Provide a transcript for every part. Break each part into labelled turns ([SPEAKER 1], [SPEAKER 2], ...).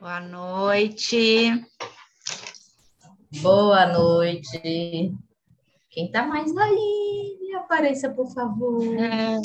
[SPEAKER 1] Boa noite.
[SPEAKER 2] Boa noite. Quem está mais aí? Apareça, por favor. É.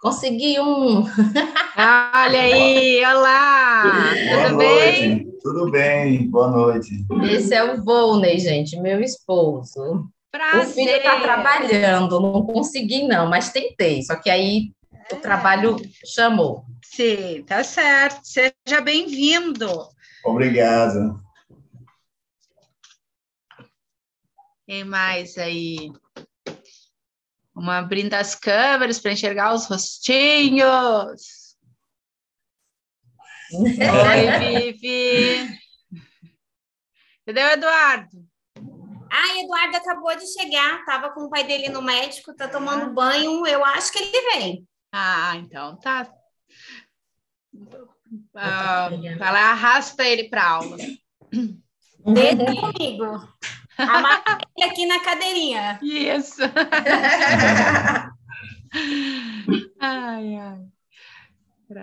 [SPEAKER 2] Consegui um.
[SPEAKER 1] Olha aí, olá!
[SPEAKER 3] Boa Tudo noite. bem? Tudo bem, boa noite.
[SPEAKER 2] Esse é o Volney, gente, meu esposo. Prazer. O filho está trabalhando, não consegui não, mas tentei, só que aí o trabalho chamou.
[SPEAKER 1] Sim, tá certo. Seja bem-vindo.
[SPEAKER 3] Obrigado.
[SPEAKER 1] Quem mais aí? Vamos abrindo as câmeras para enxergar os rostinhos. Oi, Vivi. Cadê o Eduardo?
[SPEAKER 4] Ah, Eduardo acabou de chegar, estava com o pai dele no médico, tá tomando banho, eu acho que ele vem.
[SPEAKER 1] Ah, então tá. Ah, vai lá, arrasta ele para aula.
[SPEAKER 4] Desde comigo. Amarra ele aqui na cadeirinha.
[SPEAKER 1] Isso. ai, ai.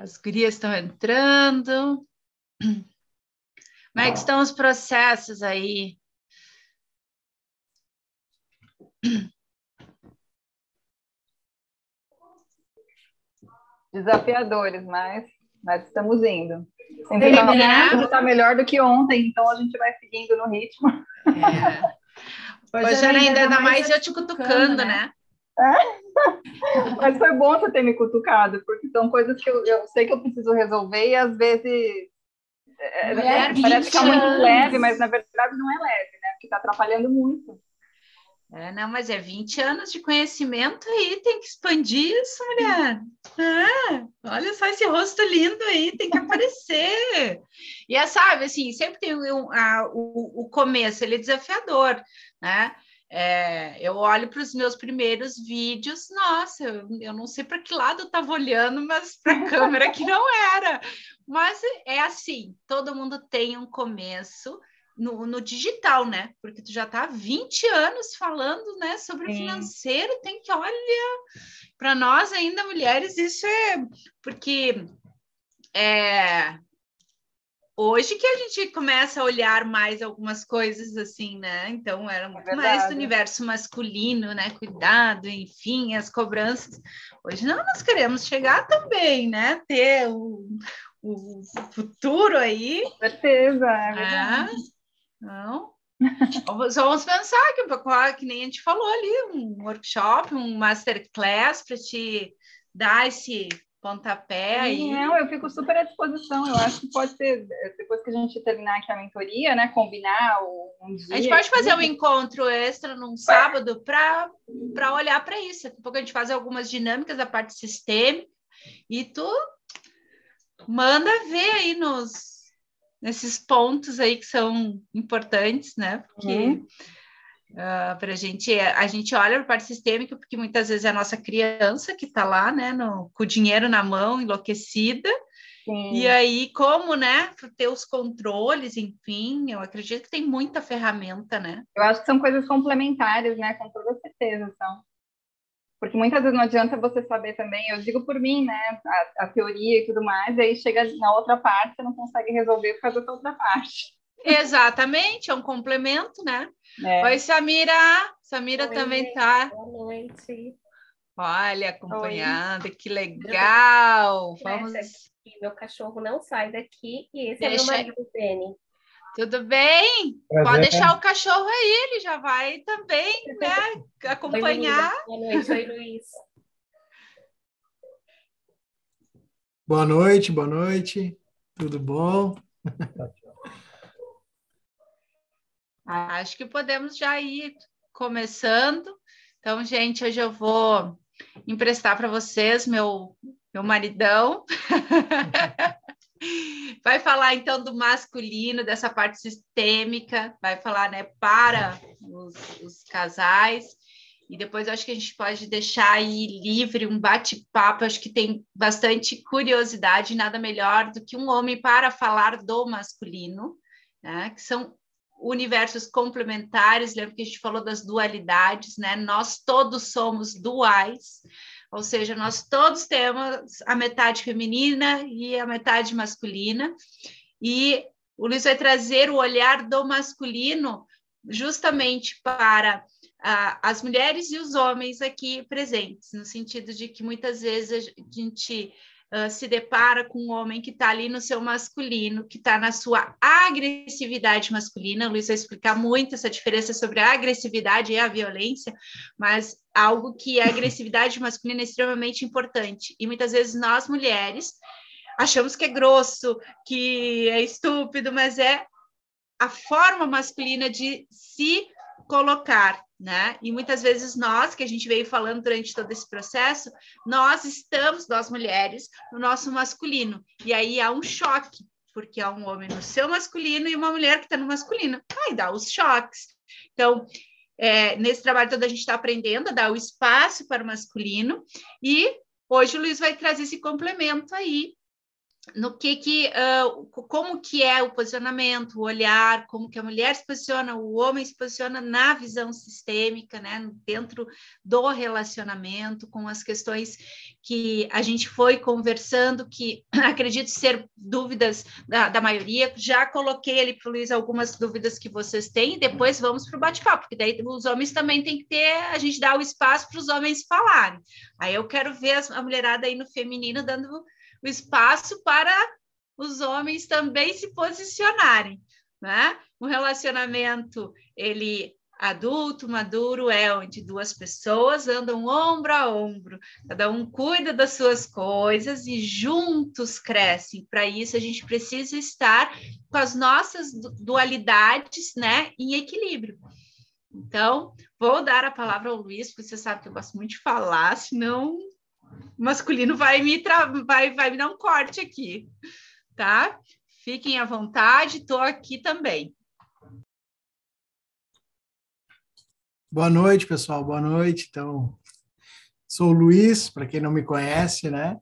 [SPEAKER 1] As gurias estão entrando. Como é que estão os processos aí?
[SPEAKER 5] Desafiadores, mas nós estamos indo. Sempre está tá melhor do que ontem, então a gente vai seguindo no ritmo.
[SPEAKER 1] É. Hoje, ainda, ainda mais eu te cutucando, né? né?
[SPEAKER 5] É. Mas foi bom você ter me cutucado, porque são coisas que eu, eu sei que eu preciso resolver e às vezes é, é, parece que é muito leve, mas na verdade não é leve, né? Porque está atrapalhando muito.
[SPEAKER 1] É, não, mas é 20 anos de conhecimento aí, tem que expandir isso, mulher. É, olha só esse rosto lindo aí, tem que aparecer. e é, sabe, assim, sempre tem um, a, o, o começo, ele é desafiador, né? É, eu olho para os meus primeiros vídeos, nossa, eu, eu não sei para que lado eu estava olhando, mas para a câmera que não era. Mas é assim, todo mundo tem um começo, no, no, digital, né? Porque tu já está há 20 anos falando né, sobre Sim. o financeiro, tem que, olha, para nós ainda, mulheres, isso é porque é, hoje que a gente começa a olhar mais algumas coisas assim, né? Então era muito é mais do universo masculino, né? Cuidado, enfim, as cobranças. Hoje não, nós queremos chegar também, né? Ter o, o futuro aí.
[SPEAKER 5] Com certeza, é ah, verdade.
[SPEAKER 1] Não. Só vamos pensar que, que nem a gente falou ali, um workshop, um masterclass para te dar esse pontapé aí.
[SPEAKER 5] Não, eu fico super à disposição. Eu acho que pode ser, depois que a gente terminar aqui a mentoria, né? Combinar um dia.
[SPEAKER 1] A gente pode fazer um encontro extra num sábado para olhar para isso. Daqui a pouco a gente faz algumas dinâmicas da parte sistêmica e tu manda ver aí nos nesses pontos aí que são importantes, né? Porque uhum. uh, ah, para a gente, a gente olha para a parte sistêmica, porque muitas vezes é a nossa criança que está lá, né, no, com o dinheiro na mão, enlouquecida. Sim. E aí, como, né, ter os controles, enfim, eu acredito que tem muita ferramenta, né?
[SPEAKER 5] Eu acho que são coisas complementares, né? Com toda certeza são. Porque muitas vezes não adianta você saber também, eu digo por mim, né, a, a teoria e tudo mais, e aí chega na outra parte, você não consegue resolver por causa da outra parte.
[SPEAKER 1] Exatamente, é um complemento, né? É. Oi, Samira. Samira Oi, também está.
[SPEAKER 6] Boa noite.
[SPEAKER 1] Olha, acompanhando, Oi. que legal. Vamos.
[SPEAKER 6] Meu cachorro não sai daqui e esse Deixa... é meu marido, Penny.
[SPEAKER 1] Tudo bem? Prazer, Pode deixar o cachorro aí, ele já vai também, né? Acompanhar.
[SPEAKER 6] Boa noite, oi, Luiz.
[SPEAKER 7] Boa noite, boa noite. Tudo bom?
[SPEAKER 1] Acho que podemos já ir começando. Então, gente, hoje eu vou emprestar para vocês meu, meu maridão. Vai falar então do masculino, dessa parte sistêmica, vai falar né, para os, os casais. E depois acho que a gente pode deixar aí livre um bate-papo. Acho que tem bastante curiosidade, nada melhor do que um homem para falar do masculino, né? Que são universos complementares. Lembra que a gente falou das dualidades, né? Nós todos somos duais ou seja, nós todos temos a metade feminina e a metade masculina, e o Luiz vai trazer o olhar do masculino justamente para as mulheres e os homens aqui presentes, no sentido de que muitas vezes a gente uh, se depara com um homem que está ali no seu masculino, que está na sua agressividade masculina. O Luiz vai explicar muito essa diferença sobre a agressividade e a violência, mas algo que a agressividade masculina é extremamente importante. E muitas vezes nós, mulheres, achamos que é grosso, que é estúpido, mas é a forma masculina de se colocar, né? E muitas vezes nós, que a gente veio falando durante todo esse processo, nós estamos, nós mulheres, no nosso masculino. E aí há um choque, porque há um homem no seu masculino e uma mulher que está no masculino. Aí dá os choques. Então, é, nesse trabalho todo a gente está aprendendo a dar o espaço para o masculino e hoje o Luiz vai trazer esse complemento aí no que que uh, como que é o posicionamento, o olhar, como que a mulher se posiciona, o homem se posiciona na visão sistêmica, né, dentro do relacionamento, com as questões que a gente foi conversando, que acredito ser dúvidas da, da maioria. Já coloquei ali para o Luiz algumas dúvidas que vocês têm, e depois vamos para o bate-papo, porque daí os homens também têm que ter, a gente dá o espaço para os homens falarem. Aí eu quero ver a mulherada aí no feminino dando o espaço para os homens também se posicionarem, né? Um relacionamento ele adulto, maduro é onde duas pessoas andam ombro a ombro, cada um cuida das suas coisas e juntos crescem. Para isso a gente precisa estar com as nossas dualidades, né, em equilíbrio. Então, vou dar a palavra ao Luiz, porque você sabe que eu gosto muito de falar, senão masculino vai me, vai, vai me dar um corte aqui, tá? Fiquem à vontade, estou aqui também.
[SPEAKER 7] Boa noite, pessoal. Boa noite. Então, sou o Luiz, para quem não me conhece, né?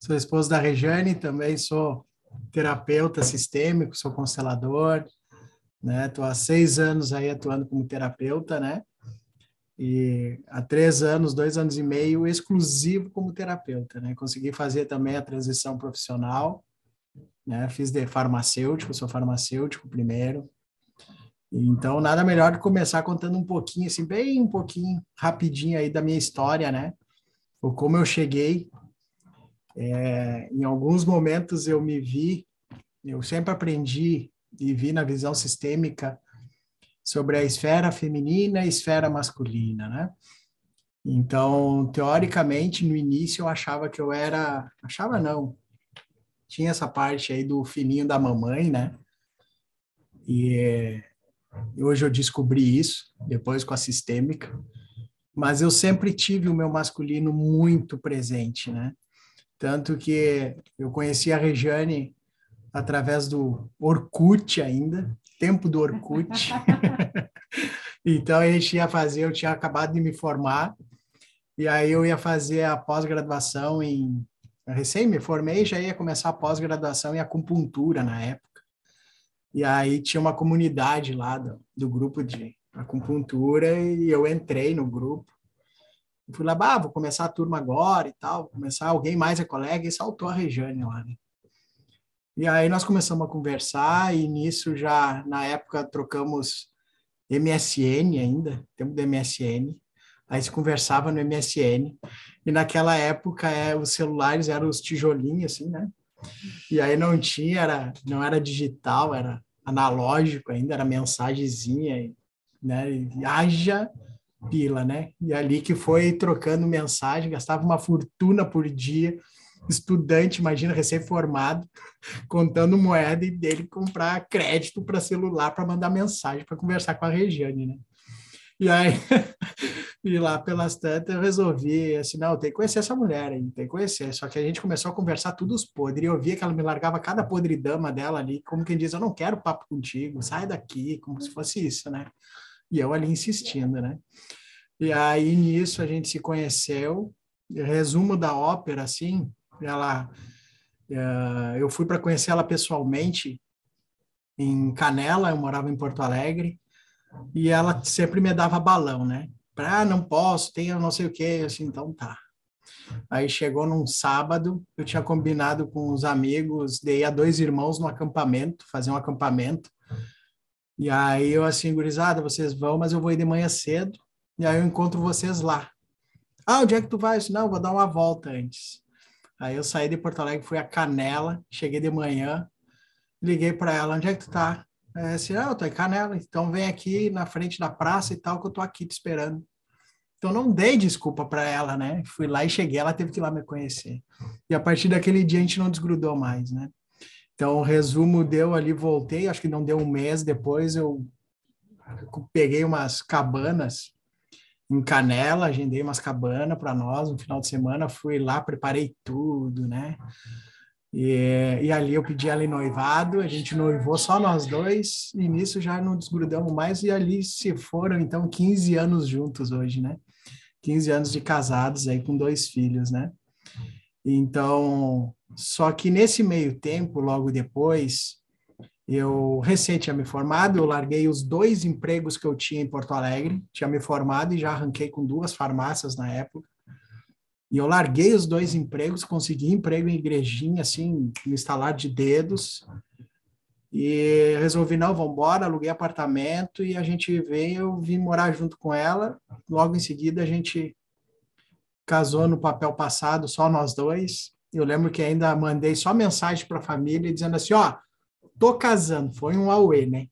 [SPEAKER 7] Sou esposo da Rejane, também sou terapeuta sistêmico, sou constelador, né? Estou há seis anos aí atuando como terapeuta, né? E há três anos, dois anos e meio, exclusivo como terapeuta, né? Consegui fazer também a transição profissional, né? Fiz de farmacêutico, sou farmacêutico primeiro. Então, nada melhor que começar contando um pouquinho, assim, bem um pouquinho, rapidinho aí da minha história, né? O como eu cheguei. É, em alguns momentos eu me vi, eu sempre aprendi e vi na visão sistêmica sobre a esfera feminina e esfera masculina, né? Então, teoricamente, no início eu achava que eu era, achava não, tinha essa parte aí do fininho da mamãe, né? E hoje eu descobri isso, depois com a sistêmica, mas eu sempre tive o meu masculino muito presente, né? Tanto que eu conheci a Regiane através do Orkut ainda, tempo do Orkut. então a gente ia fazer, eu tinha acabado de me formar, e aí eu ia fazer a pós-graduação em. recém me formei, já ia começar a pós-graduação em acupuntura na época. E aí tinha uma comunidade lá do, do grupo de acupuntura e eu entrei no grupo. fui lá, bah, vou começar a turma agora e tal, começar, alguém mais é colega, e saltou a Rejane lá, né? E aí nós começamos a conversar e nisso já, na época, trocamos MSN ainda, tempo do MSN. Aí se conversava no MSN. E naquela época é, os celulares eram os tijolinhos, assim, né? E aí não tinha, era, não era digital, era analógico ainda, era mensagenzinha, né? E haja pila, né? E ali que foi trocando mensagem, gastava uma fortuna por dia estudante, imagina, recém-formado, contando moeda e dele comprar crédito para celular para mandar mensagem para conversar com a Regiane, né? E aí, e lá pelas tantas, eu resolvi, assim, não, tem que conhecer essa mulher aí, tem que conhecer. Só que a gente começou a conversar tudo os podres, e eu via que ela me largava cada podridama dela ali, como quem diz, eu não quero papo contigo, sai daqui, como se fosse isso, né? E eu ali insistindo, né? E aí, nisso, a gente se conheceu, resumo da ópera, assim, ela, uh, eu fui para conhecer ela pessoalmente em Canela, eu morava em Porto Alegre, e ela sempre me dava balão, né? Para ah, não posso, tenho não sei o quê, assim, então tá. Aí chegou num sábado, eu tinha combinado com os amigos de ir a dois irmãos no acampamento, fazer um acampamento. E aí eu assim, gurizada, vocês vão, mas eu vou ir de manhã cedo, e aí eu encontro vocês lá. Ah, onde é que tu vai? Não, vou dar uma volta antes. Aí eu saí de Porto Alegre, fui a Canela, cheguei de manhã, liguei para ela, onde é que tu tá? É assim, ah, eu tô em Canela, então vem aqui na frente da praça e tal, que eu tô aqui te esperando. Então não dei desculpa para ela, né? Fui lá e cheguei, ela teve que ir lá me conhecer. E a partir daquele dia a gente não desgrudou mais, né? Então resumo deu ali, voltei, acho que não deu um mês depois, eu peguei umas cabanas em Canela, agendei umas cabanas para nós no final de semana, fui lá, preparei tudo, né? E, e ali eu pedi ela em noivado, a gente noivou só nós dois, e nisso já não desgrudamos mais, e ali se foram, então, 15 anos juntos hoje, né? 15 anos de casados aí com dois filhos, né? Então, só que nesse meio tempo, logo depois, eu recém tinha me formado, eu larguei os dois empregos que eu tinha em Porto Alegre, tinha me formado e já arranquei com duas farmácias na época. E eu larguei os dois empregos, consegui emprego em igrejinha, assim, no instalar de dedos. E resolvi, não, vamos embora, aluguei apartamento e a gente veio, eu vim morar junto com ela. Logo em seguida, a gente casou no papel passado, só nós dois. Eu lembro que ainda mandei só mensagem para a família dizendo assim, ó, tô casando. Foi um auê, né?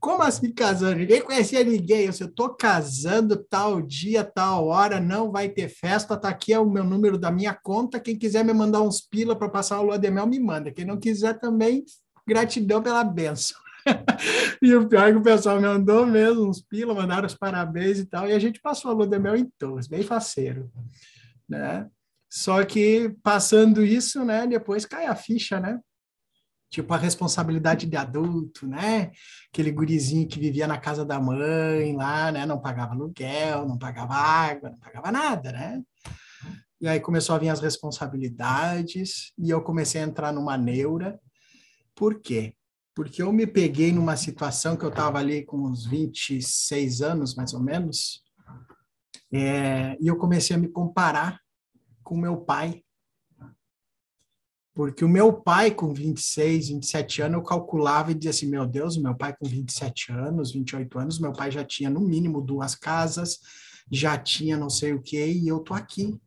[SPEAKER 7] Como assim casando? Ninguém conhecia ninguém. Eu eu tô casando tal dia, tal hora, não vai ter festa. Tá aqui é o meu número da minha conta. Quem quiser me mandar uns pila para passar o lua de mel, me manda. Quem não quiser também, gratidão pela benção. e o pior é que o pessoal me mandou mesmo uns pila, mandaram os parabéns e tal. E a gente passou a lua de mel em todos, bem faceiro, né? Só que passando isso, né, depois cai a ficha, né? Tipo a responsabilidade de adulto, né? Aquele gurizinho que vivia na casa da mãe lá, né? Não pagava aluguel, não pagava água, não pagava nada, né? E aí começou a vir as responsabilidades e eu comecei a entrar numa neura. Por quê? Porque eu me peguei numa situação que eu estava ali com uns 26 anos, mais ou menos, é, e eu comecei a me comparar com meu pai, porque o meu pai, com 26, 27 anos, eu calculava e dizia assim: meu Deus, meu pai com 27 anos, 28 anos, meu pai já tinha no mínimo duas casas, já tinha não sei o quê, e eu tô aqui.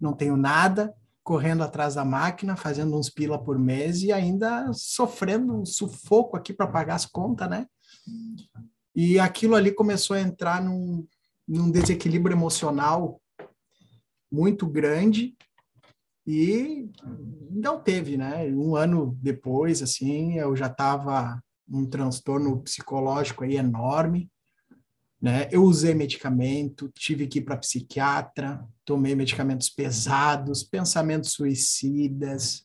[SPEAKER 7] Não tenho nada, correndo atrás da máquina, fazendo uns pila por mês e ainda sofrendo um sufoco aqui para pagar as contas, né? E aquilo ali começou a entrar num, num desequilíbrio emocional muito grande e não teve, né? Um ano depois, assim, eu já estava um transtorno psicológico aí enorme, né? Eu usei medicamento, tive que ir para psiquiatra, tomei medicamentos pesados, pensamentos suicidas.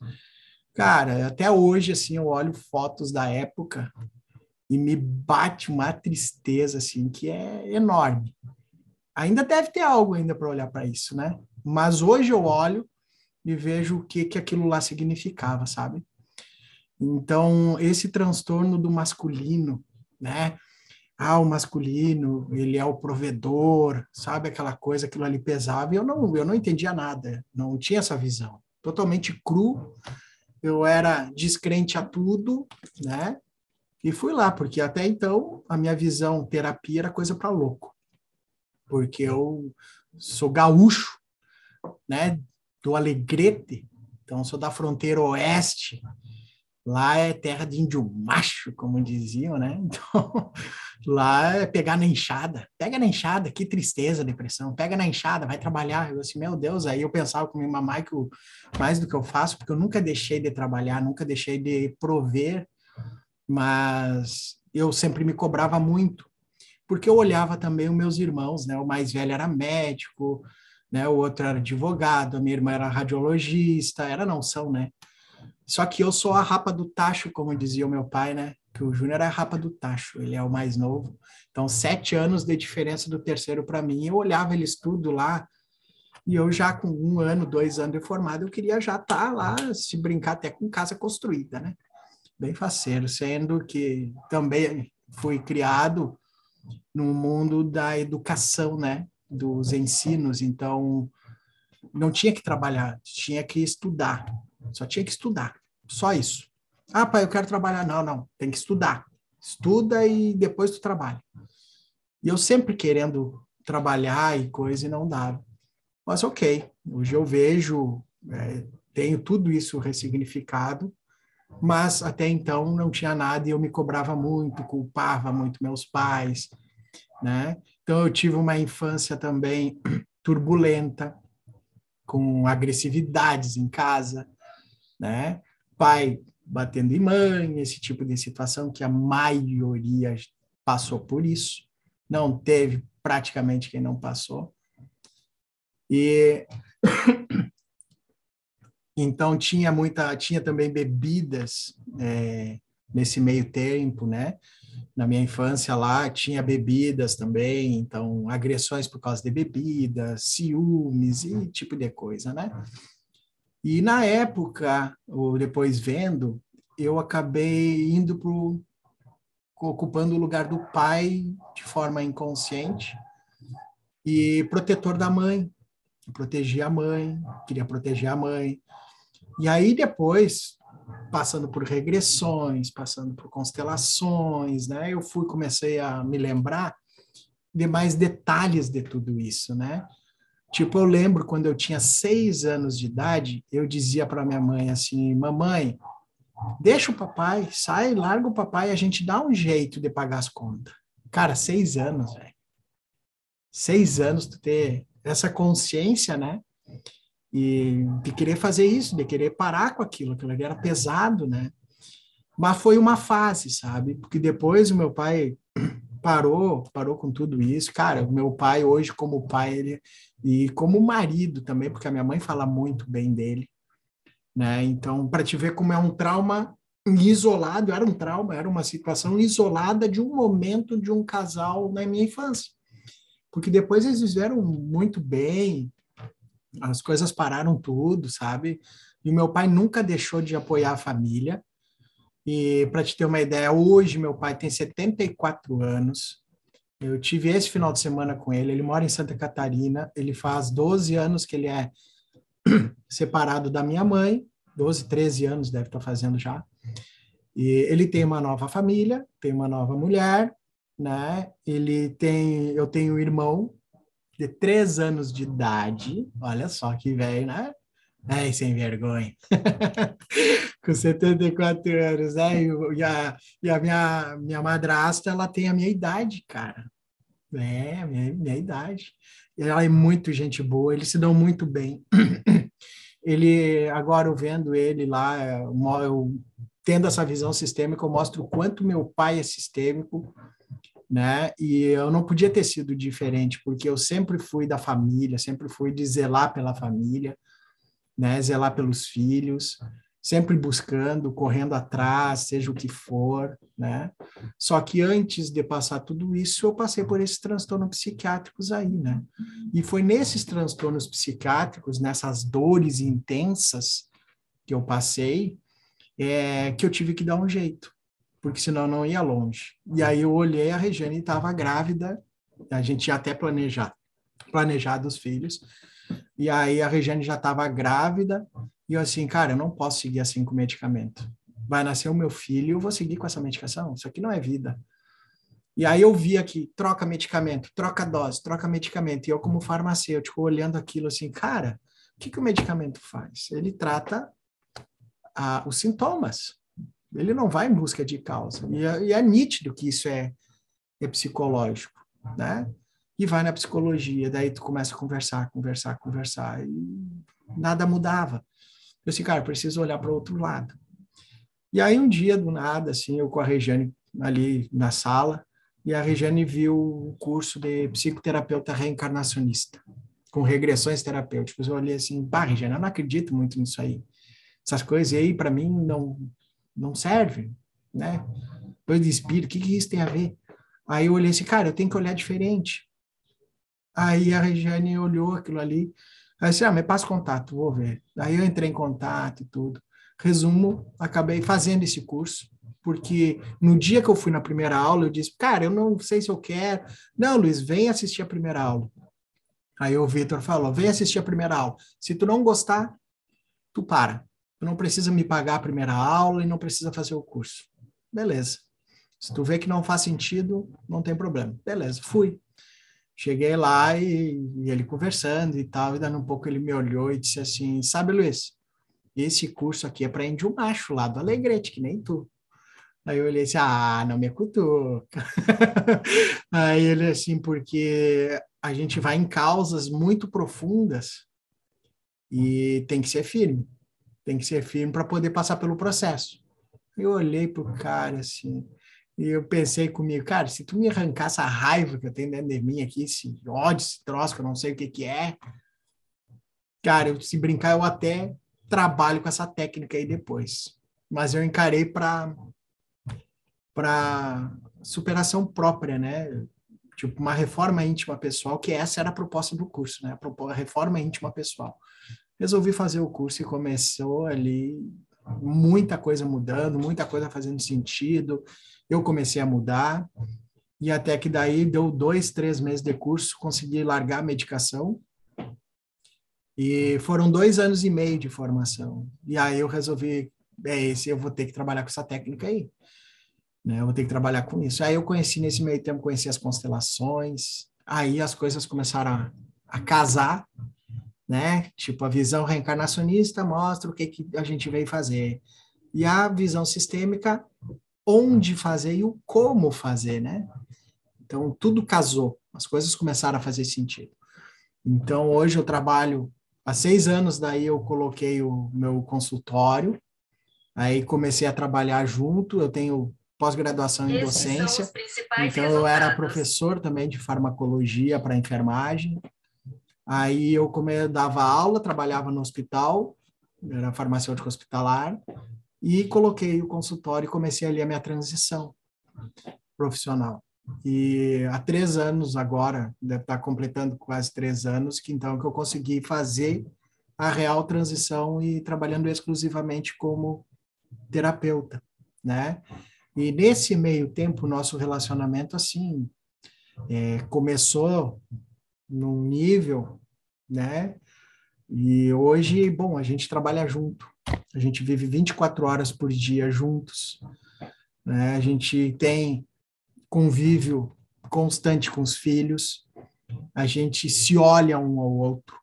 [SPEAKER 7] Cara, até hoje, assim, eu olho fotos da época e me bate uma tristeza, assim, que é enorme. Ainda deve ter algo ainda para olhar para isso, né? Mas hoje eu olho e vejo o que, que aquilo lá significava, sabe? Então, esse transtorno do masculino, né? Ah, o masculino, ele é o provedor, sabe aquela coisa, aquilo ali pesava, e eu não, eu não entendia nada, não tinha essa visão. Totalmente cru, eu era descrente a tudo, né? E fui lá, porque até então a minha visão terapia era coisa para louco. Porque eu sou gaúcho, né? Do Alegrete, então sou da fronteira oeste. Lá é terra de índio macho, como diziam, né? Então, lá é pegar na enxada. Pega na enxada, que tristeza, depressão. Pega na enxada, vai trabalhar. Eu assim, meu Deus, aí eu pensava com minha mamãe que eu, mais do que eu faço, porque eu nunca deixei de trabalhar, nunca deixei de prover, mas eu sempre me cobrava muito, porque eu olhava também os meus irmãos, né? O mais velho era médico, né? O outro era advogado, a minha irmã era radiologista, era não são, né? Só que eu sou a rapa do tacho, como dizia o meu pai, né? Que o Júnior é a rapa do tacho, ele é o mais novo. Então, sete anos de diferença do terceiro para mim. Eu olhava eles tudo lá, e eu já com um ano, dois anos de formado, eu queria já estar tá lá, se brincar até com casa construída, né? Bem faceiro, sendo que também fui criado no mundo da educação, né? Dos ensinos. Então, não tinha que trabalhar, tinha que estudar. Só tinha que estudar. Só isso. Ah, pai, eu quero trabalhar. Não, não, tem que estudar. Estuda e depois tu trabalha. E eu sempre querendo trabalhar e coisa e não dava. Mas ok, hoje eu vejo, é, tenho tudo isso ressignificado, mas até então não tinha nada e eu me cobrava muito, culpava muito meus pais, né? Então eu tive uma infância também turbulenta, com agressividades em casa, né? Pai batendo em mãe, esse tipo de situação que a maioria passou por isso. Não teve praticamente quem não passou. E então tinha muita, tinha também bebidas é, nesse meio tempo, né? Na minha infância lá tinha bebidas também, então agressões por causa de bebidas, ciúmes e tipo de coisa, né? E na época, ou depois vendo, eu acabei indo pro ocupando o lugar do pai de forma inconsciente e protetor da mãe, protegia a mãe, queria proteger a mãe. E aí depois, passando por regressões, passando por constelações, né? Eu fui comecei a me lembrar de mais detalhes de tudo isso, né? Tipo, eu lembro quando eu tinha seis anos de idade, eu dizia para minha mãe assim: Mamãe, deixa o papai, sai, larga o papai, a gente dá um jeito de pagar as contas. Cara, seis anos, velho. Seis anos tu ter essa consciência, né? E de querer fazer isso, de querer parar com aquilo, aquilo era pesado, né? Mas foi uma fase, sabe? Porque depois o meu pai parou, parou com tudo isso. Cara, o meu pai hoje como pai, ele e como marido também, porque a minha mãe fala muito bem dele, né? Então, para te ver como é um trauma isolado, era um trauma, era uma situação isolada de um momento de um casal na minha infância. Porque depois eles viveram muito bem, as coisas pararam tudo, sabe? E o meu pai nunca deixou de apoiar a família. E para te ter uma ideia, hoje meu pai tem 74 anos, eu tive esse final de semana com ele. Ele mora em Santa Catarina. Ele faz 12 anos que ele é separado da minha mãe. 12, 13 anos deve estar fazendo já. E ele tem uma nova família, tem uma nova mulher, né? Ele tem, eu tenho um irmão de três anos de idade. Olha só que velho, né? Ai, sem vergonha. Com 74 anos, né? E a, e a minha, minha madrasta, ela tem a minha idade, cara. É, minha, minha idade. Ela é muito gente boa, eles se dão muito bem. Ele, agora eu vendo ele lá, eu, tendo essa visão sistêmica, eu mostro o quanto meu pai é sistêmico, né? E eu não podia ter sido diferente, porque eu sempre fui da família, sempre fui de zelar pela família né? Zelar pelos filhos, sempre buscando, correndo atrás, seja o que for, né? Só que antes de passar tudo isso, eu passei por esses transtornos psiquiátricos aí, né? E foi nesses transtornos psiquiátricos, nessas dores intensas que eu passei, é, que eu tive que dar um jeito, porque senão não ia longe. E aí eu olhei, a Regiane estava grávida, a gente ia até planejar, planejado os filhos, e aí a Regiane já estava grávida, e eu assim, cara, eu não posso seguir assim com medicamento. Vai nascer o meu filho, eu vou seguir com essa medicação. Isso aqui não é vida. E aí eu vi aqui, troca medicamento, troca dose, troca medicamento. E eu, como farmacêutico, olhando aquilo assim, cara, o que, que o medicamento faz? Ele trata ah, os sintomas. Ele não vai em busca de causa. E é, e é nítido que isso é, é psicológico, né? e vai na psicologia. Daí tu começa a conversar, conversar, conversar e nada mudava. Eu disse, cara, preciso olhar para o outro lado. E aí um dia do nada, assim, eu com a Regiane ali na sala, e a Regiane viu o curso de psicoterapeuta reencarnacionista, com regressões terapêuticas. Eu olhei assim, pá, Regiane, eu não acredito muito nisso aí. Essas coisas aí, para mim, não, não servem, né? Coisa de espírito, o que, que isso tem a ver? Aí eu olhei assim, cara, eu tenho que olhar diferente. Aí a Regiane olhou aquilo ali, aí disse, ah, me passa contato, vou ver. Aí eu entrei em contato e tudo. Resumo, acabei fazendo esse curso, porque no dia que eu fui na primeira aula, eu disse, cara, eu não sei se eu quero. Não, Luiz, vem assistir a primeira aula. Aí o Vitor falou: vem assistir a primeira aula. Se tu não gostar, tu para. Não precisa me pagar a primeira aula e não precisa fazer o curso. Beleza. Se tu vê que não faz sentido, não tem problema. Beleza, fui. Cheguei lá e, e ele conversando e tal, e dando um pouco ele me olhou e disse assim: Sabe, Luiz, esse curso aqui é para índio macho lá do Alegrete, que nem tu. Aí eu olhei assim, ah, não me cutuca. Aí ele assim, porque a gente vai em causas muito profundas e tem que ser firme. Tem que ser firme para poder passar pelo processo. Eu olhei pro cara assim, e eu pensei comigo, cara, se tu me arrancar essa raiva que eu tenho dentro de mim aqui, esse ódio, esse troço que eu não sei o que que é, cara, eu, se brincar, eu até trabalho com essa técnica aí depois. Mas eu encarei para para superação própria, né? Tipo, uma reforma íntima pessoal, que essa era a proposta do curso, né? A reforma íntima pessoal. Resolvi fazer o curso e começou ali muita coisa mudando, muita coisa fazendo sentido. Eu comecei a mudar e até que daí deu dois, três meses de curso, consegui largar a medicação e foram dois anos e meio de formação. E aí eu resolvi, é esse, eu vou ter que trabalhar com essa técnica aí. Né? Eu vou ter que trabalhar com isso. Aí eu conheci, nesse meio tempo, conheci as constelações, aí as coisas começaram a, a casar, né? Tipo, a visão reencarnacionista mostra o que, que a gente veio fazer. E a visão sistêmica, onde fazer e o como fazer, né? Então, tudo casou, as coisas começaram a fazer sentido. Então, hoje eu trabalho, há seis anos daí eu coloquei o meu consultório, aí comecei a trabalhar junto, eu tenho pós-graduação em docência. Então, eu era professor também de farmacologia para enfermagem. Aí eu come, dava aula, trabalhava no hospital, era farmacêutico hospitalar, e coloquei o consultório e comecei ali a minha transição profissional. E há três anos agora, deve estar completando quase três anos, que então que eu consegui fazer a real transição e trabalhando exclusivamente como terapeuta, né? E nesse meio tempo, nosso relacionamento, assim, é, começou num nível, né? E hoje, bom, a gente trabalha junto. A gente vive 24 horas por dia juntos. Né? A gente tem convívio constante com os filhos. A gente se olha um ao outro,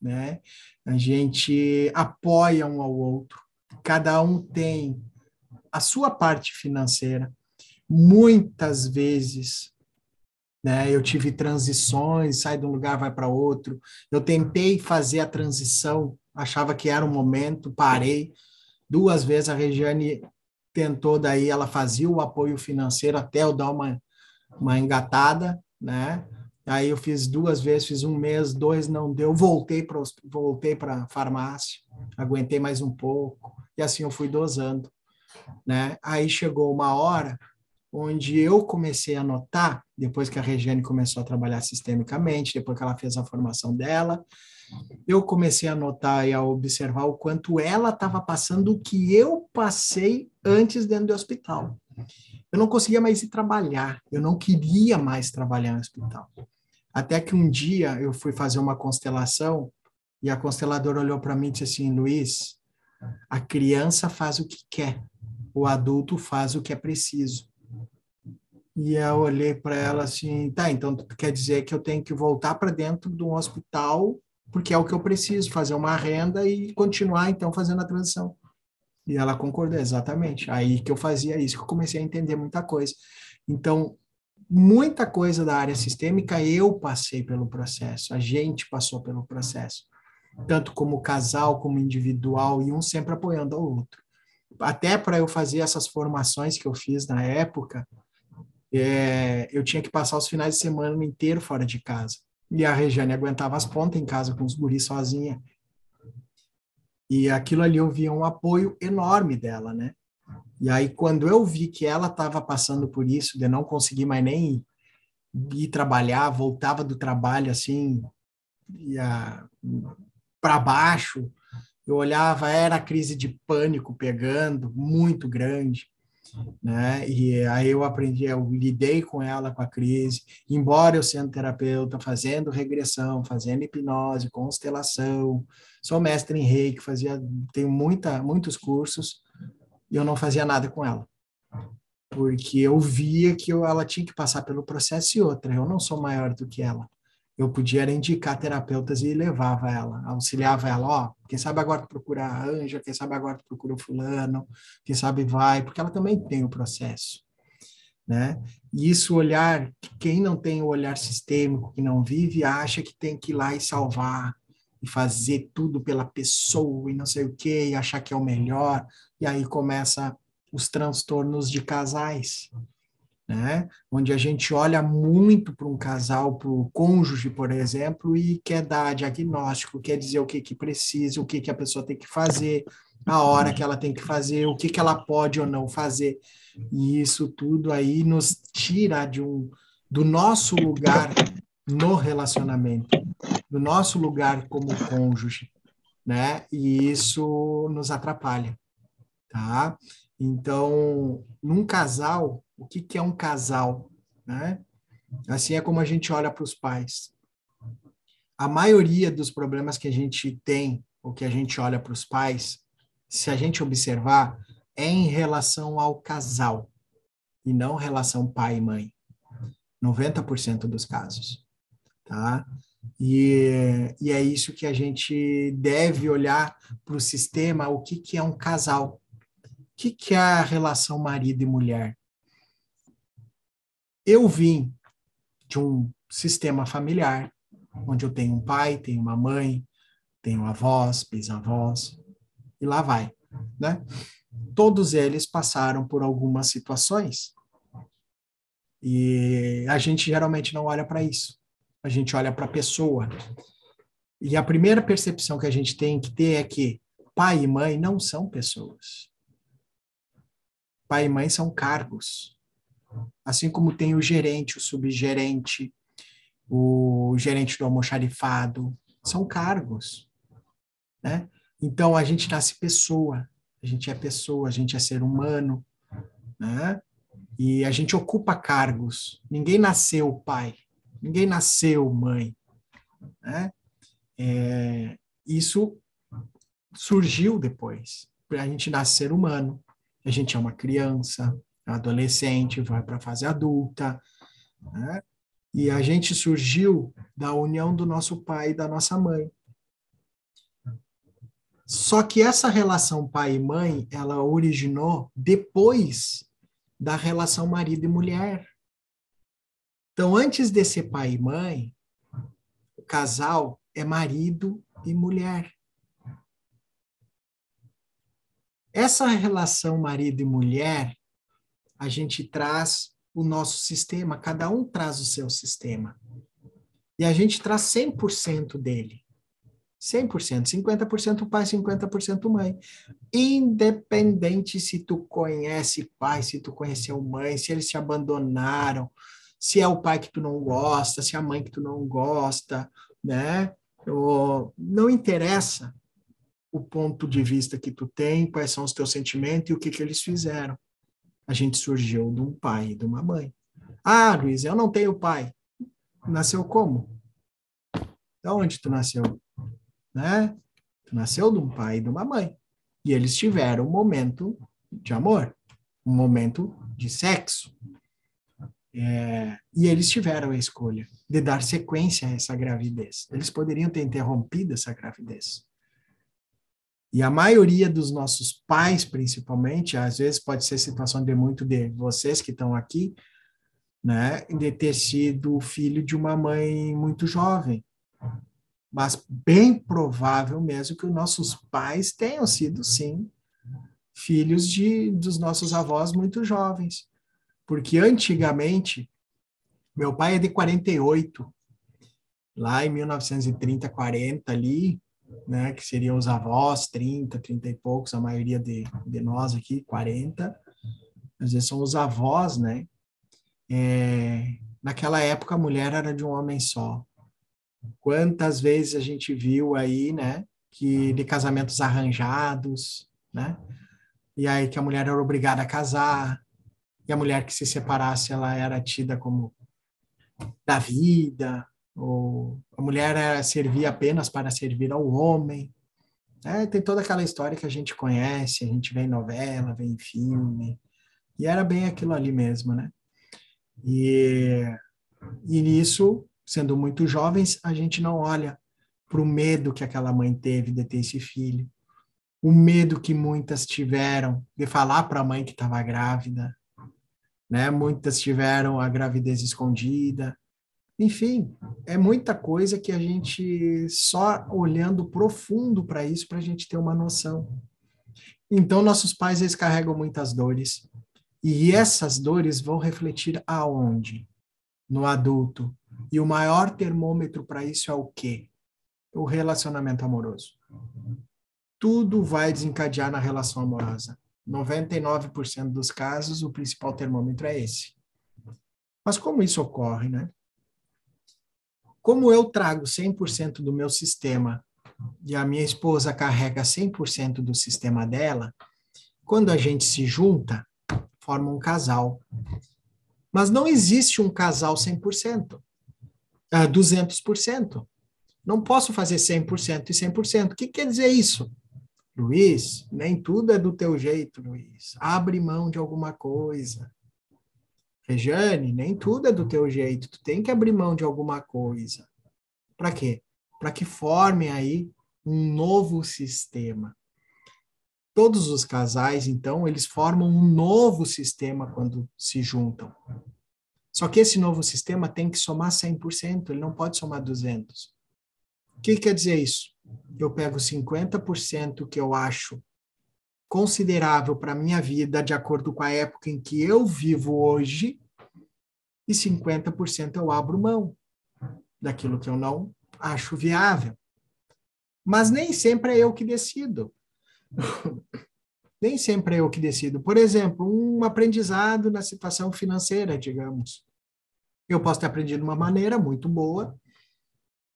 [SPEAKER 7] né? A gente apoia um ao outro. Cada um tem a sua parte financeira. Muitas vezes, né, eu tive transições, sai de um lugar, vai para outro. Eu tentei fazer a transição, achava que era o momento, parei. Duas vezes a Regiane tentou, daí ela fazia o apoio financeiro até eu dar uma, uma engatada, né? Aí eu fiz duas vezes, fiz um mês, dois não deu, voltei para voltei para farmácia, aguentei mais um pouco e assim eu fui dosando né? Aí chegou uma hora onde eu comecei a notar, depois que a Regiane começou a trabalhar sistemicamente, depois que ela fez a formação dela, eu comecei a notar e a observar o quanto ela estava passando o que eu passei antes dentro do hospital. Eu não conseguia mais ir trabalhar, eu não queria mais trabalhar no hospital. Até que um dia eu fui fazer uma constelação e a consteladora olhou para mim e disse assim: Luiz, a criança faz o que quer, o adulto faz o que é preciso. E eu olhei para ela assim, tá, então quer dizer que eu tenho que voltar para dentro de um hospital, porque é o que eu preciso, fazer uma renda e continuar então fazendo a transição. E ela concordou, exatamente. Aí que eu fazia isso, que eu comecei a entender muita coisa. Então, muita coisa da área sistêmica eu passei pelo processo, a gente passou pelo processo, tanto como casal, como individual, e um sempre apoiando o outro até para eu fazer essas formações que eu fiz na época, é, eu tinha que passar os finais de semana inteiro fora de casa. E a Regiane aguentava as pontas em casa com os guris sozinha. E aquilo ali eu via um apoio enorme dela, né? E aí, quando eu vi que ela estava passando por isso, de não conseguir mais nem ir trabalhar, voltava do trabalho assim, para baixo, eu olhava, era a crise de pânico pegando, muito grande. Né? E aí eu aprendi, eu lidei com ela, com a crise, embora eu sendo terapeuta, fazendo regressão, fazendo hipnose, constelação, sou mestre em reiki, fazia, tenho muita, muitos cursos, e eu não fazia nada com ela. Porque eu via que eu, ela tinha que passar pelo processo e outra, eu não sou maior do que ela eu podia indicar terapeutas e levava ela, auxiliava ela, ó, quem sabe agora procura a Anja, quem sabe agora procura o fulano, quem sabe vai, porque ela também tem o processo, né? E isso olhar, quem não tem o olhar sistêmico, que não vive, acha que tem que ir lá e salvar, e fazer tudo pela pessoa, e não sei o quê, e achar que é o melhor, e aí começa os transtornos de casais, né? Onde a gente olha muito para um casal, para o cônjuge, por exemplo, e quer dar diagnóstico, quer dizer o que que precisa, o que que a pessoa tem que fazer, a hora que ela tem que fazer, o que que ela pode ou não fazer. E isso tudo aí nos tira de um do nosso lugar no relacionamento, do nosso lugar como cônjuge, né? E isso nos atrapalha, tá? Então, num casal, o que, que é um casal, né? Assim é como a gente olha para os pais. A maioria dos problemas que a gente tem, ou que a gente olha para os pais, se a gente observar, é em relação ao casal e não relação pai e mãe. 90% dos casos, tá? E, e é isso que a gente deve olhar para o sistema, o que, que é um casal. O que, que é a relação marido e mulher? Eu vim de um sistema familiar, onde eu tenho um pai, tenho uma mãe, tenho avós, bisavós, e lá vai, né? Todos eles passaram por algumas situações. E a gente geralmente não olha para isso. A gente olha para a pessoa. E a primeira percepção que a gente tem que ter é que pai e mãe não são pessoas. Pai e mãe são cargos. Assim como tem o gerente, o subgerente, o gerente do almoxarifado, são cargos, né? Então a gente nasce pessoa, a gente é pessoa, a gente é ser humano, né? E a gente ocupa cargos. Ninguém nasceu pai, ninguém nasceu mãe, né? É, isso surgiu depois. A gente nasce ser humano, a gente é uma criança, adolescente, vai para a fase adulta, né? E a gente surgiu da união do nosso pai e da nossa mãe. Só que essa relação pai e mãe, ela originou depois da relação marido e mulher. Então, antes de ser pai e mãe, o casal é marido e mulher. Essa relação marido e mulher, a gente traz o nosso sistema, cada um traz o seu sistema. E a gente traz 100% dele. 100%, 50% pai, 50% mãe. Independente se tu conhece pai, se tu conheceu mãe, se eles te abandonaram, se é o pai que tu não gosta, se é a mãe que tu não gosta, né? não interessa o ponto de vista que tu tem, quais são os teus sentimentos e o que que eles fizeram. A gente surgiu de um pai e de uma mãe. Ah, Luiz, eu não tenho pai. Nasceu como? De onde tu nasceu? Né? Tu nasceu de um pai e de uma mãe. E eles tiveram um momento de amor, um momento de sexo. É, e eles tiveram a escolha de dar sequência a essa gravidez. Eles poderiam ter interrompido essa gravidez. E a maioria dos nossos pais, principalmente, às vezes pode ser situação de muito de vocês que estão aqui, né, de ter sido filho de uma mãe muito jovem. Mas bem provável mesmo que os nossos pais tenham sido, sim, filhos de dos nossos avós muito jovens. Porque antigamente, meu pai é de 48, lá em 1930, 40 ali, né, que seriam os avós, 30, 30 e poucos, a maioria de, de nós aqui, 40, às vezes são os avós, né? É, naquela época a mulher era de um homem só. Quantas vezes a gente viu aí, né, que de casamentos arranjados, né? e aí que a mulher era obrigada a casar, e a mulher que se separasse, ela era tida como da vida, ou a mulher era, servia apenas para servir ao homem. É, tem toda aquela história que a gente conhece, a gente vê em novela, vê em filme, e era bem aquilo ali mesmo, né? E, e nisso, sendo muito jovens, a gente não olha para o medo que aquela mãe teve de ter esse filho, o medo que muitas tiveram de falar para a mãe que estava grávida, né? Muitas tiveram a gravidez escondida. Enfim, é muita coisa que a gente só olhando profundo para isso para a gente ter uma noção. Então nossos pais eles carregam muitas dores e essas dores vão refletir aonde? No adulto. E o maior termômetro para isso é o quê? O relacionamento amoroso tudo vai desencadear na relação amorosa. 99% dos casos, o principal termômetro é esse. Mas como isso ocorre, né? Como eu trago 100% do meu sistema e a minha esposa carrega 100% do sistema dela, quando a gente se junta, forma um casal. Mas não existe um casal 100%, uh, 200%. Não posso fazer 100% e 100%. O que quer dizer isso? Luiz, nem tudo é do teu jeito, Luiz. Abre mão de alguma coisa. Rejane, nem tudo é do teu jeito. Tu tem que abrir mão de alguma coisa. Para quê? Para que formem aí um novo sistema. Todos os casais, então, eles formam um novo sistema quando se juntam. Só que esse novo sistema tem que somar 100%, ele não pode somar 200. O que quer dizer isso? eu pego 50% que eu acho considerável para minha vida, de acordo com a época em que eu vivo hoje, e 50% eu abro mão daquilo que eu não acho viável. Mas nem sempre é eu que decido. nem sempre é eu que decido. Por exemplo, um aprendizado na situação financeira, digamos. Eu posso ter aprendido de uma maneira muito boa,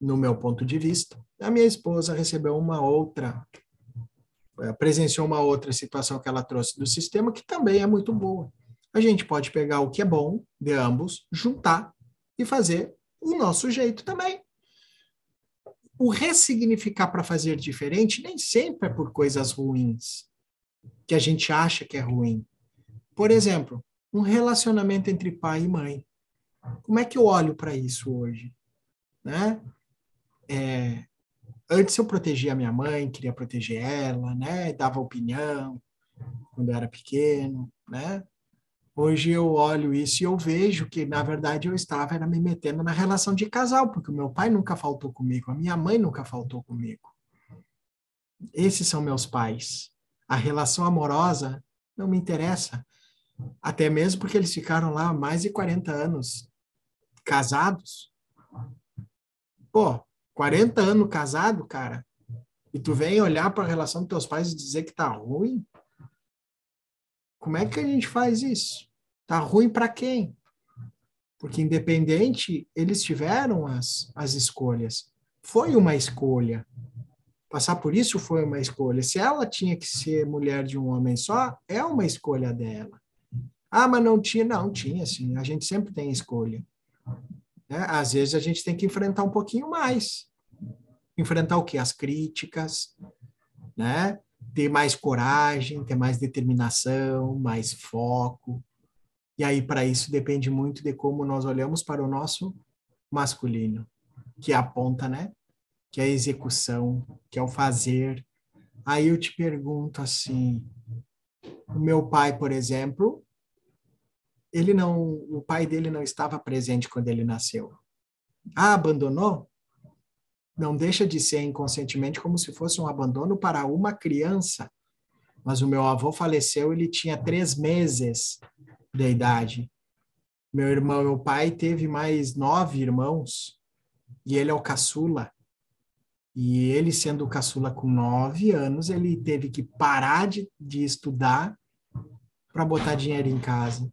[SPEAKER 7] no meu ponto de vista. A minha esposa recebeu uma outra, presenciou uma outra situação que ela trouxe do sistema que também é muito boa. A gente pode pegar o que é bom de ambos, juntar e fazer o nosso jeito também. O ressignificar para fazer diferente nem sempre é por coisas ruins, que a gente acha que é ruim. Por exemplo, um relacionamento entre pai e mãe. Como é que eu olho para isso hoje? Né? é, antes eu protegia a minha mãe, queria proteger ela, né? Dava opinião quando eu era pequeno, né? Hoje eu olho isso e eu vejo que, na verdade, eu estava era me metendo na relação de casal, porque o meu pai nunca faltou comigo, a minha mãe nunca faltou comigo. Esses são meus pais. A relação amorosa não me interessa. Até mesmo porque eles ficaram lá mais de 40 anos casados. Pô, 40 anos casado, cara, e tu vem olhar para a relação dos teus pais e dizer que tá ruim? Como é que a gente faz isso? Tá ruim para quem? Porque independente, eles tiveram as, as escolhas. Foi uma escolha. Passar por isso foi uma escolha. Se ela tinha que ser mulher de um homem só, é uma escolha dela. Ah, mas não tinha, não tinha, sim. A gente sempre tem escolha. Né? Às vezes a gente tem que enfrentar um pouquinho mais. Enfrentar o quê? As críticas, né? Ter mais coragem, ter mais determinação, mais foco. E aí, para isso, depende muito de como nós olhamos para o nosso masculino, que é a ponta, né? Que é a execução, que é o fazer. Aí eu te pergunto assim: o meu pai, por exemplo, ele não, o pai dele não estava presente quando ele nasceu. Ah, abandonou? Não deixa de ser inconscientemente como se fosse um abandono para uma criança. Mas o meu avô faleceu, ele tinha três meses de idade. Meu irmão, meu pai teve mais nove irmãos e ele é o caçula. E ele, sendo o caçula com nove anos, ele teve que parar de, de estudar para botar dinheiro em casa.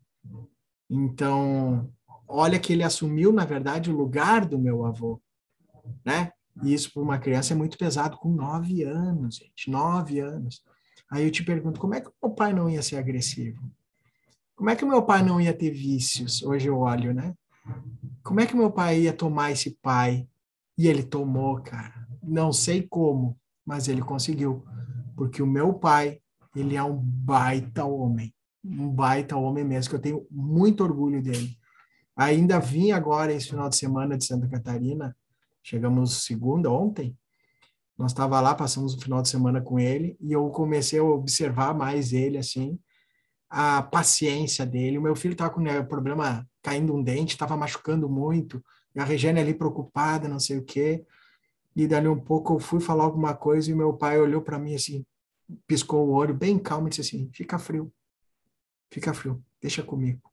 [SPEAKER 7] Então, olha que ele assumiu, na verdade, o lugar do meu avô, né? E isso para uma criança é muito pesado, com nove anos, gente, nove anos. Aí eu te pergunto, como é que o meu pai não ia ser agressivo? Como é que o meu pai não ia ter vícios? Hoje eu olho, né? Como é que meu pai ia tomar esse pai? E ele tomou, cara. Não sei como, mas ele conseguiu. Porque o meu pai, ele é um baita homem. Um baita homem mesmo, que eu tenho muito orgulho dele. Ainda vim agora esse final de semana de Santa Catarina. Chegamos segunda, ontem. Nós estava lá, passamos o final de semana com ele e eu comecei a observar mais ele assim, a paciência dele. O meu filho estava com né, problema caindo um dente, estava machucando muito. E a Regiane ali preocupada, não sei o quê. E dali um pouco eu fui falar alguma coisa e meu pai olhou para mim assim, piscou o olho bem calmo e disse assim: "Fica frio. Fica frio. Deixa comigo."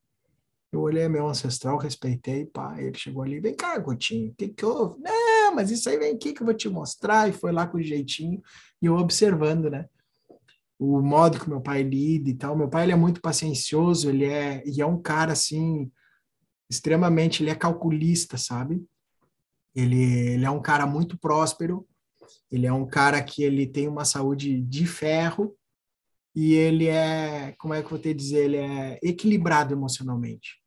[SPEAKER 7] Eu olhei meu ancestral, respeitei, pá, ele chegou ali, vem cá, Gotinho, o que que houve? Não, mas isso aí vem aqui que eu vou te mostrar, e foi lá com jeitinho, e eu observando, né, o modo que meu pai lida e tal, meu pai, ele é muito paciencioso, ele é, e é um cara, assim, extremamente, ele é calculista, sabe? Ele, ele é um cara muito próspero, ele é um cara que ele tem uma saúde de ferro, e ele é, como é que eu vou te dizer, ele é equilibrado emocionalmente.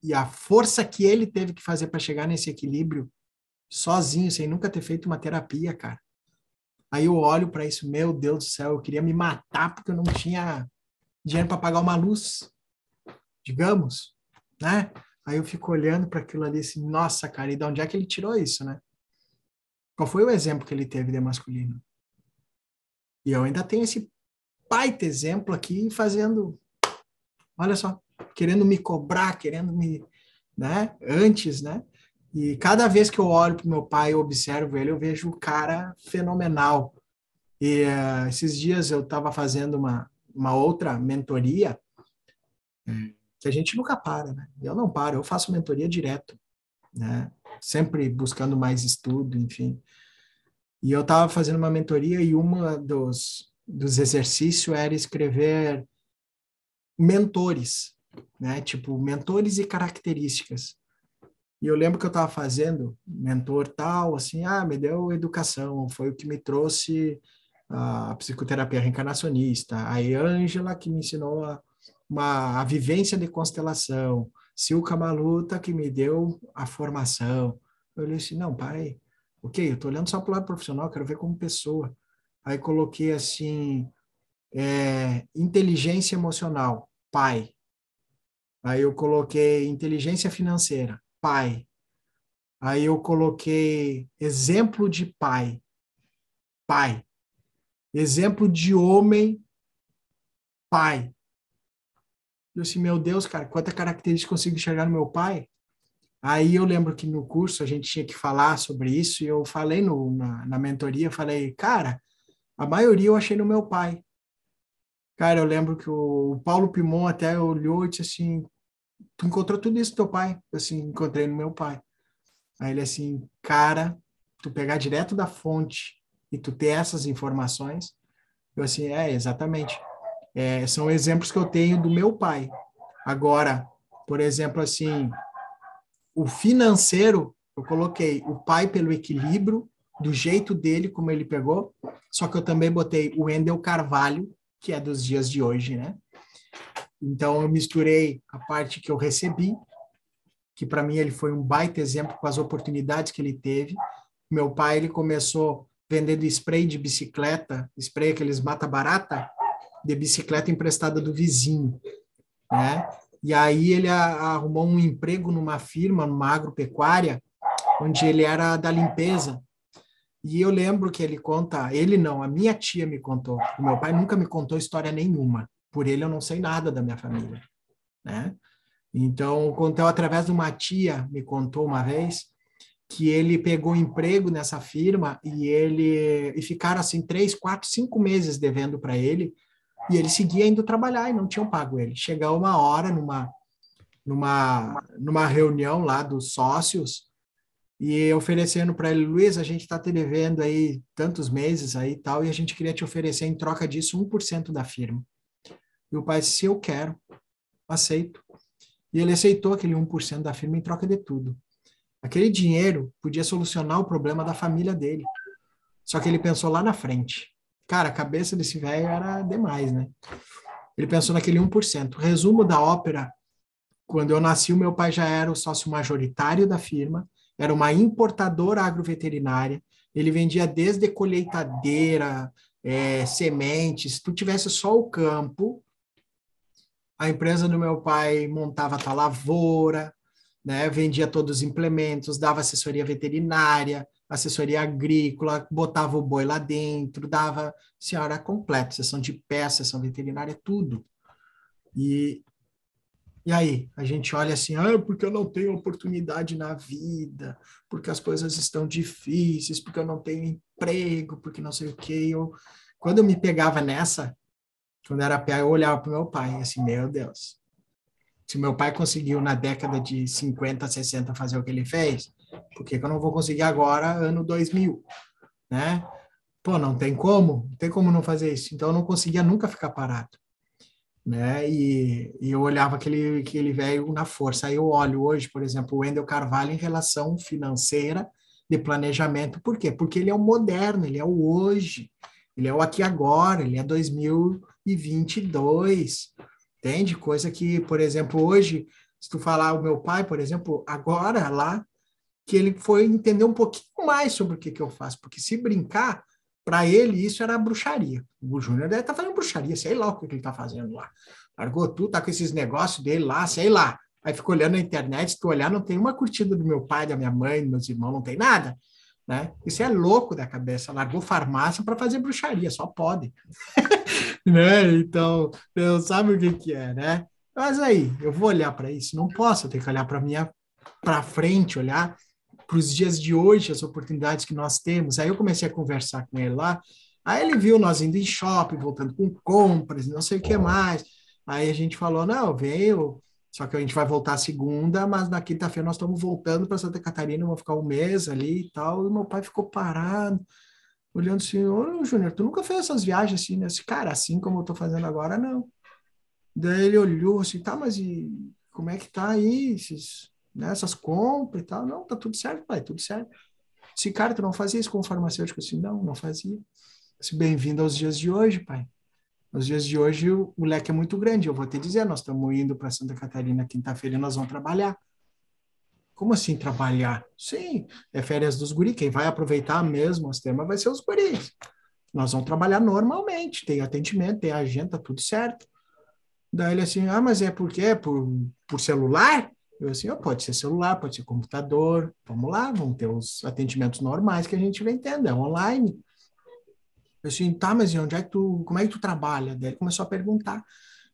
[SPEAKER 7] E a força que ele teve que fazer para chegar nesse equilíbrio sozinho, sem nunca ter feito uma terapia, cara. Aí eu olho para isso, meu Deus do céu, eu queria me matar porque eu não tinha dinheiro para pagar uma luz, digamos, né? Aí eu fico olhando para aquilo ali assim, nossa, cara, e de onde é que ele tirou isso, né? Qual foi o exemplo que ele teve de masculino? E eu ainda tenho esse baita exemplo aqui fazendo, olha só, querendo me cobrar, querendo me, né, antes, né? E cada vez que eu olho para meu pai e observo ele, eu vejo o cara fenomenal. E uh, esses dias eu estava fazendo uma, uma outra mentoria, que a gente nunca para, né? Eu não paro, eu faço mentoria direto, né? Sempre buscando mais estudo, enfim. E eu estava fazendo uma mentoria e uma dos, dos exercícios era escrever mentores, né? Tipo, mentores e características. E eu lembro que eu estava fazendo mentor tal, assim, ah, me deu educação, foi o que me trouxe a psicoterapia reencarnacionista, a Ângela que me ensinou a, uma, a vivência de constelação, Silka Maluta que me deu a formação. Eu olhei assim, não, pai, ok, eu estou olhando só para o lado profissional, quero ver como pessoa. Aí coloquei assim, é, inteligência emocional, pai. Aí eu coloquei inteligência financeira, pai. Aí eu coloquei exemplo de pai, pai. Exemplo de homem, pai. Eu assim, meu Deus, cara, quanta característica consigo enxergar no meu pai? Aí eu lembro que no curso a gente tinha que falar sobre isso e eu falei no, na, na mentoria, falei, cara, a maioria eu achei no meu pai. Cara, eu lembro que o Paulo Pimon até olhou e disse assim: Tu encontrou tudo isso no teu pai? Eu assim, encontrei no meu pai. Aí ele assim, cara, tu pegar direto da fonte e tu ter essas informações, eu assim, é, exatamente. É, são exemplos que eu tenho do meu pai. Agora, por exemplo, assim, o financeiro, eu coloquei o pai pelo equilíbrio, do jeito dele, como ele pegou, só que eu também botei o Wendel Carvalho, que é dos dias de hoje, né? Então eu misturei a parte que eu recebi, que para mim ele foi um baita exemplo com as oportunidades que ele teve. Meu pai ele começou vendendo spray de bicicleta, spray aqueles mata barata de bicicleta emprestada do vizinho, né? E aí ele arrumou um emprego numa firma, numa agropecuária, onde ele era da limpeza. E eu lembro que ele conta, ele não, a minha tia me contou. O meu pai nunca me contou história nenhuma. Por ele eu não sei nada da minha família, né? Então, contou através de uma tia, me contou uma vez, que ele pegou emprego nessa firma e ele e ficaram assim três, quatro, cinco meses devendo para ele e ele seguia indo trabalhar e não tinham pago ele. Chegou uma hora numa numa numa reunião lá dos sócios e oferecendo para ele, Luiz, a gente está te devendo aí tantos meses aí tal, e a gente queria te oferecer em troca disso 1% da firma. E o pai disse, eu quero, aceito. E ele aceitou aquele 1% da firma em troca de tudo. Aquele dinheiro podia solucionar o problema da família dele. Só que ele pensou lá na frente. Cara, a cabeça desse velho era demais, né? Ele pensou naquele 1%. Resumo da ópera: quando eu nasci, o meu pai já era o sócio majoritário da firma, era uma importadora agroveterinária. Ele vendia desde colheitadeira, é, sementes. Se tu tivesse só o campo, a empresa do meu pai montava a lavoura, né? vendia todos os implementos, dava assessoria veterinária, assessoria agrícola, botava o boi lá dentro, dava senhora completa, sessão de pé, sessão veterinária, tudo. E, e aí, a gente olha assim, ah, porque eu não tenho oportunidade na vida, porque as coisas estão difíceis, porque eu não tenho emprego, porque não sei o quê. Eu, quando eu me pegava nessa, quando era pé, eu olhava para meu pai, assim, meu Deus. Se meu pai conseguiu na década de 50, 60 fazer o que ele fez, por que, que eu não vou conseguir agora, ano 2000? Né? Pô, não tem como, não tem como não fazer isso. Então eu não conseguia nunca ficar parado né? E, e, eu olhava aquele, aquele velho na força. Aí eu olho hoje, por exemplo, o Wendel Carvalho em relação financeira de planejamento. Por quê? Porque ele é o moderno, ele é o hoje, ele é o aqui agora, ele é 2022. Entende? Coisa que, por exemplo, hoje, se tu falar o meu pai, por exemplo, agora lá, que ele foi entender um pouquinho mais sobre o que, que eu faço, porque se brincar, para ele, isso era bruxaria. O Júnior deve estar tá fazendo bruxaria, sei lá o que, ele está fazendo lá. Largou tudo, tá com esses negócios dele lá, sei lá. Aí ficou olhando na internet, se tu olhar, não tem uma curtida do meu pai, da minha mãe, dos meus irmãos, não tem nada. Né? Isso é louco da cabeça. Largou farmácia para fazer bruxaria, só pode. né? Então, eu sabe o que, que é, né? Mas aí, eu vou olhar para isso? Não posso, eu tenho que olhar para minha para frente, olhar para os dias de hoje, as oportunidades que nós temos. Aí eu comecei a conversar com ele lá, aí ele viu nós indo em shopping, voltando com compras, não sei o que mais. Aí a gente falou, não, veio, só que a gente vai voltar segunda, mas na quinta-feira nós estamos voltando para Santa Catarina, vamos ficar um mês ali e tal. E meu pai ficou parado, olhando assim, ô Júnior, tu nunca fez essas viagens assim, né? Cara, assim como eu estou fazendo agora, não. Daí ele olhou assim, tá, mas e como é que tá aí esses né, essas compras e tal. Não, tá tudo certo, pai, tudo certo. Se, cara, tu não fazia isso com o farmacêutico? Assim, não, não fazia. Se bem-vindo aos dias de hoje, pai. Nos dias de hoje o, leque é muito grande. Eu vou te dizer, nós estamos indo para Santa Catarina quinta-feira e nós vamos trabalhar. Como assim trabalhar? Sim, é férias dos guris. Quem vai aproveitar mesmo os temas vai ser os guris. Nós vamos trabalhar normalmente, tem atendimento, tem agenda, tudo certo. Daí ele assim, ah, mas é por quê? Por, por celular? Eu assim, oh, pode ser celular, pode ser computador, vamos lá, vamos ter os atendimentos normais que a gente vem tendo, é online. Eu assim, tá, mas onde é que tu, como é que tu trabalha? Daí ele começou a perguntar.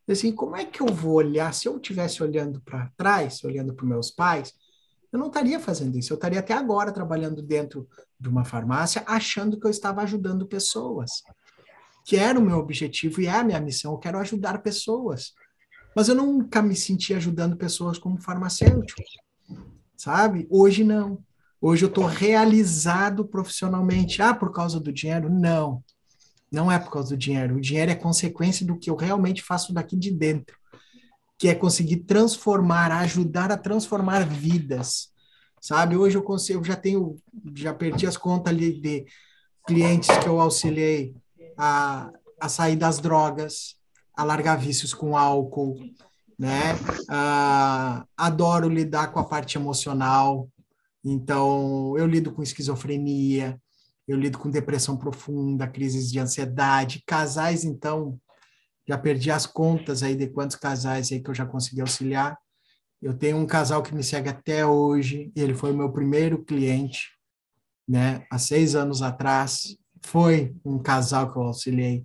[SPEAKER 7] Eu assim, como é que eu vou olhar, se eu estivesse olhando para trás, olhando para meus pais, eu não estaria fazendo isso, eu estaria até agora trabalhando dentro de uma farmácia, achando que eu estava ajudando pessoas. Que era o meu objetivo e é a minha missão, eu quero ajudar pessoas. Mas eu nunca me senti ajudando pessoas como farmacêutico, sabe? Hoje não. Hoje eu estou realizado profissionalmente. Ah, por causa do dinheiro? Não. Não é por causa do dinheiro. O dinheiro é consequência do que eu realmente faço daqui de dentro, que é conseguir transformar, ajudar a transformar vidas. Sabe? Hoje eu consigo, já tenho, já perdi as contas ali de clientes que eu auxiliei a, a sair das drogas, a largar vícios com álcool, né? Uh, adoro lidar com a parte emocional, então eu lido com esquizofrenia, eu lido com depressão profunda, crises de ansiedade, casais, então, já perdi as contas aí de quantos casais aí que eu já consegui auxiliar. Eu tenho um casal que me segue até hoje, e ele foi o meu primeiro cliente, né? Há seis anos atrás, foi um casal que eu auxiliei.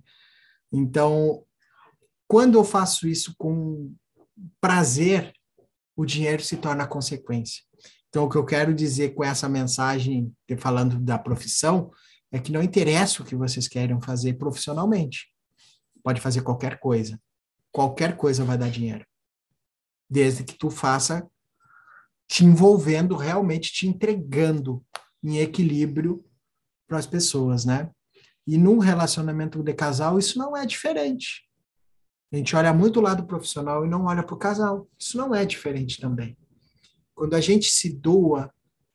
[SPEAKER 7] Então, quando eu faço isso com prazer, o dinheiro se torna consequência. Então, o que eu quero dizer com essa mensagem, falando da profissão, é que não interessa o que vocês querem fazer profissionalmente. Pode fazer qualquer coisa. Qualquer coisa vai dar dinheiro. Desde que tu faça te envolvendo, realmente te entregando em equilíbrio para as pessoas, né? E num relacionamento de casal, isso não é diferente. A gente olha muito o lado profissional e não olha para o casal. Isso não é diferente também. Quando a gente se doa,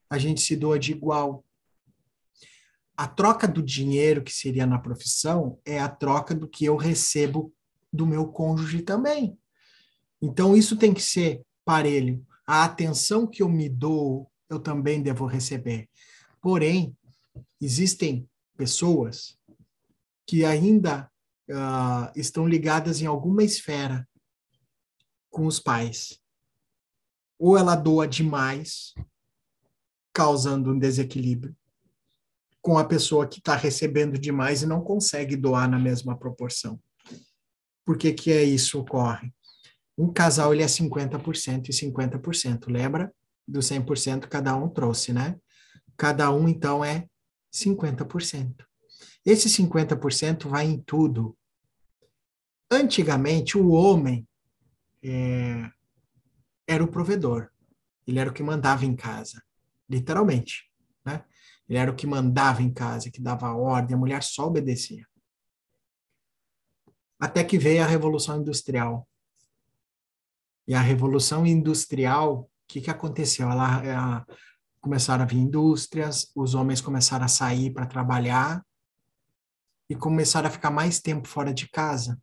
[SPEAKER 7] a gente se doa de igual. a troca do dinheiro que seria na profissão é a troca do que eu recebo do meu cônjuge também. Então, isso tem que ser parelho. A atenção que eu me dou, eu também devo receber. Porém, existem pessoas que ainda uh, estão ligadas em alguma esfera com os pais. Ou ela doa demais, causando um desequilíbrio, com a pessoa que está recebendo demais e não consegue doar na mesma proporção. Por que, que é isso ocorre? Um casal ele é 50% e 50%, lembra? Do 100% cada um trouxe, né? Cada um, então, é 50%. Esse 50% vai em tudo. Antigamente, o homem é, era o provedor. Ele era o que mandava em casa, literalmente. Né? Ele era o que mandava em casa, que dava ordem, a mulher só obedecia. Até que veio a Revolução Industrial. E a Revolução Industrial, o que, que aconteceu? Ela, ela, começaram a vir indústrias, os homens começaram a sair para trabalhar e começaram a ficar mais tempo fora de casa.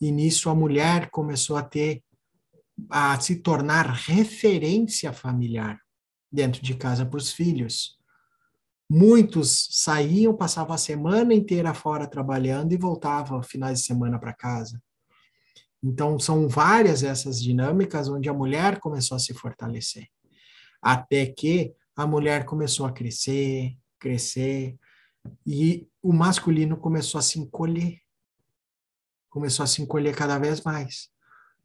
[SPEAKER 7] E nisso a mulher começou a ter a se tornar referência familiar dentro de casa para os filhos. Muitos saíam, passavam a semana inteira fora trabalhando e voltavam finais de semana para casa. Então, são várias essas dinâmicas onde a mulher começou a se fortalecer. Até que a mulher começou a crescer, crescer, e o masculino começou a se encolher. Começou a se encolher cada vez mais.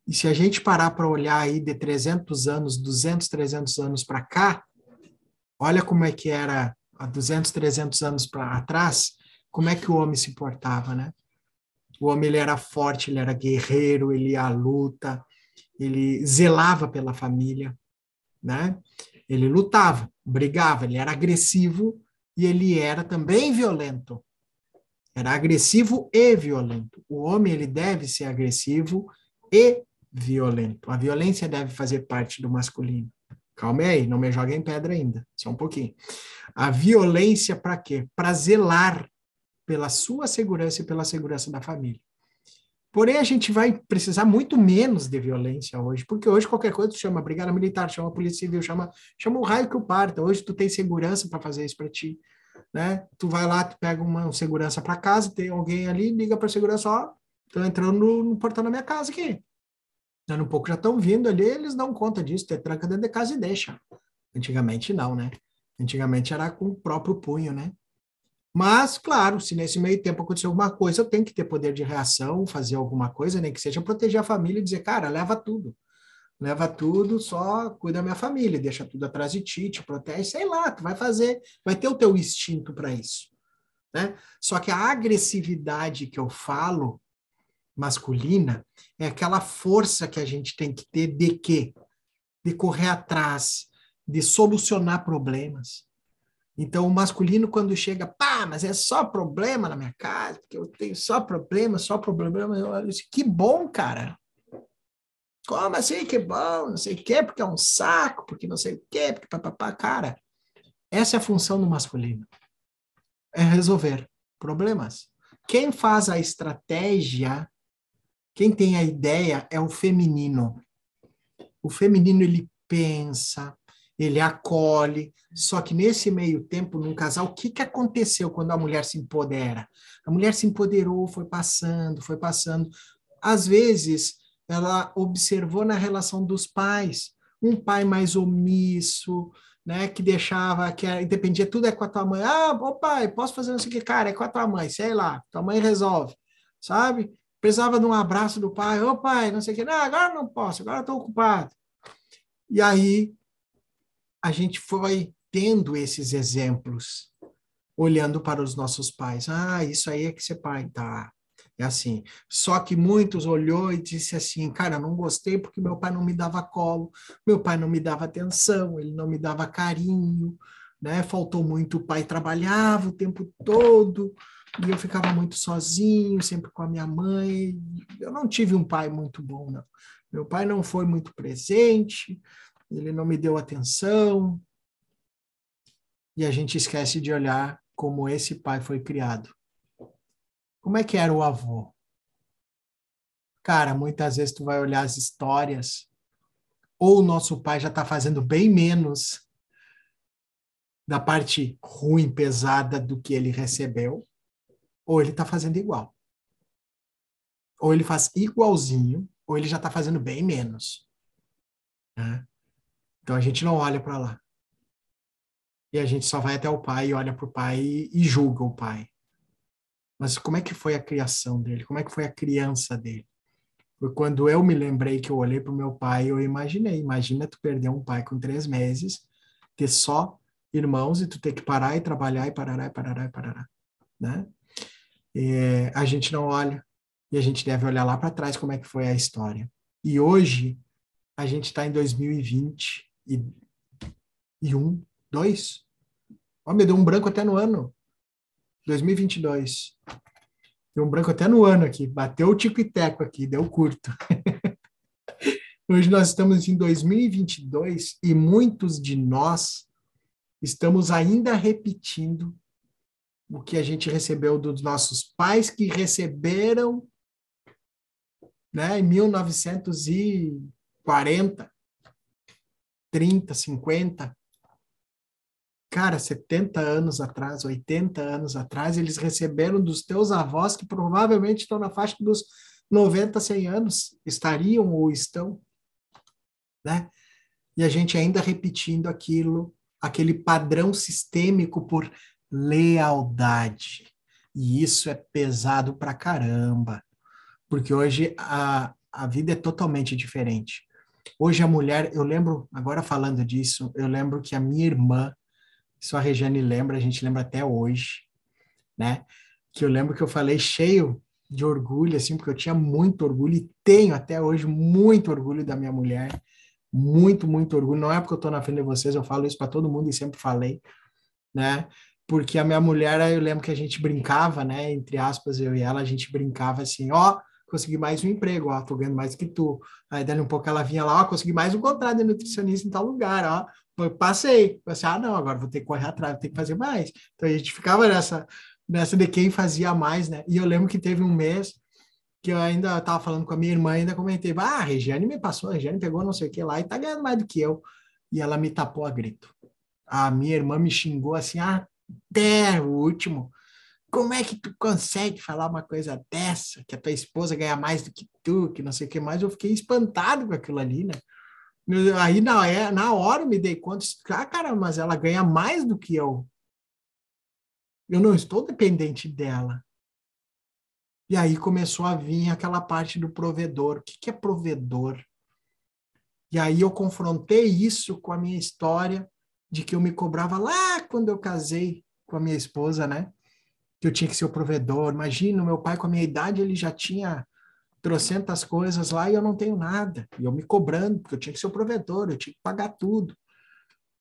[SPEAKER 7] E se a gente parar para olhar aí de 300 anos, 200, 300 anos para cá, olha como é que era há 200, 300 anos para trás, como é que o homem se portava, né? O homem ele era forte, ele era guerreiro, ele ia à luta, ele zelava pela família, né? Ele lutava, brigava, ele era agressivo e ele era também violento. Era agressivo e violento. O homem ele deve ser agressivo e violento. A violência deve fazer parte do masculino. Calma aí, não me joguem pedra ainda, só um pouquinho. A violência para quê? Para zelar pela sua segurança e pela segurança da família. Porém, a gente vai precisar muito menos de violência hoje, porque hoje qualquer coisa tu chama brigada militar, chama polícia civil, chama, chama o raio que o parta. Hoje tu tem segurança para fazer isso para ti, né? Tu vai lá, tu pega uma segurança para casa, tem alguém ali, liga para segurança, ó, tô entrando no, no, portão da minha casa aqui. Dando um pouco já estão vindo ali, eles dão conta disso, tu tranca dentro de casa e deixa. Antigamente não, né? Antigamente era com o próprio punho, né? Mas, claro, se nesse meio tempo aconteceu alguma coisa, eu tenho que ter poder de reação, fazer alguma coisa, nem né? que seja proteger a família e dizer, cara, leva tudo. Leva tudo, só cuida da minha família, deixa tudo atrás de ti, te protege, sei lá, tu vai fazer, vai ter o teu instinto para isso. Né? Só que a agressividade que eu falo, masculina, é aquela força que a gente tem que ter de quê? De correr atrás, de solucionar problemas, então, o masculino, quando chega, pá, mas é só problema na minha casa, porque eu tenho só problema, só problema, eu assim, que bom, cara. Como assim, que bom, não sei o quê, porque é um saco, porque não sei o quê, porque papapá, cara. Essa é a função do masculino. É resolver problemas. Quem faz a estratégia, quem tem a ideia é o feminino. O feminino, ele pensa, ele acolhe. Só que nesse meio tempo, num casal, o que, que aconteceu quando a mulher se empodera? A mulher se empoderou, foi passando, foi passando. Às vezes, ela observou na relação dos pais, um pai mais omisso, né, que deixava, que dependia, tudo é com a tua mãe. Ah, ô pai, posso fazer isso aqui? Cara, é com a tua mãe, sei lá, tua mãe resolve, sabe? Precisava de um abraço do pai, ô pai, não sei o que, não, agora não posso, agora estou ocupado. E aí a gente foi tendo esses exemplos, olhando para os nossos pais. Ah, isso aí é que ser pai, tá? É assim. Só que muitos olhou e disse assim, cara, não gostei porque meu pai não me dava colo, meu pai não me dava atenção, ele não me dava carinho, né? Faltou muito, o pai trabalhava o tempo todo e eu ficava muito sozinho, sempre com a minha mãe. Eu não tive um pai muito bom, não. Meu pai não foi muito presente, ele não me deu atenção. E a gente esquece de olhar como esse pai foi criado. Como é que era o avô? Cara, muitas vezes tu vai olhar as histórias, ou o nosso pai já está fazendo bem menos da parte ruim, pesada do que ele recebeu, ou ele está fazendo igual. Ou ele faz igualzinho, ou ele já está fazendo bem menos. Né? Então a gente não olha para lá. E a gente só vai até o pai e olha para o pai e julga o pai. Mas como é que foi a criação dele? Como é que foi a criança dele? Foi quando eu me lembrei que eu olhei para o meu pai, eu imaginei. Imagina tu perder um pai com três meses, ter só irmãos e tu ter que parar e trabalhar e parar e parar e parar, né? E a gente não olha e a gente deve olhar lá para trás como é que foi a história. E hoje a gente está em 2020 e, e um, dois. Ó, me deu um branco até no ano. 2022. Deu um branco até no ano aqui. Bateu o tico e teco aqui, deu curto. Hoje nós estamos em 2022 e muitos de nós estamos ainda repetindo o que a gente recebeu dos nossos pais que receberam né, em 1940, 30, 50. Cara, 70 anos atrás, 80 anos atrás, eles receberam dos teus avós que provavelmente estão na faixa dos 90, 100 anos, estariam ou estão, né? E a gente ainda repetindo aquilo aquele padrão sistêmico por lealdade. E isso é pesado pra caramba, porque hoje a, a vida é totalmente diferente. Hoje a mulher, eu lembro, agora falando disso, eu lembro que a minha irmã, isso a Regiane lembra, a gente lembra até hoje, né? Que eu lembro que eu falei cheio de orgulho, assim, porque eu tinha muito orgulho e tenho até hoje muito orgulho da minha mulher muito, muito orgulho. Não é porque eu estou na frente de vocês, eu falo isso para todo mundo e sempre falei, né? Porque a minha mulher, eu lembro que a gente brincava, né? Entre aspas, eu e ela, a gente brincava assim, ó, consegui mais um emprego, ó, tô ganhando mais que tu. Aí dali um pouco ela vinha lá, ó, consegui mais um contrato de nutricionista em tal lugar, ó. Eu passei. Eu assim, ah, não, agora vou ter que correr atrás, vou ter que fazer mais. Então a gente ficava nessa, nessa de quem fazia mais, né? E eu lembro que teve um mês que eu ainda estava falando com a minha irmã, ainda comentei, ah, a Regiane me passou, a Regiane pegou não sei o que lá e tá ganhando mais do que eu. E ela me tapou a grito. A minha irmã me xingou assim, até o último. Como é que tu consegue falar uma coisa dessa, que a tua esposa ganha mais do que tu, que não sei o que mais? Eu fiquei espantado com aquilo ali, né? Aí na, é, na hora eu me dei conta, ah, cara, mas ela ganha mais do que eu. Eu não estou dependente dela. E aí começou a vir aquela parte do provedor. O que, que é provedor? E aí eu confrontei isso com a minha história de que eu me cobrava lá quando eu casei com a minha esposa, né? Que eu tinha que ser o provedor. Imagina, meu pai com a minha idade, ele já tinha trocentas coisas lá e eu não tenho nada. E eu me cobrando, porque eu tinha que ser o provedor, eu tinha que pagar tudo.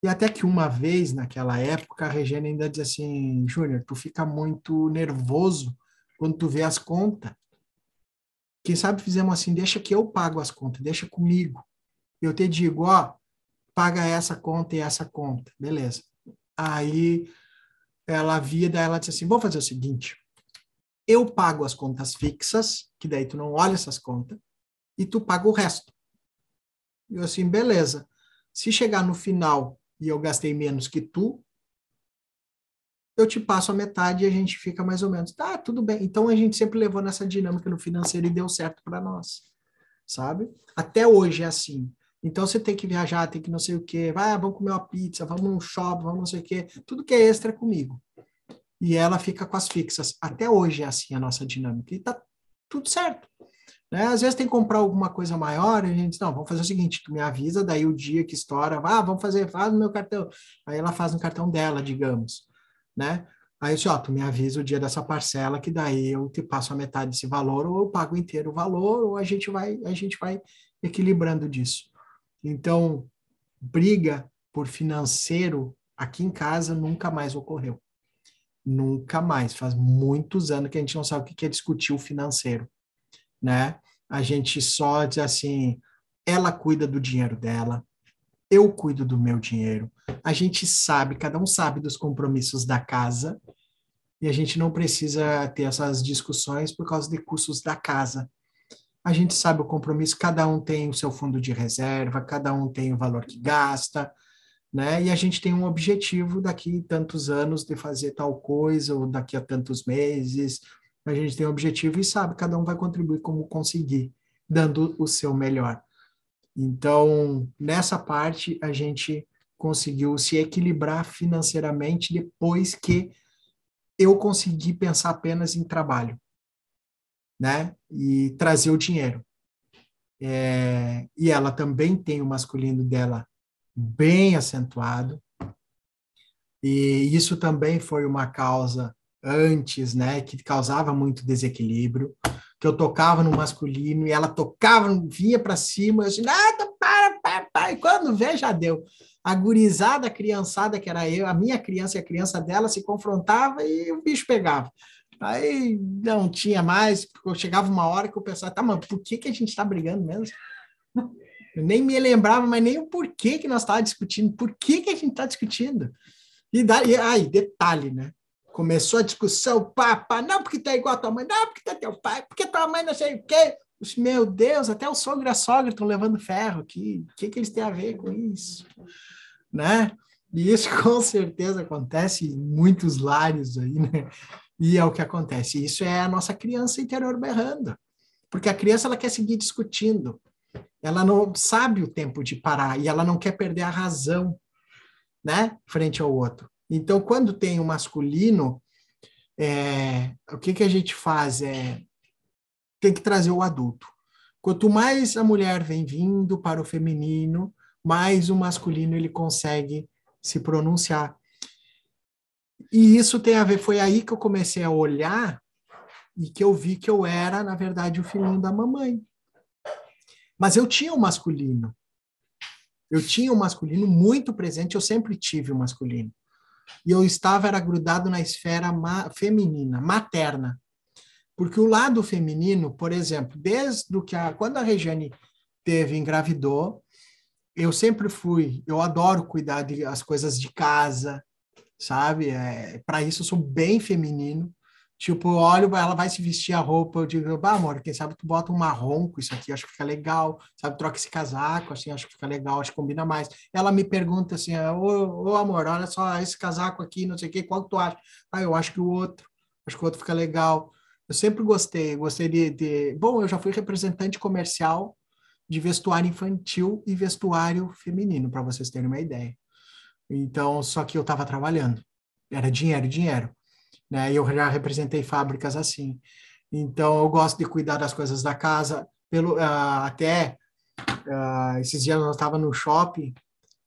[SPEAKER 7] E até que uma vez, naquela época, a Regina ainda dizia assim, Júnior, tu fica muito nervoso quando tu vê as contas. Quem sabe fizemos assim, deixa que eu pago as contas, deixa comigo. Eu te digo, ó, paga essa conta e essa conta, beleza. Aí ela via, daí ela disse assim, vamos fazer o seguinte, eu pago as contas fixas, que daí tu não olha essas contas, e tu paga o resto. E eu assim, beleza. Se chegar no final e eu gastei menos que tu, eu te passo a metade e a gente fica mais ou menos, tá, tudo bem. Então a gente sempre levou nessa dinâmica no financeiro e deu certo para nós, sabe? Até hoje é assim. Então você tem que viajar, tem que não sei o quê, vai, ah, vamos comer uma pizza, vamos num shopping, vamos não sei o quê, tudo que é extra é comigo. E ela fica com as fixas. Até hoje é assim a nossa dinâmica e tá tudo certo. Né? Às vezes tem que comprar alguma coisa maior, e a gente diz, não, vamos fazer o seguinte, tu me avisa, daí o dia que estoura, ah, vamos fazer, faz no meu cartão. Aí ela faz no cartão dela, digamos né? Aí eu ó, tu me avisa o dia dessa parcela, que daí eu te passo a metade desse valor, ou eu pago inteiro o valor, ou a gente vai, a gente vai equilibrando disso. Então, briga por financeiro aqui em casa nunca mais ocorreu. Nunca mais. Faz muitos anos que a gente não sabe o que é discutir o financeiro, né? A gente só diz assim, ela cuida do dinheiro dela, eu cuido do meu dinheiro. A gente sabe, cada um sabe dos compromissos da casa e a gente não precisa ter essas discussões por causa de custos da casa. A gente sabe o compromisso, cada um tem o seu fundo de reserva, cada um tem o valor que gasta, né? E a gente tem um objetivo daqui tantos anos de fazer tal coisa, ou daqui a tantos meses. A gente tem um objetivo e sabe, cada um vai contribuir como conseguir, dando o seu melhor. Então, nessa parte, a gente conseguiu se equilibrar financeiramente depois que eu consegui pensar apenas em trabalho, né? E trazer o dinheiro. É, e ela também tem o masculino dela bem acentuado. E isso também foi uma causa antes, né, que causava muito desequilíbrio, que eu tocava no masculino e ela tocava, vinha para cima, eu disse, nada, para, para, para, e quando vê, já deu. A gurizada, a criançada, que era eu, a minha criança e a criança dela, se confrontava e o bicho pegava. Aí não tinha mais, chegava uma hora que eu pensava, tá, mas por que, que a gente está brigando mesmo? Eu nem me lembrava, mas nem o porquê que nós estávamos discutindo, por que, que a gente está discutindo. E daí, ai, detalhe, né? Começou a discussão, pá, pá, não porque tá igual a tua mãe, não porque tá teu pai, porque tua mãe não sei o quê. Meu Deus, até o sogro e a sogra estão levando ferro aqui. O que, que eles têm a ver com isso? Né? E isso com certeza acontece em muitos lares aí, né? E é o que acontece. Isso é a nossa criança interior berrando. Porque a criança ela quer seguir discutindo ela não sabe o tempo de parar e ela não quer perder a razão, né, frente ao outro. Então, quando tem o masculino, é, o que que a gente faz é tem que trazer o adulto. Quanto mais a mulher vem vindo para o feminino, mais o masculino ele consegue se pronunciar. E isso tem a ver, foi aí que eu comecei a olhar e que eu vi que eu era, na verdade, o filhinho da mamãe. Mas eu tinha o um masculino. Eu tinha o um masculino muito presente, eu sempre tive o um masculino. E eu estava era grudado na esfera ma feminina, materna. Porque o lado feminino, por exemplo, desde que a, quando a Regiane teve engravidou, eu sempre fui, eu adoro cuidar das coisas de casa, sabe? É, Para isso eu sou bem feminino. Tipo, olho, ela vai se vestir a roupa, eu digo, bah, amor, quem sabe tu bota um marrom com isso aqui, acho que fica legal, sabe, troca esse casaco, assim, acho que fica legal, acho que combina mais. Ela me pergunta assim, ô, ô amor, olha só, esse casaco aqui, não sei o quê, qual tu acha? Ah, eu acho que o outro, acho que o outro fica legal. Eu sempre gostei, gostei de, de... Bom, eu já fui representante comercial de vestuário infantil e vestuário feminino, para vocês terem uma ideia. Então, só que eu estava trabalhando, era dinheiro, dinheiro né? Eu já representei fábricas assim. Então, eu gosto de cuidar das coisas da casa. Pelo, uh, até uh, esses dias eu estava no shopping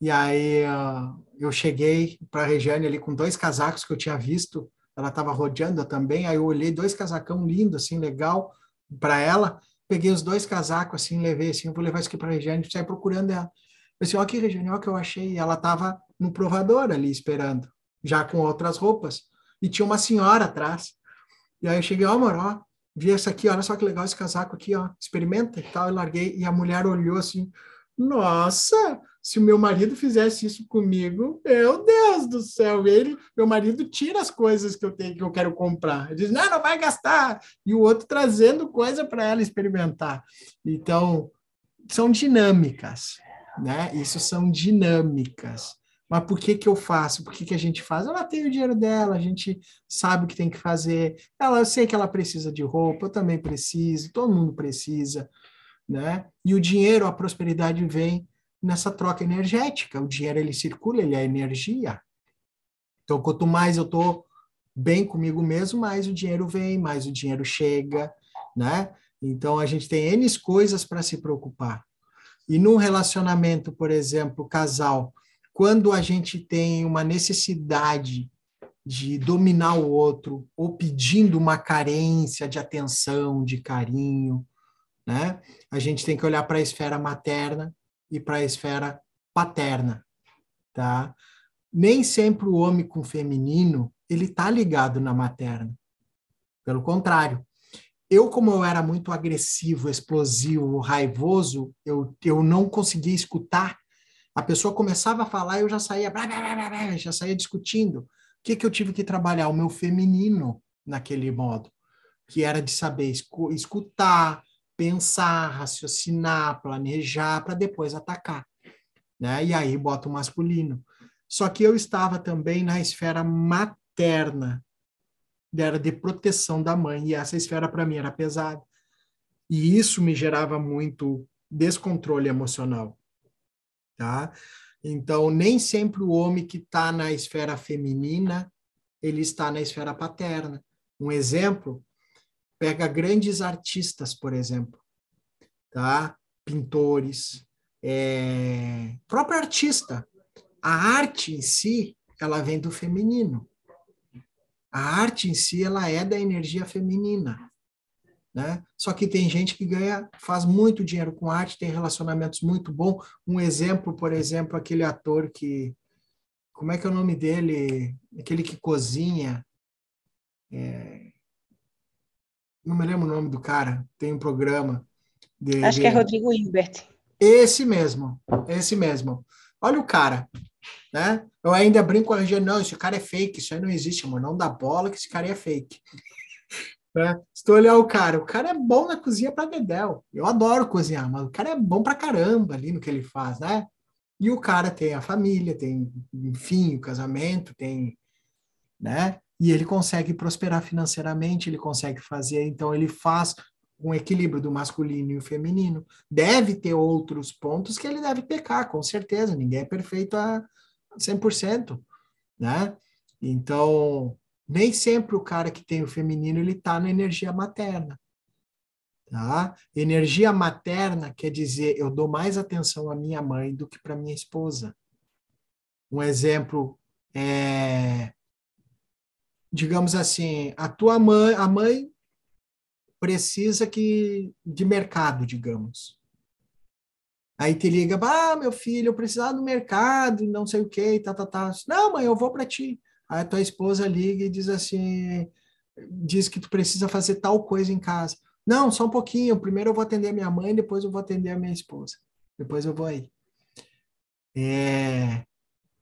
[SPEAKER 7] e aí uh, eu cheguei para a Regiane ali com dois casacos que eu tinha visto. Ela estava rodeando também. Aí eu olhei dois casacão lindo, assim, legal para ela. Peguei os dois casacos, assim, levei assim, vou levar isso aqui para a Regiane. Saí procurando ela. Eu disse, olha aqui, Regiane, o que eu achei. E ela estava no provador ali esperando, já com outras roupas e tinha uma senhora atrás. E aí eu cheguei, ó, oh, amor, ó, vi essa aqui, olha só que legal esse casaco aqui, ó, experimenta e tal. Eu larguei e a mulher olhou assim, nossa, se o meu marido fizesse isso comigo, meu Deus do céu, ele, meu marido tira as coisas que eu tenho que eu quero comprar. Ele diz: "Não, não vai gastar". E o outro trazendo coisa para ela experimentar. Então, são dinâmicas, né? Isso são dinâmicas. Mas por que que eu faço? Por que que a gente faz? Ela tem o dinheiro dela, a gente sabe o que tem que fazer. Ela, eu sei que ela precisa de roupa, eu também preciso, todo mundo precisa, né? E o dinheiro, a prosperidade vem nessa troca energética. O dinheiro ele circula, ele é energia. Então, quanto mais eu estou bem comigo mesmo, mais o dinheiro vem, mais o dinheiro chega, né? Então a gente tem N coisas para se preocupar. E num relacionamento, por exemplo, casal, quando a gente tem uma necessidade de dominar o outro ou pedindo uma carência de atenção, de carinho, né? A gente tem que olhar para a esfera materna e para a esfera paterna, tá? Nem sempre o homem com o feminino, ele tá ligado na materna. Pelo contrário, eu como eu era muito agressivo, explosivo, raivoso, eu, eu não conseguia escutar a pessoa começava a falar, eu já saía, blá, blá, blá, já saía discutindo, que, que eu tive que trabalhar? O meu feminino naquele modo, que era de saber escutar, pensar, raciocinar, planejar para depois atacar. Né? E aí bota o masculino. Só que eu estava também na esfera materna, era de proteção da mãe, e essa esfera para mim era pesada. E isso me gerava muito descontrole emocional. Tá? Então, nem sempre o homem que está na esfera feminina, ele está na esfera paterna. Um exemplo, pega grandes artistas, por exemplo, tá? Pintores, é... próprio artista. A arte em si, ela vem do feminino. A arte em si, ela é da energia feminina. Né? Só que tem gente que ganha, faz muito dinheiro com arte, tem relacionamentos muito bons. Um exemplo, por exemplo, aquele ator que, como é que é o nome dele? Aquele que cozinha. É, não me lembro o nome do cara. Tem um programa.
[SPEAKER 8] De, Acho que é Rodrigo Hilbert.
[SPEAKER 7] Esse mesmo, esse mesmo. Olha o cara, né? Eu ainda brinco com a região, não, esse cara é fake, isso aí não existe, mano. Não dá bola que esse cara é fake. Né? Se tu olhar o cara, o cara é bom na cozinha para dedéu. Eu adoro cozinhar, mas o cara é bom para caramba ali no que ele faz, né? E o cara tem a família, tem, enfim, o casamento, tem, né? E ele consegue prosperar financeiramente, ele consegue fazer, então ele faz um equilíbrio do masculino e o feminino. Deve ter outros pontos que ele deve pecar, com certeza, ninguém é perfeito a 100%, né? Então, nem sempre o cara que tem o feminino ele está na energia materna. Tá? Energia materna quer dizer eu dou mais atenção à minha mãe do que para minha esposa. Um exemplo é, digamos assim, a tua mãe, a mãe precisa que de mercado, digamos. Aí te liga, ah, meu filho, eu precisava do mercado, não sei o que, tá, tá, tá. Não, mãe, eu vou para ti. Aí a tua esposa liga e diz assim, diz que tu precisa fazer tal coisa em casa. Não, só um pouquinho. Primeiro eu vou atender a minha mãe, depois eu vou atender a minha esposa. Depois eu vou aí. É,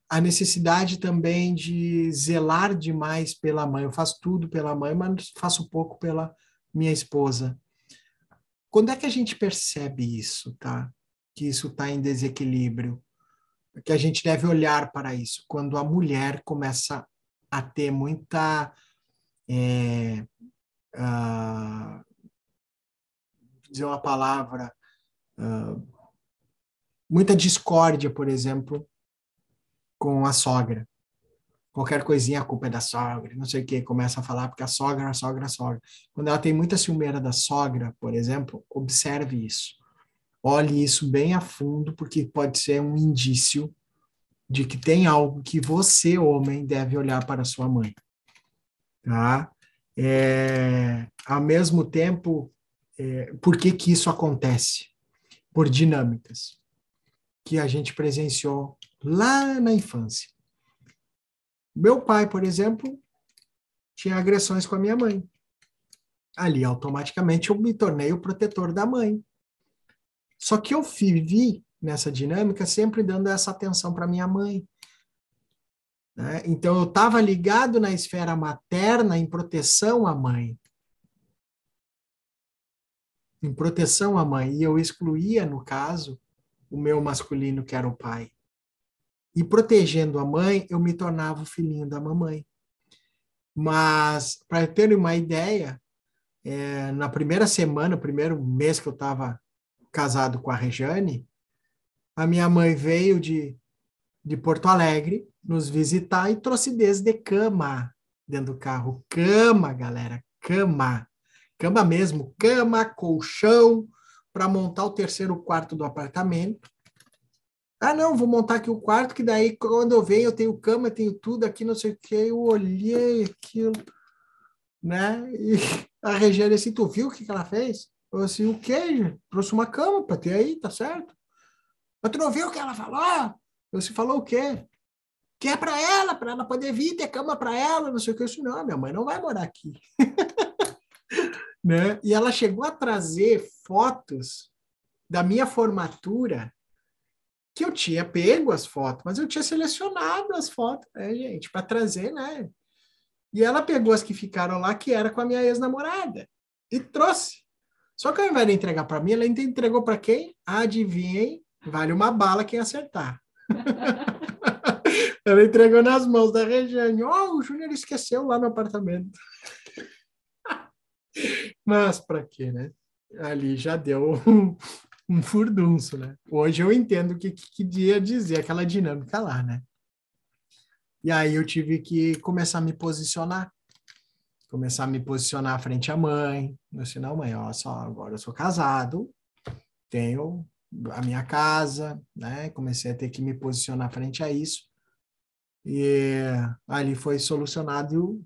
[SPEAKER 7] a necessidade também de zelar demais pela mãe. Eu faço tudo pela mãe, mas faço pouco pela minha esposa. Quando é que a gente percebe isso, tá? Que isso está em desequilíbrio? Que a gente deve olhar para isso. Quando a mulher começa a ter muita. É, uh, dizer uma palavra. Uh, muita discórdia, por exemplo, com a sogra. Qualquer coisinha, a culpa é da sogra, não sei o que, começa a falar porque a sogra, a sogra, a sogra. Quando ela tem muita ciumeira da sogra, por exemplo, observe isso. Olhe isso bem a fundo, porque pode ser um indício de que tem algo que você, homem, deve olhar para sua mãe. Tá? É, ao mesmo tempo, é, por que, que isso acontece? Por dinâmicas que a gente presenciou lá na infância. Meu pai, por exemplo, tinha agressões com a minha mãe. Ali, automaticamente, eu me tornei o protetor da mãe. Só que eu vivi nessa dinâmica, sempre dando essa atenção para minha mãe. Né? Então, eu estava ligado na esfera materna em proteção à mãe. Em proteção à mãe. E eu excluía, no caso, o meu masculino, que era o pai. E protegendo a mãe, eu me tornava o filhinho da mamãe. Mas, para ter uma ideia, é, na primeira semana, primeiro mês que eu estava casado com a Rejane, a minha mãe veio de, de Porto Alegre nos visitar e trouxe desde cama dentro do carro. Cama, galera, cama. Cama mesmo, cama, colchão, para montar o terceiro quarto do apartamento. Ah, não, vou montar aqui o quarto, que daí quando eu venho eu tenho cama, tenho tudo aqui, não sei o que. Eu olhei aquilo, né? E a Regiane assim, tu viu o que, que ela fez? Eu assim, o quê? Trouxe uma cama para ter aí, tá certo? Mas tu não viu o que ela falou? Você falou o quê? Que é para ela, para ela poder vir ter cama para ela, não sei o que. Eu disse, não, minha mãe não vai morar aqui. né? E ela chegou a trazer fotos da minha formatura que eu tinha pego as fotos, mas eu tinha selecionado as fotos, né, gente, para trazer, né? E ela pegou as que ficaram lá, que era com a minha ex-namorada, e trouxe. Só que ao invés de entregar para mim, ela entregou para quem? Adivinhem, vale uma bala quem acertar. ela entregou nas mãos da Regiane. Oh, o Júnior esqueceu lá no apartamento. Mas para quê, né? Ali já deu um, um furdunço, né? Hoje eu entendo o que, queria dizer aquela dinâmica lá, né? E aí eu tive que começar a me posicionar. Começar a me posicionar frente à mãe. Eu disse, não, mãe, ó, só, agora eu sou casado, tenho a minha casa, né? Comecei a ter que me posicionar frente a isso. E ali foi solucionado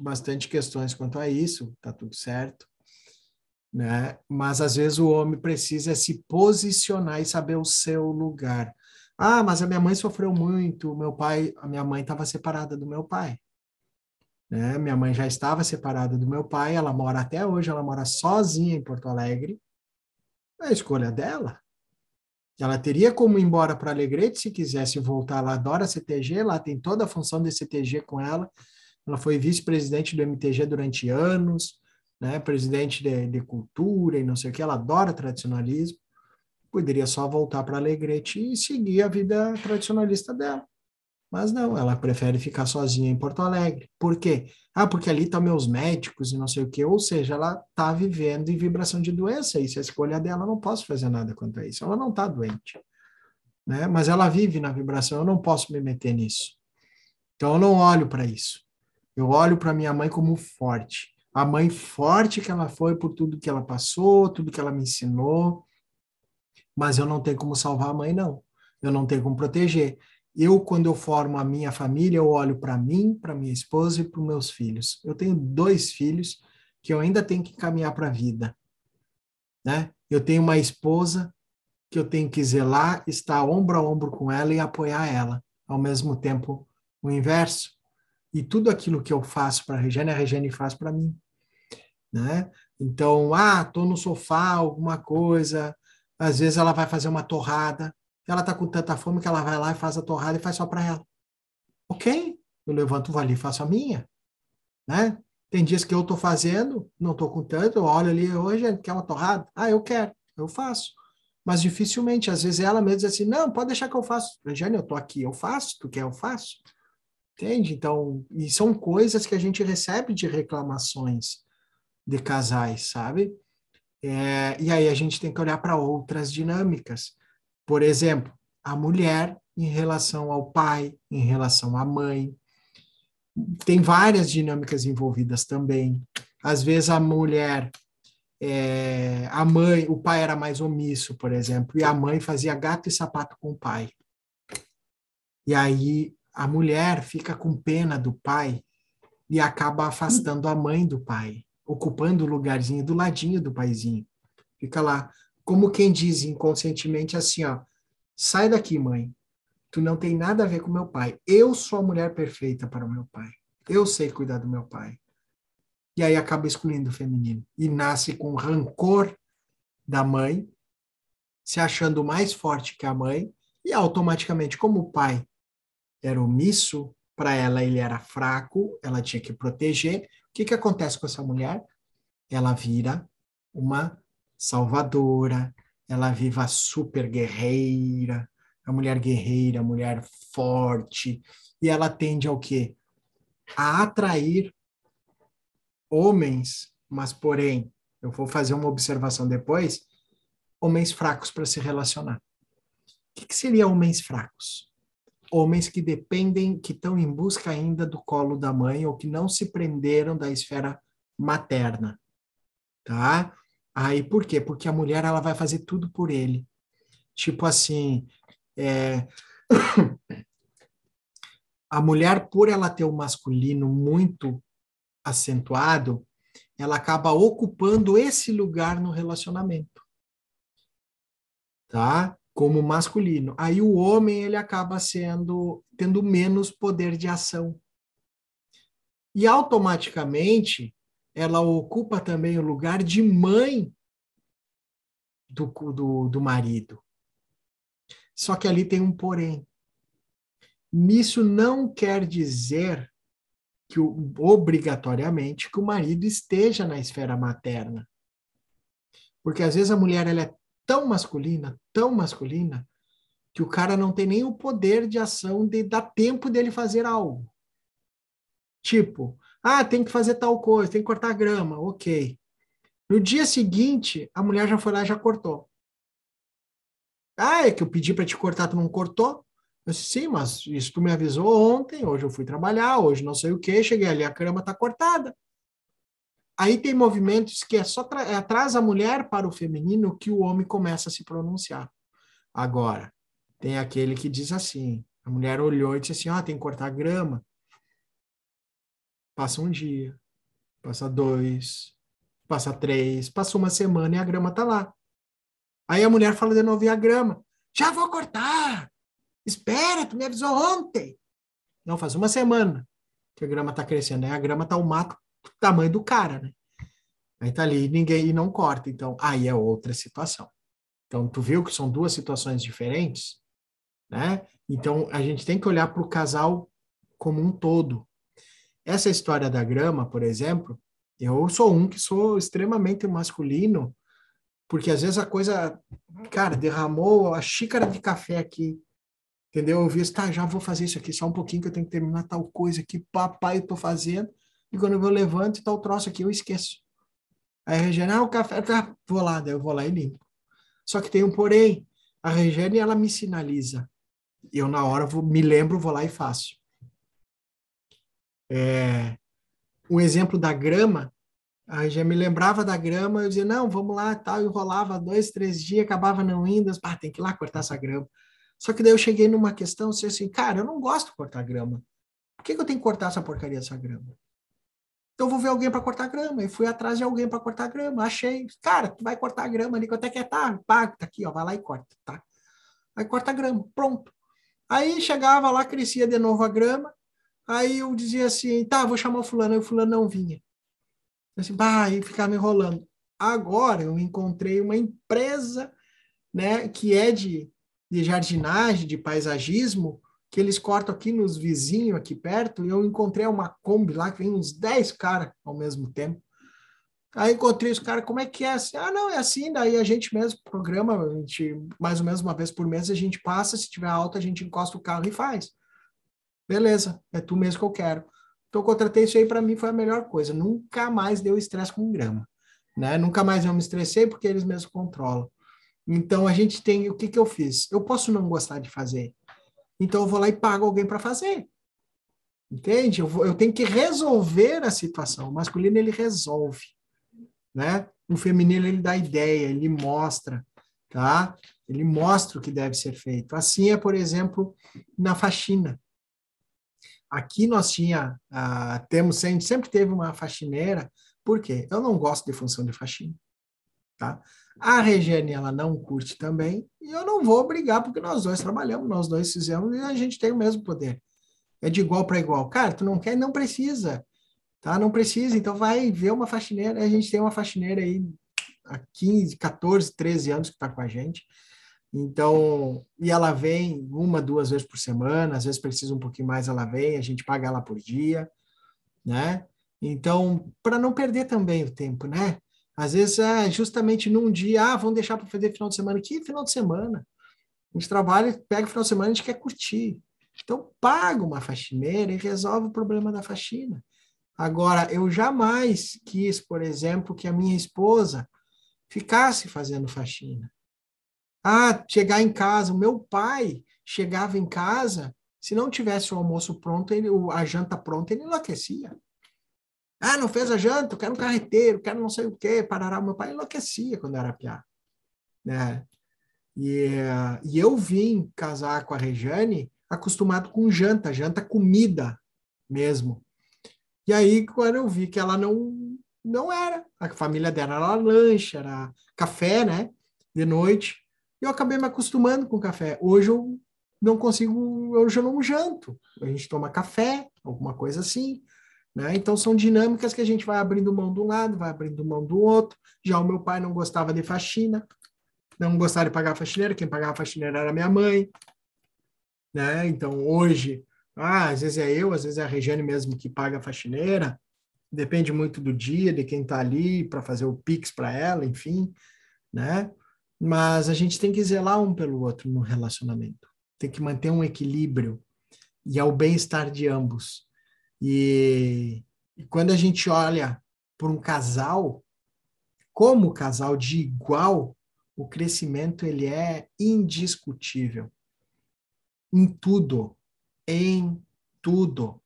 [SPEAKER 7] bastante questões quanto a isso, tá tudo certo, né? Mas às vezes o homem precisa se posicionar e saber o seu lugar. Ah, mas a minha mãe sofreu muito, meu pai, a minha mãe estava separada do meu pai. Né? Minha mãe já estava separada do meu pai, ela mora até hoje, ela mora sozinha em Porto Alegre. É a escolha dela. Ela teria como ir embora para Alegrete se quisesse voltar. Ela adora CTG, lá tem toda a função de CTG com ela. Ela foi vice-presidente do MTG durante anos, né? presidente de, de cultura e não sei o que. Ela adora tradicionalismo poderia só voltar para Alegrete e seguir a vida tradicionalista dela. Mas não, ela prefere ficar sozinha em Porto Alegre. Por quê? Ah, porque ali estão tá meus médicos e não sei o quê. Ou seja, ela está vivendo em vibração de doença. E se a escolha dela, não posso fazer nada quanto a isso. Ela não está doente. Né? Mas ela vive na vibração. Eu não posso me meter nisso. Então, eu não olho para isso. Eu olho para minha mãe como forte. A mãe forte que ela foi por tudo que ela passou, tudo que ela me ensinou mas eu não tenho como salvar a mãe, não. Eu não tenho como proteger. Eu, quando eu formo a minha família, eu olho para mim, para minha esposa e para meus filhos. Eu tenho dois filhos que eu ainda tenho que caminhar para a vida. Né? Eu tenho uma esposa que eu tenho que zelar, estar ombro a ombro com ela e apoiar ela. Ao mesmo tempo, o inverso. E tudo aquilo que eu faço para a Regiane, a Regiane faz para mim. Né? Então, ah, estou no sofá, alguma coisa, às vezes ela vai fazer uma torrada, ela está com tanta fome que ela vai lá e faz a torrada e faz só para ela. Ok, eu levanto, vou ali e faço a minha. Né? Tem dias que eu estou fazendo, não estou com tanto, eu olho ali, hoje quer uma torrada? Ah, eu quero, eu faço. Mas dificilmente, às vezes ela mesmo diz assim, não, pode deixar que eu faço. Jane, eu estou aqui, eu faço, tu quer, eu faço. Entende? Então, e são coisas que a gente recebe de reclamações de casais, sabe? É, e aí a gente tem que olhar para outras dinâmicas. Por exemplo, a mulher em relação ao pai, em relação à mãe. Tem várias dinâmicas envolvidas também. Às vezes a mulher, é, a mãe, o pai era mais omisso, por exemplo, e a mãe fazia gato e sapato com o pai. E aí a mulher fica com pena do pai e acaba afastando a mãe do pai ocupando o lugarzinho do ladinho do paizinho. Fica lá, como quem diz inconscientemente assim, ó, sai daqui, mãe. Tu não tem nada a ver com meu pai. Eu sou a mulher perfeita para o meu pai. Eu sei cuidar do meu pai. E aí acaba excluindo o feminino e nasce com rancor da mãe, se achando mais forte que a mãe, e automaticamente, como o pai era omisso, para ela ele era fraco, ela tinha que proteger, o que, que acontece com essa mulher? Ela vira uma salvadora, ela viva super guerreira, a mulher guerreira, a mulher forte, e ela tende ao quê? A atrair homens, mas porém, eu vou fazer uma observação depois, homens fracos para se relacionar. O que, que seria homens fracos? homens que dependem, que estão em busca ainda do colo da mãe ou que não se prenderam da esfera materna, tá? Aí por quê? Porque a mulher ela vai fazer tudo por ele. Tipo assim, é... a mulher por ela ter o masculino muito acentuado, ela acaba ocupando esse lugar no relacionamento. Tá? como masculino. Aí o homem ele acaba sendo tendo menos poder de ação. E automaticamente ela ocupa também o lugar de mãe do, do, do marido. Só que ali tem um porém. Nisso não quer dizer que obrigatoriamente que o marido esteja na esfera materna. Porque às vezes a mulher ela é tão masculina, tão masculina, que o cara não tem nem o poder de ação de dar tempo dele fazer algo. Tipo, ah, tem que fazer tal coisa, tem que cortar grama, ok. No dia seguinte, a mulher já foi lá e já cortou. Ah, é que eu pedi para te cortar, tu não cortou? Eu disse, sim, mas isso tu me avisou ontem, hoje eu fui trabalhar, hoje não sei o que, cheguei ali, a cama está cortada. Aí tem movimentos que é só é, atrás a mulher para o feminino que o homem começa a se pronunciar. Agora, tem aquele que diz assim, a mulher olhou e disse assim, ah, tem que cortar grama. Passa um dia, passa dois, passa três, passa uma semana e a grama tá lá. Aí a mulher fala de novo, e a grama? Já vou cortar! Espera, tu me avisou ontem. Não, faz uma semana que a grama está crescendo. Aí a grama está o mato do tamanho do cara, né? Aí tá ali ninguém e não corta. Então, aí é outra situação. Então, tu viu que são duas situações diferentes, né? Então, a gente tem que olhar para o casal como um todo. Essa história da grama, por exemplo, eu sou um que sou extremamente masculino, porque às vezes a coisa, cara, derramou a xícara de café aqui, Entendeu? Eu vi, tá, já vou fazer isso aqui, só um pouquinho que eu tenho que terminar tal coisa aqui, papai, eu tô fazendo. E quando eu levanto e tá o troço aqui, eu esqueço. Aí a Regiane, ah, o café, tá, vou lá, daí eu vou lá e limpo. Só que tem um porém, a Regiane, ela me sinaliza. Eu, na hora, vou, me lembro, vou lá e faço. É, um exemplo da grama, a já me lembrava da grama, eu dizia, não, vamos lá, tal, enrolava dois, três dias, acabava não indo, ah, tem que ir lá cortar essa grama. Só que daí eu cheguei numa questão, assim, cara, eu não gosto de cortar grama. Por que, que eu tenho que cortar essa porcaria dessa grama? Então eu vou ver alguém para cortar grama. E fui atrás de alguém para cortar grama. Achei. Cara, tu vai cortar grama ali, quanto é que é? Tá, paga, tá aqui, ó, vai lá e corta, tá? Aí corta grama, pronto. Aí chegava lá, crescia de novo a grama. Aí eu dizia assim, tá, vou chamar o fulano. Aí o fulano não vinha. Assim, bah, e ficava enrolando. Agora eu encontrei uma empresa, né, que é de de jardinagem, de paisagismo, que eles cortam aqui nos vizinhos, aqui perto, e eu encontrei uma Kombi lá, que vem uns 10 caras ao mesmo tempo. Aí encontrei os caras, como é que é? Assim, ah, não, é assim, daí a gente mesmo programa, a gente, mais ou menos uma vez por mês, a gente passa, se tiver alta, a gente encosta o carro e faz. Beleza, é tu mesmo que eu quero. Então, eu contratei isso aí, para mim foi a melhor coisa. Nunca mais deu estresse com grama. Né? Nunca mais eu me estressei, porque eles mesmos controlam. Então a gente tem o que que eu fiz? Eu posso não gostar de fazer, então eu vou lá e pago alguém para fazer. Entende? Eu, vou, eu tenho que resolver a situação. O masculino ele resolve, né? O feminino ele dá ideia, ele mostra, tá? Ele mostra o que deve ser feito. Assim é, por exemplo, na faxina. Aqui nós tinha, uh, temos, a gente sempre teve uma faxineira, por quê? Eu não gosto de função de faxina, tá? A Regiane, ela não curte também, e eu não vou brigar, porque nós dois trabalhamos, nós dois fizemos, e a gente tem o mesmo poder. É de igual para igual. Cara, tu não quer, não precisa, tá? Não precisa, então vai ver uma faxineira, a gente tem uma faxineira aí há 15, 14, 13 anos que está com a gente, então, e ela vem uma, duas vezes por semana, às vezes precisa um pouquinho mais, ela vem, a gente paga ela por dia, né? Então, para não perder também o tempo, né? Às vezes é justamente num dia, ah, vamos deixar para fazer final de semana. Que final de semana? A gente trabalha, pega o final de semana, a gente quer curtir. Então, paga uma faxineira e resolve o problema da faxina. Agora, eu jamais quis, por exemplo, que a minha esposa ficasse fazendo faxina. Ah, chegar em casa, o meu pai chegava em casa, se não tivesse o almoço pronto, ele, a janta pronta, ele enlouquecia. Ah, não fez a janta, eu quero um carreteiro, quero não sei o quê, parará. Meu pai enlouquecia quando era piá. Né? E, e eu vim casar com a Rejane acostumado com janta, janta comida mesmo. E aí, quando eu vi que ela não, não era, a família dela era lanche, era café, né? De noite. Eu acabei me acostumando com café. Hoje eu não consigo, hoje eu não janto. A gente toma café, alguma coisa assim. Né? Então, são dinâmicas que a gente vai abrindo mão de um lado, vai abrindo mão do outro. Já o meu pai não gostava de faxina, não gostava de pagar faxineira, quem pagava faxineira era minha mãe, né? Então, hoje, ah, às vezes é eu, às vezes é a Regiane mesmo que paga a faxineira, depende muito do dia, de quem está ali para fazer o Pix para ela, enfim, né? Mas a gente tem que zelar um pelo outro no relacionamento. Tem que manter um equilíbrio e é o bem-estar de ambos. E, e quando a gente olha por um casal, como casal de igual, o crescimento ele é indiscutível. Em tudo, em tudo,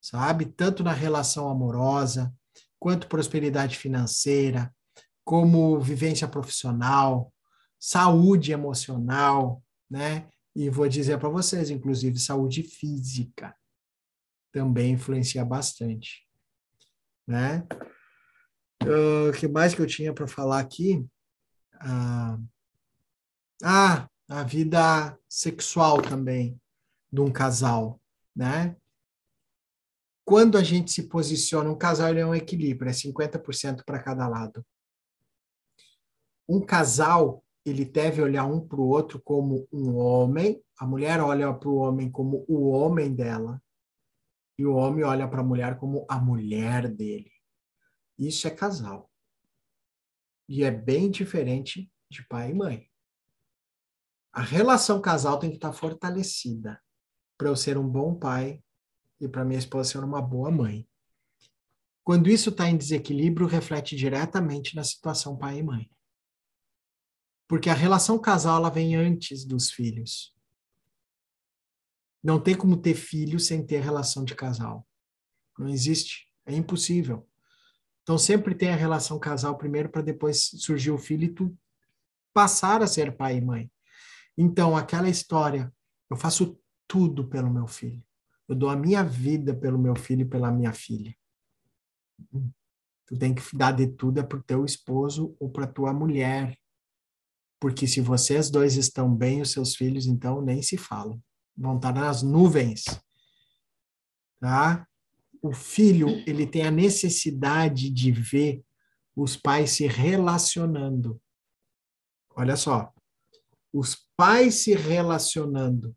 [SPEAKER 7] sabe? Tanto na relação amorosa, quanto prosperidade financeira, como vivência profissional, saúde emocional, né? E vou dizer para vocês, inclusive, saúde física também influencia bastante, né? O uh, que mais que eu tinha para falar aqui? Ah, ah, a vida sexual também de um casal, né? Quando a gente se posiciona, um casal é um equilíbrio, é 50% para cada lado. Um casal, ele deve olhar um para o outro como um homem, a mulher olha para o homem como o homem dela, e o homem olha para a mulher como a mulher dele. Isso é casal. E é bem diferente de pai e mãe. A relação casal tem que estar fortalecida para eu ser um bom pai e para minha esposa ser uma boa mãe. Quando isso está em desequilíbrio, reflete diretamente na situação pai e mãe. Porque a relação casal ela vem antes dos filhos. Não tem como ter filho sem ter relação de casal. Não existe. É impossível. Então sempre tem a relação casal primeiro para depois surgir o filho e tu passar a ser pai e mãe. Então aquela história, eu faço tudo pelo meu filho. Eu dou a minha vida pelo meu filho e pela minha filha. Tu tem que dar de tudo é pro teu esposo ou para tua mulher. Porque se vocês dois estão bem, os seus filhos então nem se falam. Vão estar nas nuvens. Tá? o filho ele tem a necessidade de ver os pais se relacionando. Olha só, os pais se relacionando,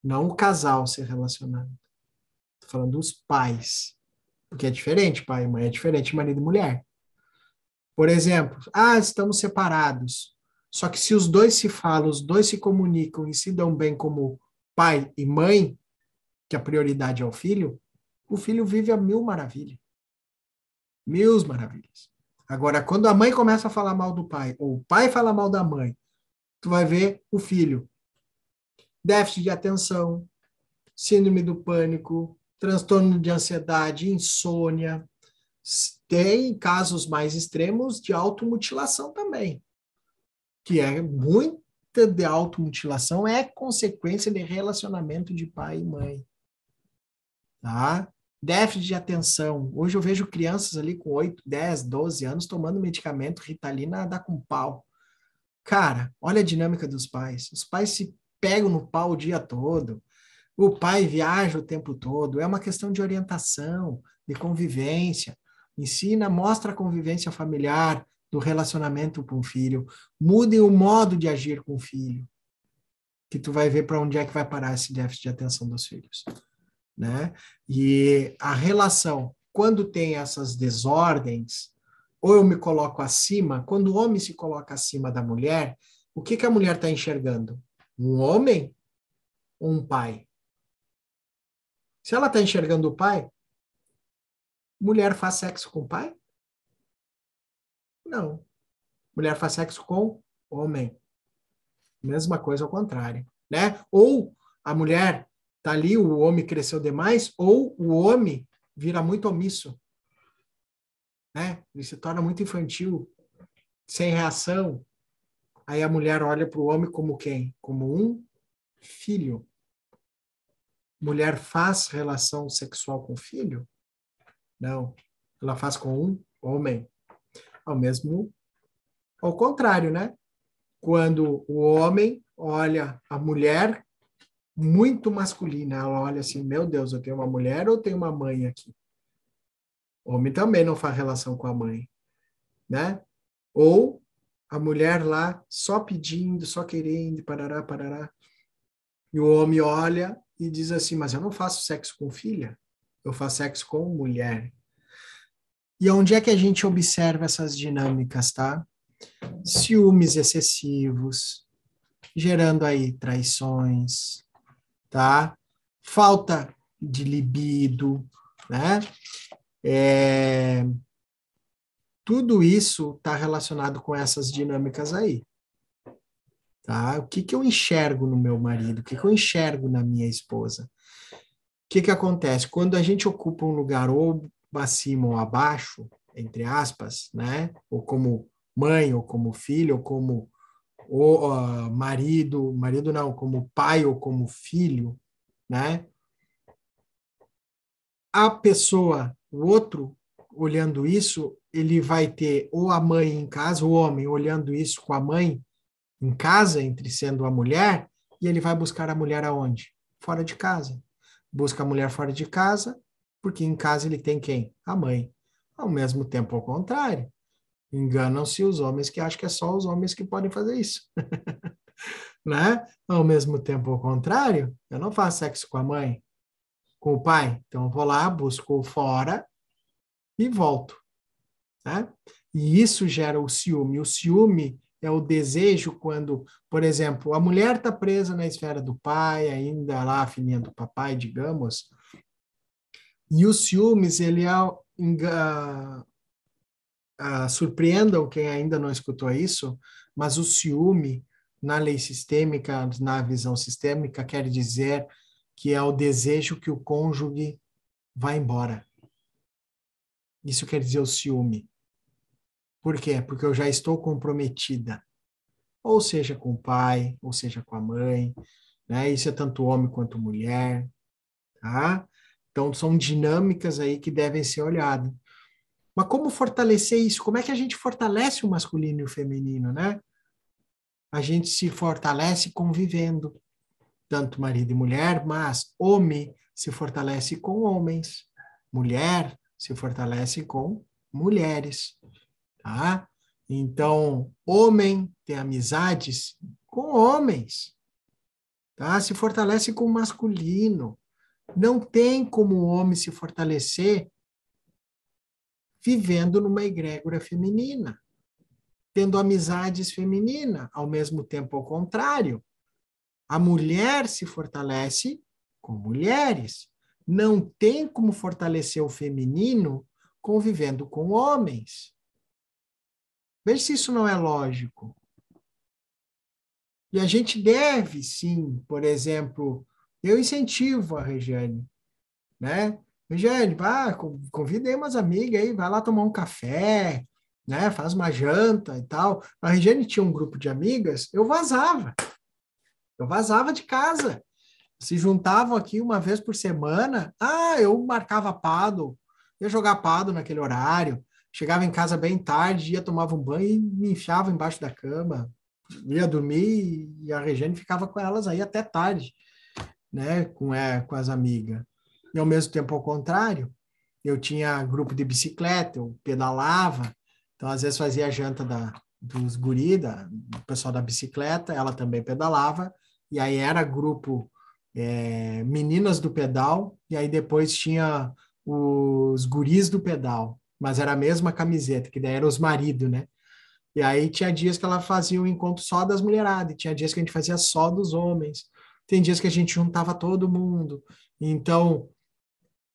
[SPEAKER 7] não o casal se relacionando. Estou falando dos pais, porque é diferente, pai e mãe é diferente, marido e mulher. Por exemplo, ah, estamos separados. Só que se os dois se falam, os dois se comunicam e se dão bem como pai e mãe, que a prioridade é o filho, o filho vive a mil maravilhas. Mil maravilhas. Agora, quando a mãe começa a falar mal do pai, ou o pai fala mal da mãe, tu vai ver o filho. Déficit de atenção, síndrome do pânico, transtorno de ansiedade, insônia. Tem casos mais extremos de automutilação também, que é muita de automutilação é consequência de relacionamento de pai e mãe. Tá? déficit de atenção. Hoje eu vejo crianças ali com 8, 10, 12 anos tomando medicamento, Ritalina, dá com pau. Cara, olha a dinâmica dos pais. Os pais se pegam no pau o dia todo. O pai viaja o tempo todo. É uma questão de orientação, de convivência. Ensina, mostra a convivência familiar, do relacionamento com o filho. Mudem o modo de agir com o filho. Que tu vai ver para onde é que vai parar esse déficit de atenção dos filhos né? E a relação, quando tem essas desordens, ou eu me coloco acima, quando o homem se coloca acima da mulher, o que, que a mulher está enxergando? Um homem ou um pai? Se ela está enxergando o pai, mulher faz sexo com pai? Não. Mulher faz sexo com homem. Mesma coisa ao contrário, né? Ou a mulher tá ali, o homem cresceu demais, ou o homem vira muito omisso. Né? Ele se torna muito infantil, sem reação. Aí a mulher olha para o homem como quem? Como um filho. Mulher faz relação sexual com filho? Não. Ela faz com um homem. Ao mesmo, ao contrário, né? Quando o homem olha a mulher muito masculina. Ela olha assim, meu Deus, eu tenho uma mulher ou tenho uma mãe aqui? O homem também não faz relação com a mãe, né? Ou a mulher lá só pedindo, só querendo, parará, parará. E o homem olha e diz assim: Mas eu não faço sexo com filha, eu faço sexo com mulher. E onde é que a gente observa essas dinâmicas, tá? Ciúmes excessivos, gerando aí traições, tá? Falta de libido, né? É... Tudo isso está relacionado com essas dinâmicas aí. Tá? O que, que eu enxergo no meu marido? O que, que eu enxergo na minha esposa? O que, que acontece? Quando a gente ocupa um lugar ou acima ou abaixo, entre aspas, né? Ou como mãe, ou como filho, ou como ou, uh, marido, marido não, como pai ou como filho, né? A pessoa, o outro, olhando isso, ele vai ter ou a mãe em casa, o homem olhando isso com a mãe em casa, entre sendo a mulher, e ele vai buscar a mulher aonde? Fora de casa. Busca a mulher fora de casa, porque em casa ele tem quem? A mãe. Ao mesmo tempo, ao contrário. Enganam-se os homens que acham que é só os homens que podem fazer isso. né? Ao mesmo tempo, ao contrário, eu não faço sexo com a mãe, com o pai. Então, eu vou lá, busco fora e volto. Né? E isso gera o ciúme. O ciúme é o desejo quando, por exemplo, a mulher está presa na esfera do pai, ainda lá a filhinha do papai, digamos, e o ciúmes, ele é, uh, uh, surpreendam quem ainda não escutou isso, mas o ciúme, na lei sistêmica, na visão sistêmica, quer dizer que é o desejo que o cônjuge vá embora. Isso quer dizer o ciúme. Por quê? Porque eu já estou comprometida. Ou seja, com o pai, ou seja, com a mãe. Né? Isso é tanto homem quanto mulher. Tá? Então, são dinâmicas aí que devem ser olhadas. Mas como fortalecer isso? Como é que a gente fortalece o masculino e o feminino, né? A gente se fortalece convivendo, tanto marido e mulher, mas homem se fortalece com homens, mulher se fortalece com mulheres, tá? Então, homem tem amizades com homens, tá? Se fortalece com o masculino. Não tem como o homem se fortalecer vivendo numa egrégora feminina, tendo amizades femininas, ao mesmo tempo ao contrário. A mulher se fortalece com mulheres. Não tem como fortalecer o feminino convivendo com homens. Veja se isso não é lógico. E a gente deve, sim, por exemplo, eu incentivo a Regiane, né? Regiane, vá, convidei umas amigas aí, vai lá tomar um café, né? Faz uma janta e tal. A Regiane tinha um grupo de amigas, eu vazava. Eu vazava de casa. Se juntavam aqui uma vez por semana. Ah, eu marcava pado, ia jogar pado naquele horário. Chegava em casa bem tarde, ia tomava um banho e me enfiava embaixo da cama. Ia dormir e a Regiane ficava com elas aí até tarde né, com, é, com as amigas. E ao mesmo tempo, ao contrário, eu tinha grupo de bicicleta, eu pedalava, então às vezes fazia a janta da, dos guri, da, do pessoal da bicicleta, ela também pedalava, e aí era grupo é, meninas do pedal, e aí depois tinha os guris do pedal, mas era a mesma camiseta, que daí eram os maridos, né? E aí tinha dias que ela fazia um encontro só das mulheradas, tinha dias que a gente fazia só dos homens tem dias que a gente juntava todo mundo. Então,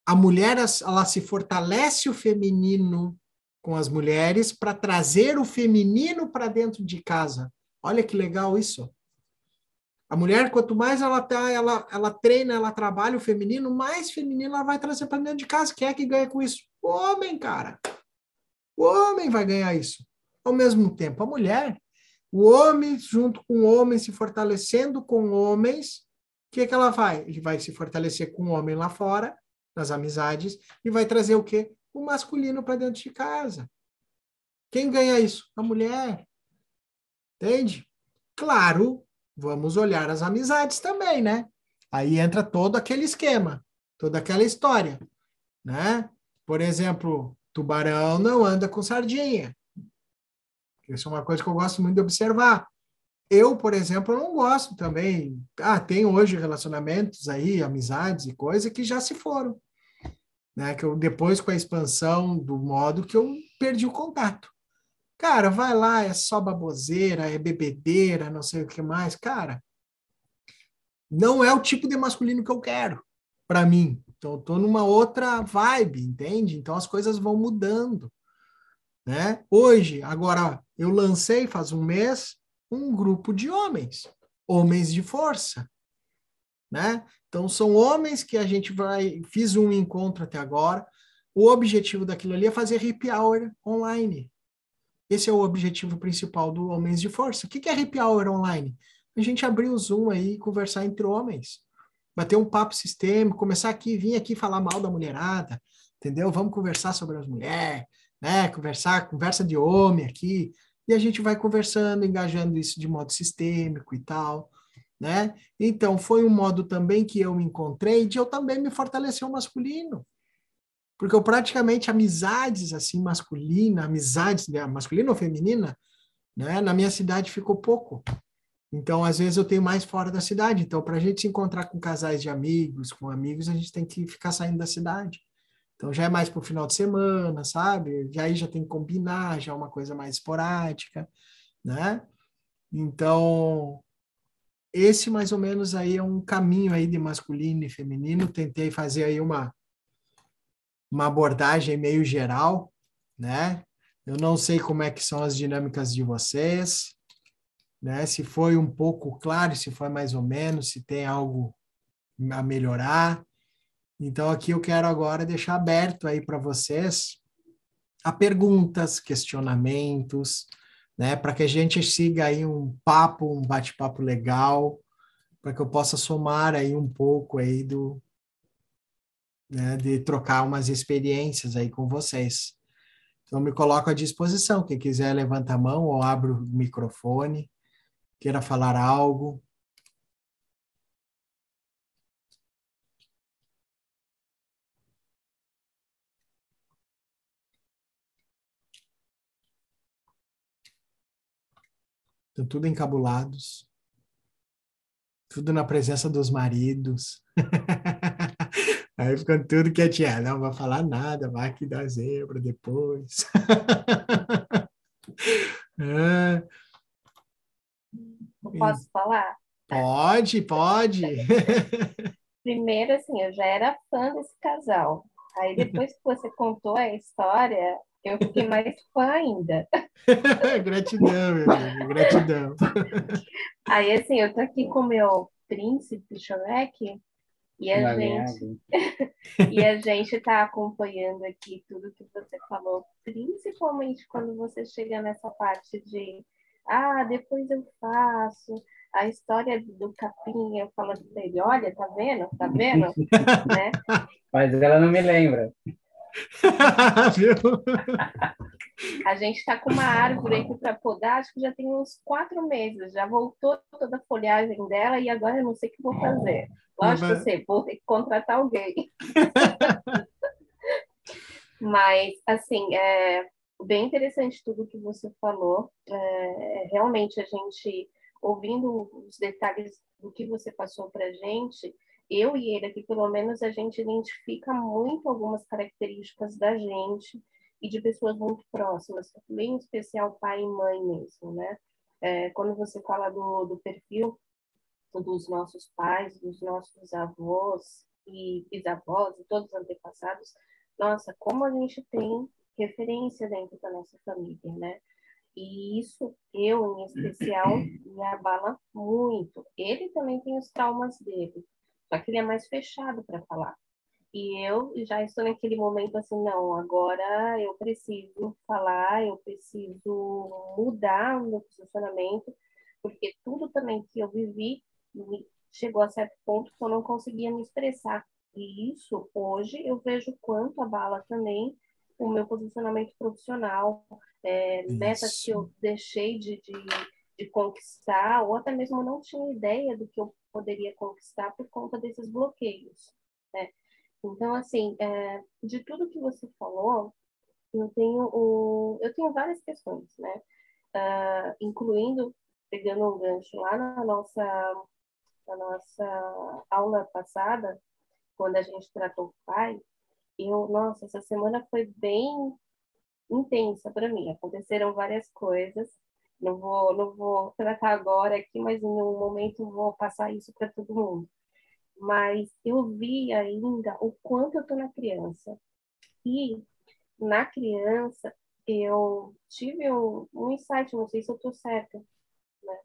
[SPEAKER 7] a mulher ela se fortalece o feminino com as mulheres para trazer o feminino para dentro de casa. Olha que legal isso. A mulher, quanto mais ela tá, ela, ela treina, ela trabalha o feminino, mais feminino ela vai trazer para dentro de casa. Quem é que ganha com isso? O homem, cara. O homem vai ganhar isso. Ao mesmo tempo, a mulher o homem, junto com o homem, se fortalecendo com homens, o que, que ela vai? Ele vai se fortalecer com o homem lá fora, nas amizades, e vai trazer o quê? O masculino para dentro de casa. Quem ganha isso? A mulher. Entende? Claro, vamos olhar as amizades também, né? Aí entra todo aquele esquema, toda aquela história, né? Por exemplo, tubarão não anda com sardinha. Isso é uma coisa que eu gosto muito de observar. Eu, por exemplo, não gosto também. Ah, tem hoje relacionamentos aí, amizades e coisas que já se foram. Né? Que eu, depois, com a expansão do modo que eu perdi o contato. Cara, vai lá, é só baboseira, é bebedeira, não sei o que mais. Cara, não é o tipo de masculino que eu quero para mim. Então, tô numa outra vibe, entende? Então, as coisas vão mudando. Né? Hoje, agora, eu lancei faz um mês um grupo de homens, homens de força, né? Então são homens que a gente vai, fiz um encontro até agora. O objetivo daquilo ali é fazer happy hour online. Esse é o objetivo principal do Homens de Força. O que é happy hour online? A gente abrir o Zoom aí e conversar entre homens. Bater um papo sistêmico, começar aqui, vir aqui falar mal da mulherada, entendeu? Vamos conversar sobre as mulheres, né? Conversar, conversa de homem aqui, e a gente vai conversando, engajando isso de modo sistêmico e tal, né? Então, foi um modo também que eu me encontrei de eu também me fortalecer o masculino. Porque eu praticamente amizades assim masculina, amizades né, masculina ou feminina, né? Na minha cidade ficou pouco. Então, às vezes eu tenho mais fora da cidade. Então, para a gente se encontrar com casais de amigos, com amigos, a gente tem que ficar saindo da cidade. Então já é mais para o final de semana, sabe? E aí já tem que combinar, já é uma coisa mais esporádica, né? Então, esse mais ou menos aí é um caminho aí de masculino e feminino. Tentei fazer aí uma, uma abordagem meio geral, né? Eu não sei como é que são as dinâmicas de vocês, né? Se foi um pouco claro, se foi mais ou menos, se tem algo a melhorar. Então, aqui eu quero agora deixar aberto aí para vocês a perguntas, questionamentos, né, para que a gente siga aí um papo, um bate-papo legal, para que eu possa somar aí um pouco aí do, né, de trocar umas experiências aí com vocês. Então, me coloco à disposição. Quem quiser, levanta a mão ou abre o microfone, queira falar algo. Estão tudo encabulados. Tudo na presença dos maridos. Aí ficam tudo quietinho. Não vai falar nada, vai aqui da zebra depois.
[SPEAKER 6] é. Posso falar?
[SPEAKER 7] Pode, pode.
[SPEAKER 6] Primeiro, assim, eu já era fã desse casal. Aí depois que você contou a história, eu fiquei mais fã ainda.
[SPEAKER 7] gratidão, meu amigo, gratidão.
[SPEAKER 6] Aí, assim, eu tô aqui com o meu príncipe Shrek e a gente e a gente tá acompanhando aqui tudo que você falou, principalmente quando você chega nessa parte de ah, depois eu faço a história do capim, eu falo para ele, olha, tá vendo? Tá vendo? né?
[SPEAKER 9] Mas ela não me lembra.
[SPEAKER 6] a gente está com uma árvore aqui para podar, acho que já tem uns quatro meses. Já voltou toda a folhagem dela e agora eu não sei o que vou fazer. Lógico que sei, vou ter que contratar alguém. Mas, assim, é bem interessante tudo que você falou. É, realmente, a gente, ouvindo os detalhes do que você passou para a gente, eu e ele aqui, pelo menos, a gente identifica muito algumas características da gente e de pessoas muito próximas, bem especial pai e mãe mesmo, né? É, quando você fala do, do perfil dos nossos pais, dos nossos avós e bisavós e todos os antepassados, nossa, como a gente tem referência dentro da nossa família, né? E isso, eu em especial, me abala muito. Ele também tem os traumas dele, só que ele é mais fechado para falar. E eu já estou naquele momento assim, não, agora eu preciso falar, eu preciso mudar o meu posicionamento, porque tudo também que eu vivi chegou a certo ponto que eu não conseguia me expressar. E isso, hoje, eu vejo quanto abala também o meu posicionamento profissional, é, metas que eu deixei de, de, de conquistar, ou até mesmo não tinha ideia do que eu poderia conquistar por conta desses bloqueios. Né? Então, assim, é, de tudo que você falou, eu tenho, um, eu tenho várias questões, né? uh, incluindo, pegando um gancho lá na nossa, na nossa aula passada, quando a gente tratou o pai, eu, nossa, essa semana foi bem intensa para mim. Aconteceram várias coisas. Não vou, não vou tratar agora aqui, mas em um momento vou passar isso para todo mundo. Mas eu vi ainda o quanto eu tô na criança. E na criança eu tive um, um insight, não sei se eu estou certa, né?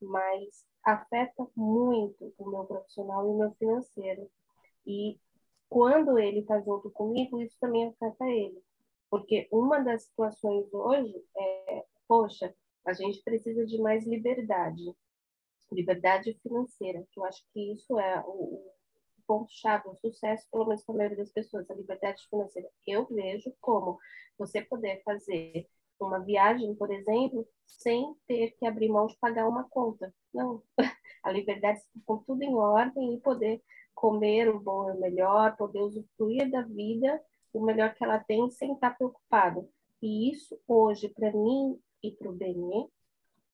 [SPEAKER 6] mas afeta muito o meu profissional e o meu financeiro. E quando ele está junto comigo, isso também afeta ele. Porque uma das situações hoje é, poxa, a gente precisa de mais liberdade, liberdade financeira, que eu acho que isso é o, o ponto-chave, o sucesso, pelo menos para a maioria das pessoas, a liberdade financeira. Eu vejo como você poder fazer uma viagem, por exemplo, sem ter que abrir mão de pagar uma conta. Não, a liberdade com tudo em ordem e poder comer o bom e o melhor, poder usufruir da vida o melhor que ela tem sem estar preocupado. E isso hoje para mim e para o Benê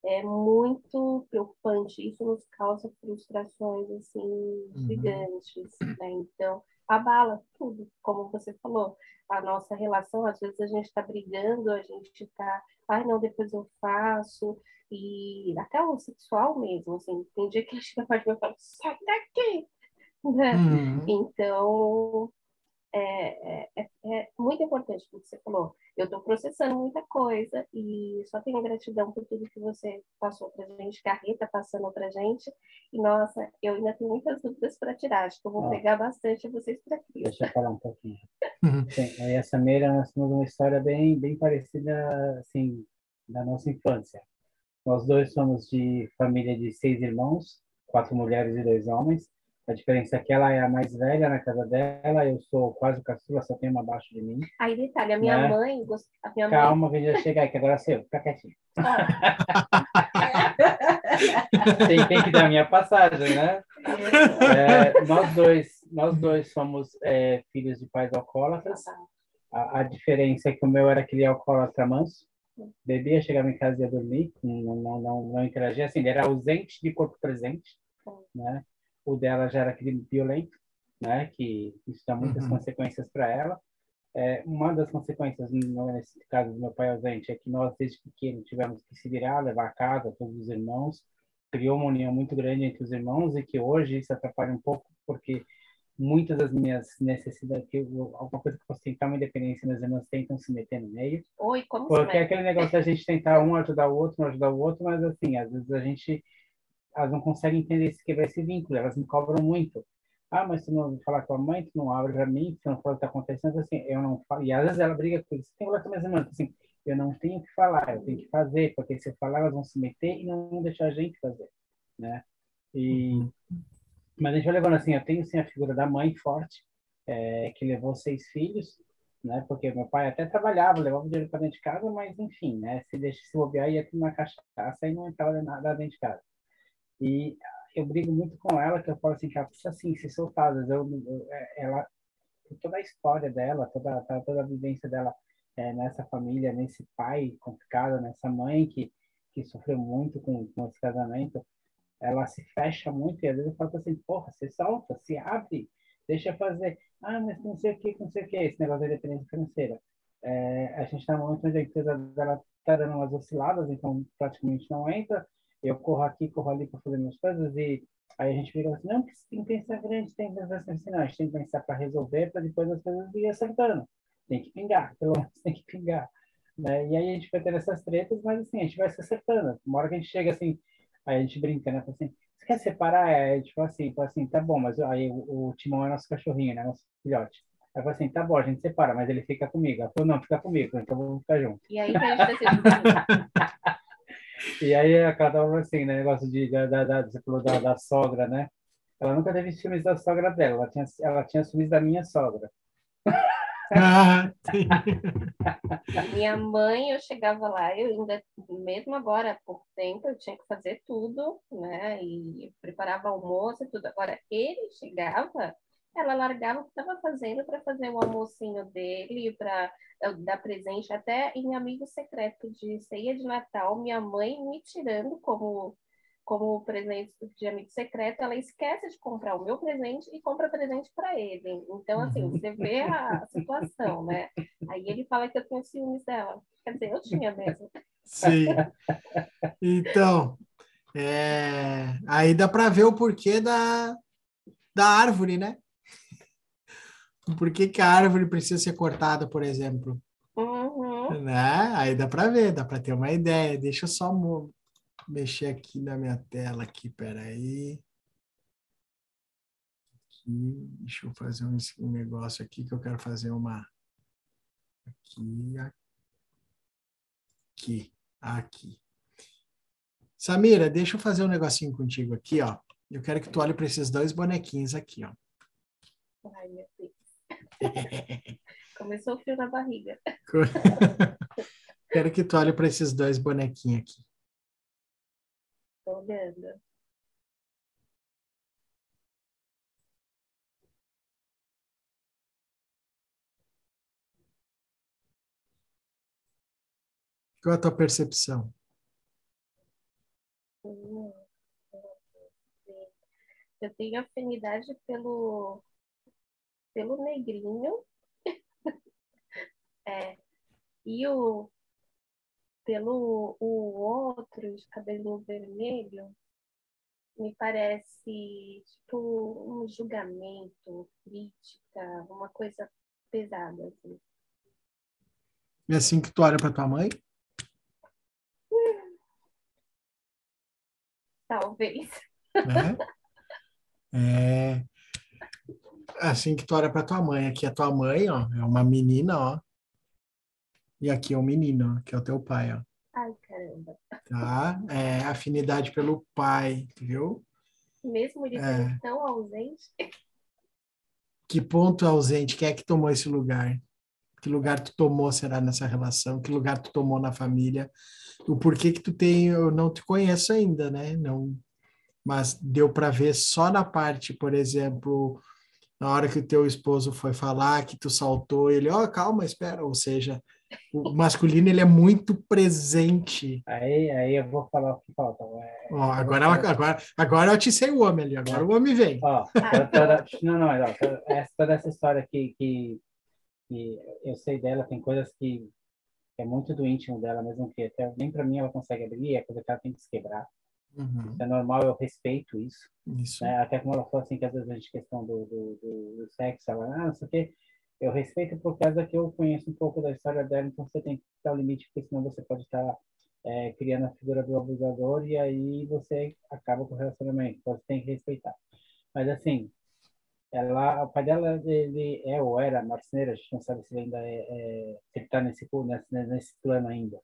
[SPEAKER 6] é muito preocupante. Isso nos causa frustrações assim uhum. gigantes. Né? Então abala tudo, como você falou. A nossa relação, às vezes a gente está brigando, a gente está, ai não, depois eu faço, e até o sexual mesmo, assim, tem dia que a gente parte e fala, sai daqui! Né? Uhum. Então, é, é, é, é, muito importante o que você falou. Eu estou processando muita coisa e só tenho gratidão por tudo que você passou para gente, que a Rita passando para gente. E nossa, eu ainda tenho muitas dúvidas para tirar. Acho que eu vou Ó, pegar bastante vocês para aqui.
[SPEAKER 9] Deixa eu falar um pouquinho. Sim, eu e a Samira nós temos uma história bem, bem parecida, assim, da nossa infância. Nós dois somos de família de seis irmãos, quatro mulheres e dois homens. A diferença é que ela é a mais velha na casa dela, eu sou quase o caçula, só tenho uma abaixo de mim.
[SPEAKER 6] Aí, detalhe, a minha né? mãe... A minha
[SPEAKER 9] Calma, mãe... já chegar que agora é seu, fica quietinho. tem, tem que dar a minha passagem, né? É, nós dois, nós dois somos é, filhos de pais alcoólatras. A, a, diferença é que o meu era aquele alcoólatra manso. Bebia, chegava em casa e ia dormir, não, não, não, não interagia. Assim, ele era ausente de corpo presente, né? O dela já era crime violento, né? Que isso dá muitas uhum. consequências para ela. É, uma das consequências, nesse caso do meu pai ausente, é que nós, desde pequeno, tivemos que se virar, levar a casa, todos os irmãos. Criou uma união muito grande entre os irmãos e que hoje isso atrapalha um pouco, porque muitas das minhas necessidades, que eu, alguma coisa que eu posso tentar uma independência, meus irmãos tentam se meter no meio.
[SPEAKER 6] Oi, como
[SPEAKER 9] Porque é aquele negócio da gente tentar um ajudar o outro, um ajudar o outro, mas assim, às vezes a gente elas não conseguem entender esse quebrar esse vínculo, elas me cobram muito. Ah, mas tu não falar com a mãe, tu não abre para mim, tu não fala o que está acontecendo, assim, eu não falo. E às vezes ela briga com isso, tem com minhas irmãs, assim, eu não tenho que falar, eu tenho que fazer, porque se eu falar, elas vão se meter e não vão deixar a gente fazer, né? E, uhum. mas a gente vai levando assim, eu tenho sim a figura da mãe forte, é, que levou seis filhos, né? Porque meu pai até trabalhava, levava dinheiro para dentro de casa, mas enfim, né? Se deixa se bobear, ia uma cachaça e não entrava nada dentro de casa. E eu brigo muito com ela, que eu falo assim, que ela precisa assim, se soltar. Eu, eu, é, ela, toda a história dela, toda, toda a vivência dela é, nessa família, nesse pai complicado, nessa mãe que, que sofreu muito com, com esse casamento, ela se fecha muito e às vezes eu falo assim, porra, se solta, se abre, deixa fazer. Ah, mas não sei o que, não sei o que, esse negócio da dependência financeira. É, a gente está no momento onde a empresa dela está dando umas osciladas, então praticamente não entra eu corro aqui, corro ali para fazer minhas coisas e aí a gente fica assim, não, porque tem que pensar grande, tem que pensar assim, não, a gente tem que pensar para resolver, para depois as coisas ir acertando. Tem que pingar, pelo menos tem que pingar. Né? E aí a gente vai ter essas tretas, mas assim, a gente vai se acertando. Uma hora que a gente chega assim, aí a gente brinca, né? Assim, você quer separar? É, a gente fala assim, fala assim, tá bom, mas aí o, o Timão é nosso cachorrinho, né? Nosso filhote. Aí fala assim, tá bom, a gente separa, mas ele fica comigo. Ela falou, não, fica comigo, então vamos ficar junto.
[SPEAKER 6] E aí a gente tá
[SPEAKER 9] E aí a cada uma assim, né? Negócio de, da, da, você falou da, da sogra, né? Ela nunca teve ciúmes da sogra dela, ela tinha, ela tinha ciúmes da minha sogra.
[SPEAKER 6] Ah, minha mãe, eu chegava lá, eu ainda, mesmo agora, pouco tempo, eu tinha que fazer tudo, né? E preparava almoço e tudo. Agora, ele chegava, ela largava o que estava fazendo para fazer o almocinho dele, para dar presente, até em amigo secreto de ceia de Natal, minha mãe me tirando como como presente de amigo secreto, ela esquece de comprar o meu presente e compra presente para ele. Então, assim, uhum. você vê a situação, né? Aí ele fala que eu tenho ciúmes dela. Quer dizer, eu tinha mesmo.
[SPEAKER 7] Sim. Então, é... aí dá para ver o porquê da, da árvore, né? Por que, que a árvore precisa ser cortada, por exemplo? Uhum. Né? Aí dá para ver, dá para ter uma ideia. Deixa eu só mexer aqui na minha tela aqui, peraí. Aqui, deixa eu fazer um, um negócio aqui que eu quero fazer uma aqui, aqui, aqui. Samira, deixa eu fazer um negocinho contigo aqui, ó. Eu quero que tu olhe para esses dois bonequinhos aqui, ó.
[SPEAKER 6] Ai, meu. Começou o frio na barriga.
[SPEAKER 7] quero que tu olhe para esses dois bonequinhos aqui.
[SPEAKER 6] Estou olhando.
[SPEAKER 7] Qual a tua percepção?
[SPEAKER 6] Eu tenho afinidade pelo, pelo negrinho. é. E o, pelo o outro de cabelo vermelho, me parece tipo um julgamento, crítica, uma coisa pesada. Assim.
[SPEAKER 7] É assim que tu olha para tua mãe?
[SPEAKER 6] Talvez.
[SPEAKER 7] É. é. Assim que tu olha para tua mãe. Aqui é tua mãe, ó, é uma menina, ó. E aqui é o menino, que é o teu pai, ó.
[SPEAKER 6] Ai, caramba.
[SPEAKER 7] Tá? É, afinidade pelo pai, viu?
[SPEAKER 6] Mesmo ele é. tão ausente.
[SPEAKER 7] Que ponto ausente? Quem é que tomou esse lugar? Que lugar tu tomou será nessa relação? Que lugar tu tomou na família? O porquê que tu tem, eu não te conheço ainda, né? Não, mas deu para ver só na parte, por exemplo, na hora que o teu esposo foi falar, que tu saltou, ele, ó, oh, calma, espera, ou seja, o masculino ele é muito presente.
[SPEAKER 9] Aí, aí eu vou falar o que falta.
[SPEAKER 7] É, ó, agora, agora, agora eu te sei o homem ali, agora o homem vem.
[SPEAKER 9] Ó, toda, não, não, não, essa, toda essa história que, que, que eu sei dela, tem coisas que, que é muito do íntimo dela, mesmo que até nem para mim ela consegue abrir, é coisa que ela tem que se quebrar. Uhum. Isso é normal, eu respeito isso. isso. Né? Até como ela falou assim, que às vezes a gente questão do, do, do, do sexo, ela, ah, não sei o quê eu respeito por causa que eu conheço um pouco da história dela, então você tem que dar o limite, porque senão você pode estar é, criando a figura do abusador e aí você acaba com o relacionamento. Então você tem que respeitar. Mas assim, ela, o pai dela ele é ou era marceneiro, a gente não sabe se ele ainda é, é ele está nesse, nesse, nesse plano ainda,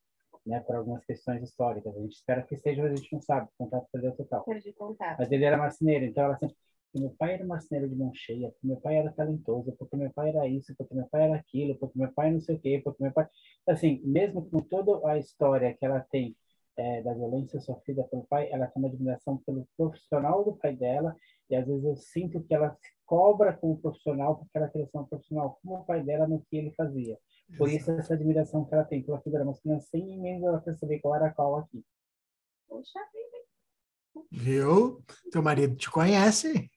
[SPEAKER 9] né, por algumas questões históricas. A gente espera que esteja, mas a gente não sabe, o contato perdeu total.
[SPEAKER 6] Perdi contato.
[SPEAKER 9] Mas ele era marceneiro, então ela sempre porque meu pai era marceneiro de mão cheia, porque meu pai era talentoso, porque meu pai era isso, porque meu pai era aquilo, porque meu pai não sei o quê, porque meu pai... Assim, mesmo com toda a história que ela tem é, da violência sofrida pelo pai, ela tem uma admiração pelo profissional do pai dela, e às vezes eu sinto que ela se cobra como profissional porque ela queria ser uma profissional como o pai dela no que ele fazia. Por isso essa admiração que ela tem pela figura masculina, sem mesmo ela perceber qual era qual aqui.
[SPEAKER 6] Poxa vida.
[SPEAKER 7] Viu? Teu marido te conhece.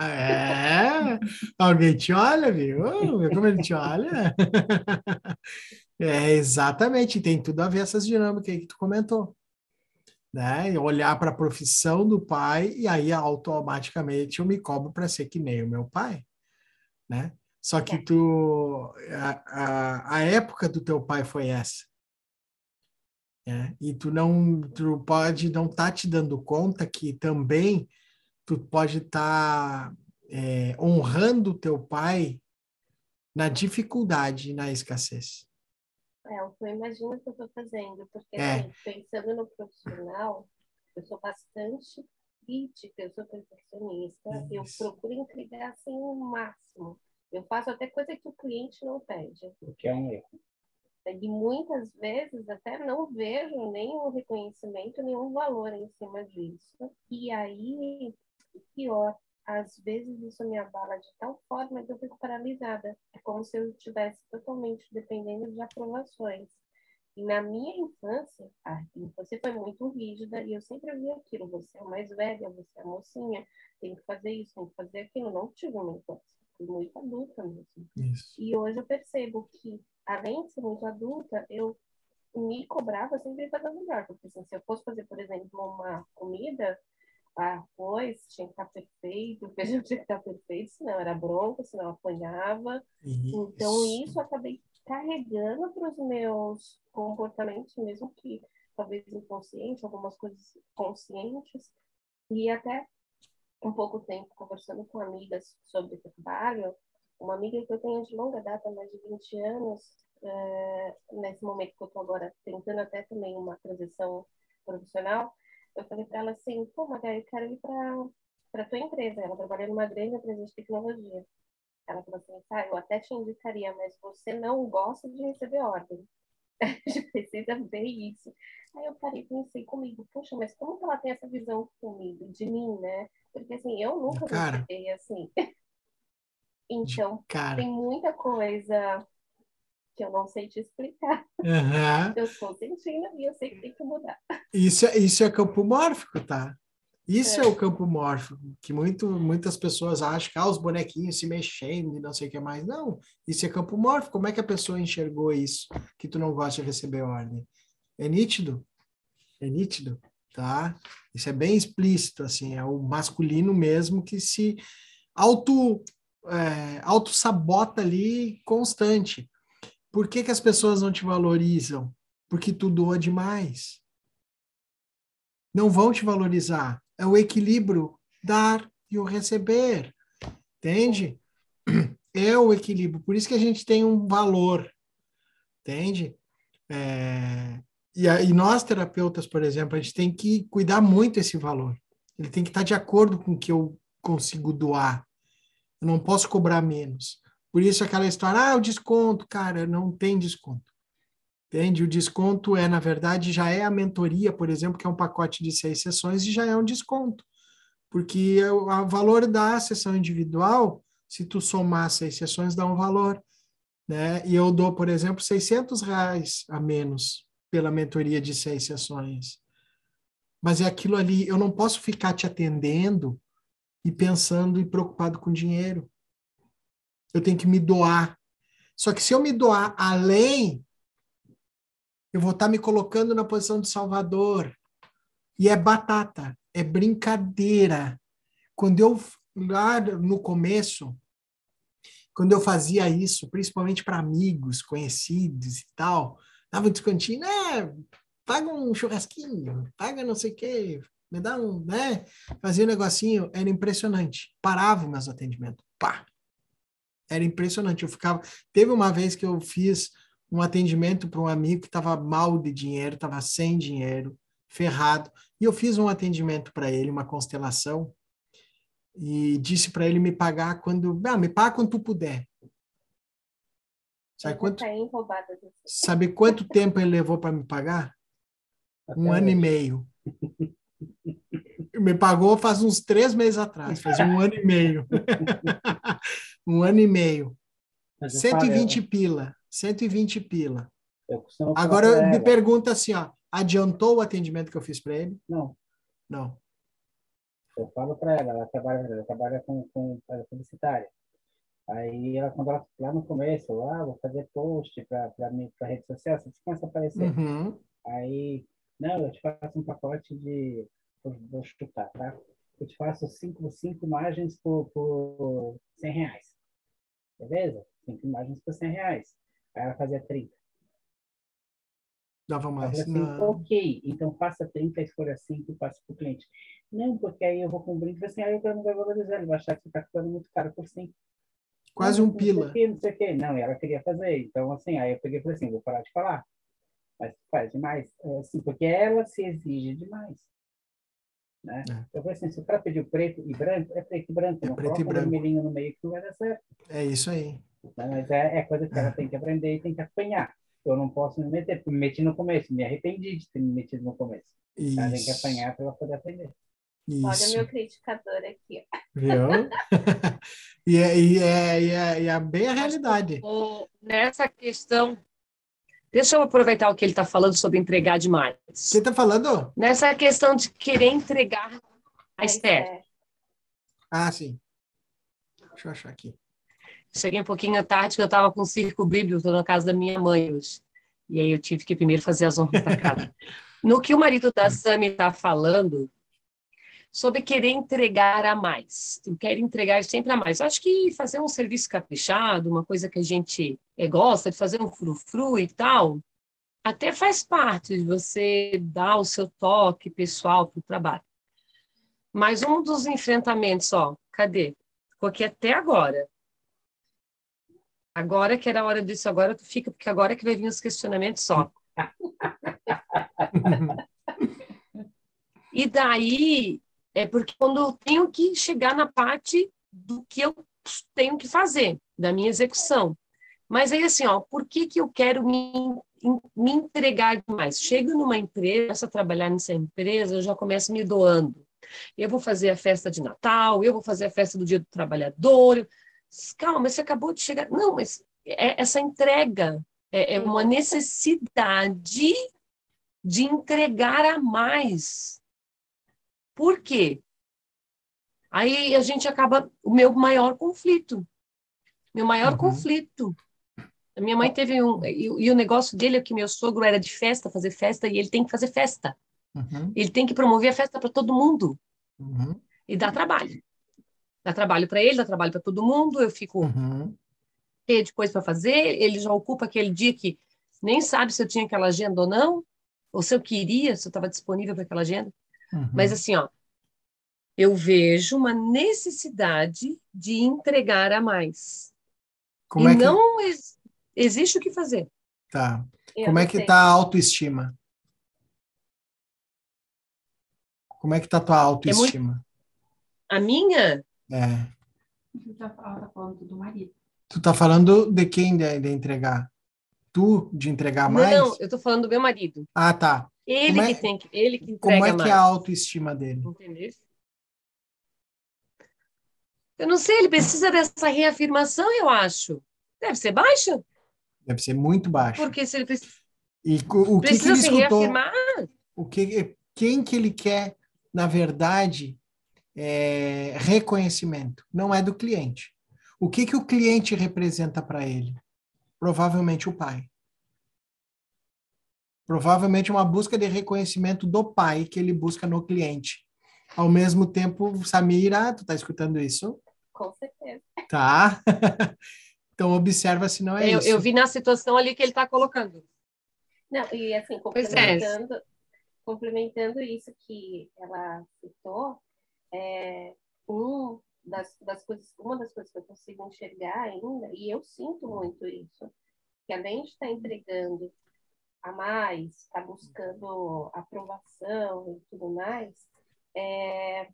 [SPEAKER 7] é. Alguém te olha, viu? Viu como ele te olha? é, exatamente. Tem tudo a ver essas dinâmicas aí que tu comentou. Né? Olhar para a profissão do pai e aí automaticamente eu me cobro para ser que nem o meu pai, né? Só que tu a, a, a época do teu pai foi essa. É, e tu não tu pode não estar tá te dando conta que também tu pode estar tá, é, honrando o teu pai na dificuldade na escassez.
[SPEAKER 6] É, eu imagino o que eu estou fazendo, porque é. assim, pensando no profissional, eu sou bastante crítica, eu sou perfeccionista, Isso. eu procuro entregar assim o máximo. Eu faço até coisa que o cliente não pede.
[SPEAKER 9] O que é um erro.
[SPEAKER 6] E muitas vezes até não vejo nenhum reconhecimento, nenhum valor em cima disso. E aí, pior, às vezes isso me abala de tal forma que eu fico paralisada. É como se eu estivesse totalmente dependendo de aprovações. E na minha infância, a infância foi muito rígida e eu sempre via aquilo: você é mais velha, você é mocinha, tem que fazer isso, tem que fazer aquilo. Não tive uma infância, fui muito adulta mesmo. Isso. E hoje eu percebo que, além de ser muito adulta, eu me cobrava sempre fazer melhor. Porque assim, se eu fosse fazer, por exemplo, uma comida, arroz tinha que estar perfeito, o feijão tinha que estar perfeito, senão era bronca, senão apanhava. Isso. Então, isso eu acabei carregando para os meus comportamentos, mesmo que talvez inconsciente, algumas coisas conscientes, e até um pouco tempo conversando com amigas sobre trabalho, uma amiga que eu tenho de longa data, mais de 20 anos, é, nesse momento que eu estou agora tentando até também uma transição profissional, eu falei para ela assim, pô, Magali, eu quero ir para tua empresa. Ela trabalha numa grande empresa de tecnologia. Ela falou assim, tá, eu até te indicaria, mas você não gosta de receber ordem. A gente precisa ver isso. Aí eu parei e pensei comigo, poxa, mas como que ela tem essa visão comigo, de mim, né? Porque assim, eu nunca fiquei assim. então, Cara. tem muita coisa que eu não sei te explicar. Uhum. Eu estou sentindo e eu sei que tem que mudar.
[SPEAKER 7] Isso, é, isso é campo mórfico, tá? Isso é. é, o campo mórfico, que muito, muitas pessoas acham que ah, os bonequinhos se mexendo e não sei o que mais. Não, isso é campo mórfico. Como é que a pessoa enxergou isso, que tu não gosta de receber ordem? É nítido? É nítido, tá? Isso é bem explícito, assim, é o masculino mesmo que se auto, é, auto-sabota ali constante. Por que, que as pessoas não te valorizam? Porque tu doa demais. Não vão te valorizar é o equilíbrio dar e o receber. Entende? É o equilíbrio. Por isso que a gente tem um valor. Entende? É, e, e nós, terapeutas, por exemplo, a gente tem que cuidar muito esse valor. Ele tem que estar de acordo com o que eu consigo doar. Eu não posso cobrar menos. Por isso aquela história, ah, o desconto, cara, não tem desconto. Entende? O desconto é, na verdade, já é a mentoria, por exemplo, que é um pacote de seis sessões e já é um desconto. Porque é o valor da sessão individual, se tu somar seis sessões, dá um valor. Né? E eu dou, por exemplo, 600 reais a menos pela mentoria de seis sessões. Mas é aquilo ali, eu não posso ficar te atendendo e pensando e preocupado com dinheiro. Eu tenho que me doar. Só que se eu me doar além eu vou estar me colocando na posição de Salvador. E é batata, é brincadeira. Quando eu, lá no começo, quando eu fazia isso, principalmente para amigos, conhecidos e tal, dava um descontinho, né? Paga um churrasquinho, paga não sei o quê, me dá um, né? Fazia um negocinho, era impressionante. Parava meus atendimentos, pá! Era impressionante. Eu ficava. Teve uma vez que eu fiz um atendimento para um amigo que estava mal de dinheiro, estava sem dinheiro, ferrado. E eu fiz um atendimento para ele, uma constelação, e disse para ele me pagar quando. Ah, me paga quando tu puder. Sabe quanto, sabe quanto tempo ele levou para me pagar? Até um hoje. ano e meio. Me pagou faz uns três meses atrás, faz um ano e meio. um ano e meio. 120 pila. 120 pila. Agora me pergunta assim, ó, adiantou o atendimento que eu fiz para ele?
[SPEAKER 9] Não.
[SPEAKER 7] Não.
[SPEAKER 9] Eu falo para ela, ela trabalha, ela trabalha com, com publicitária. Aí ela, quando ela, lá no começo, lá, vou fazer post para para rede social, você começa a aparecer.
[SPEAKER 7] Uhum.
[SPEAKER 9] Aí, não, eu te faço um pacote de, vou, vou chutar, tá? Eu te faço cinco, cinco imagens por, por 100 reais. Beleza? Cinco imagens por 100 reais. Aí ela fazia 30.
[SPEAKER 7] Dava mais.
[SPEAKER 9] Assim, ok, então faça 30, escolha 5 e passe para o cliente. Não, porque aí eu vou com um brinde, assim, aí o cara não vai valorizar, ele vai achar que você está ficando muito caro por 5.
[SPEAKER 7] Quase não, um pila.
[SPEAKER 9] Não sei, não sei o quê. Não, e ela queria fazer. Então, assim, aí eu peguei e falei assim, vou parar de falar. Mas faz demais. É, assim, porque ela se exige demais. Né? É. Eu falei assim, se o cara pediu preto e branco, é preto e branco. É não preto e branco. um vermelhinho no meio que não vai dar certo.
[SPEAKER 7] É isso aí.
[SPEAKER 9] Né? Mas é, é coisa que ela tem que aprender e tem que apanhar. Eu não posso me meter, porque me meti no começo, me arrependi de ter me metido no começo. Isso. Ela tem que apanhar para ela poder aprender.
[SPEAKER 6] Isso. Olha o meu criticador aqui.
[SPEAKER 7] Viu? e, é, e, é, e, é, e é bem a realidade.
[SPEAKER 10] Nessa questão, deixa eu aproveitar o que ele está falando sobre entregar demais.
[SPEAKER 7] Você está falando?
[SPEAKER 10] Nessa questão de querer entregar a Esther.
[SPEAKER 7] Ah, sim. Deixa eu achar aqui.
[SPEAKER 10] Cheguei um pouquinho à tarde, que eu estava com o circo bíblico na casa da minha mãe hoje. E aí eu tive que primeiro fazer as honras da casa. No que o marido da Sami está falando, sobre querer entregar a mais. Eu quero entregar sempre a mais. Eu acho que fazer um serviço caprichado, uma coisa que a gente é, gosta de fazer um frufru e tal, até faz parte de você dar o seu toque pessoal para o trabalho. Mas um dos enfrentamentos, ó, cadê? Ficou aqui até agora. Agora que era a hora disso, agora tu fica, porque agora que vai vir os questionamentos só. e daí, é porque quando eu tenho que chegar na parte do que eu tenho que fazer, da minha execução. Mas aí, assim, ó, por que, que eu quero me, me entregar mais? Chego numa empresa, começo a trabalhar nessa empresa, eu já começo me doando. Eu vou fazer a festa de Natal, eu vou fazer a festa do Dia do Trabalhador. Calma, você acabou de chegar. Não, mas é essa entrega é, é uma necessidade de entregar a mais. Por quê? Aí a gente acaba. O meu maior conflito. Meu maior uhum. conflito. A minha mãe teve um. E, e, o negócio dele é que meu sogro era de festa, fazer festa, e ele tem que fazer festa. Uhum. Ele tem que promover a festa para todo mundo. Uhum. E dá trabalho. Dá trabalho para ele, dá trabalho para todo mundo. Eu fico uhum. cheia de coisa para fazer. Ele já ocupa aquele dia que nem sabe se eu tinha aquela agenda ou não, ou se eu queria, se eu estava disponível para aquela agenda. Uhum. Mas assim, ó, eu vejo uma necessidade de entregar a mais. Como e é que... não ex existe o que fazer.
[SPEAKER 7] Tá. Eu Como é que está a autoestima? Como é que está a tua autoestima? É muito...
[SPEAKER 10] A minha?
[SPEAKER 7] É.
[SPEAKER 1] Tu tá, tá falando do marido.
[SPEAKER 7] Tu tá falando de quem de, de entregar? Tu de entregar mais? Não,
[SPEAKER 10] eu tô falando do meu marido.
[SPEAKER 7] Ah, tá.
[SPEAKER 10] Ele é, que tem que, ele que entrega
[SPEAKER 7] Como é
[SPEAKER 10] mais.
[SPEAKER 7] que é a autoestima dele? Entendeu?
[SPEAKER 10] Eu não sei, ele precisa dessa reafirmação, eu acho. Deve ser baixa?
[SPEAKER 7] Deve ser muito baixa.
[SPEAKER 10] Porque se ele precisa,
[SPEAKER 7] e o, o que, que ele se escutou? reafirmar? O que, quem que ele quer, na verdade, é reconhecimento? Não é do cliente. O que, que o cliente representa para ele? Provavelmente o pai provavelmente uma busca de reconhecimento do pai que ele busca no cliente. Ao mesmo tempo, Samira, tu tá escutando isso?
[SPEAKER 6] Com certeza.
[SPEAKER 7] Tá. então observa se não é
[SPEAKER 10] eu,
[SPEAKER 7] isso.
[SPEAKER 10] Eu vi na situação ali que ele está colocando.
[SPEAKER 6] Não, e assim, é. complementando, é. complementando isso que ela citou, é, um das, das coisas, uma das coisas que eu consigo enxergar ainda, e eu sinto muito isso, que além de estar entregando a mais, está buscando aprovação e tudo mais, é,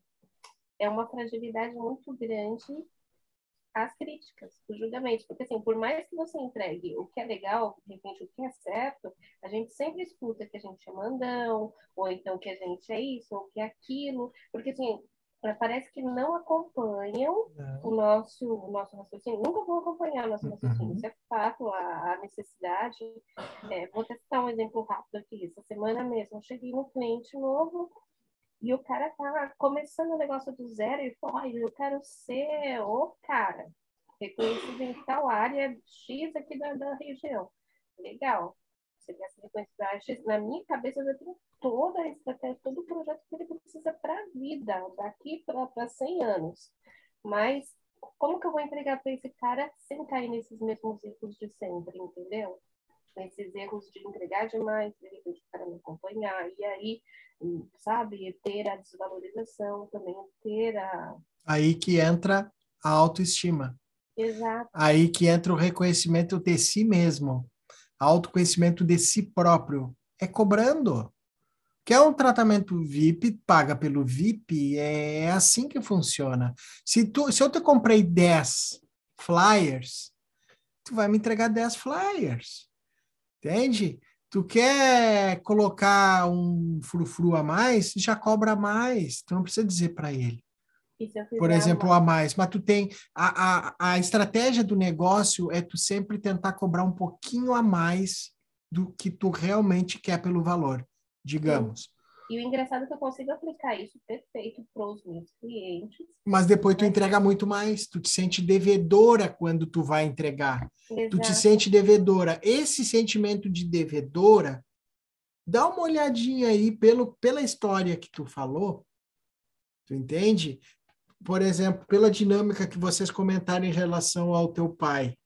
[SPEAKER 6] é uma fragilidade muito grande às críticas, os julgamentos. Porque, assim, por mais que você entregue o que é legal, de repente o que é certo, a gente sempre escuta que a gente é mandão, ou então que a gente é isso, ou que é aquilo. Porque, assim, parece que não acompanham não. o nosso o nosso raciocínio, nunca vão acompanhar o nosso raciocínio, uhum. isso é fato, a, a necessidade. É, vou testar um exemplo rápido aqui. Essa semana mesmo, eu cheguei no cliente novo e o cara tá começando o negócio do zero e falou, eu quero ser o cara, reconhecido em tal área X aqui da, da região. Legal. Você quer ser reconhecido na minha cabeça eu já tenho toda a estratégia, todo o projeto que ele precisa para a vida, daqui para 100 anos. Mas como que eu vou entregar para esse cara sem cair nesses mesmos erros de sempre, entendeu? Nesses erros de entregar demais, de repente o cara não acompanhar, e aí, sabe, ter a desvalorização, também ter a.
[SPEAKER 7] Aí que entra a autoestima.
[SPEAKER 6] Exato.
[SPEAKER 7] Aí que entra o reconhecimento de si mesmo, autoconhecimento de si próprio. É cobrando. Quer um tratamento VIP, paga pelo VIP, é assim que funciona. Se, tu, se eu te comprei 10 flyers, tu vai me entregar 10 flyers. Entende? Tu quer colocar um frufru a mais, já cobra mais. Tu não precisa dizer para ele. Por exemplo, uma... a mais. Mas tu tem. A, a, a estratégia do negócio é tu sempre tentar cobrar um pouquinho a mais do que tu realmente quer pelo valor, digamos.
[SPEAKER 6] E o engraçado é que eu consigo aplicar isso perfeito para os meus clientes.
[SPEAKER 7] Mas depois tu entrega muito mais, tu te sente devedora quando tu vai entregar. Exato. Tu te sente devedora. Esse sentimento de devedora, dá uma olhadinha aí pelo, pela história que tu falou, tu entende? Por exemplo, pela dinâmica que vocês comentaram em relação ao teu pai,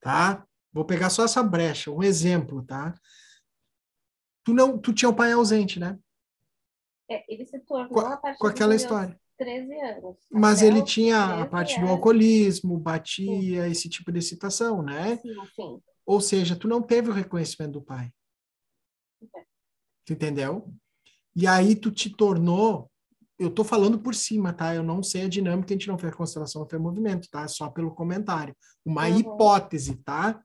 [SPEAKER 7] tá? Vou pegar só essa brecha, um exemplo, tá? Tu não, tu tinha o pai ausente, né?
[SPEAKER 6] É, ele se tornou com, a partir
[SPEAKER 7] com aquela história.
[SPEAKER 6] 13 anos.
[SPEAKER 7] Mas ele tinha a parte anos. do alcoolismo, batia, sim. esse tipo de situação, né?
[SPEAKER 6] Sim, sim.
[SPEAKER 7] Ou seja, tu não teve o reconhecimento do pai. É. Tu entendeu? E aí tu te tornou, eu tô falando por cima, tá? Eu não sei a dinâmica, a gente não fez constelação, não fez movimento, tá? Só pelo comentário. Uma uhum. hipótese, tá?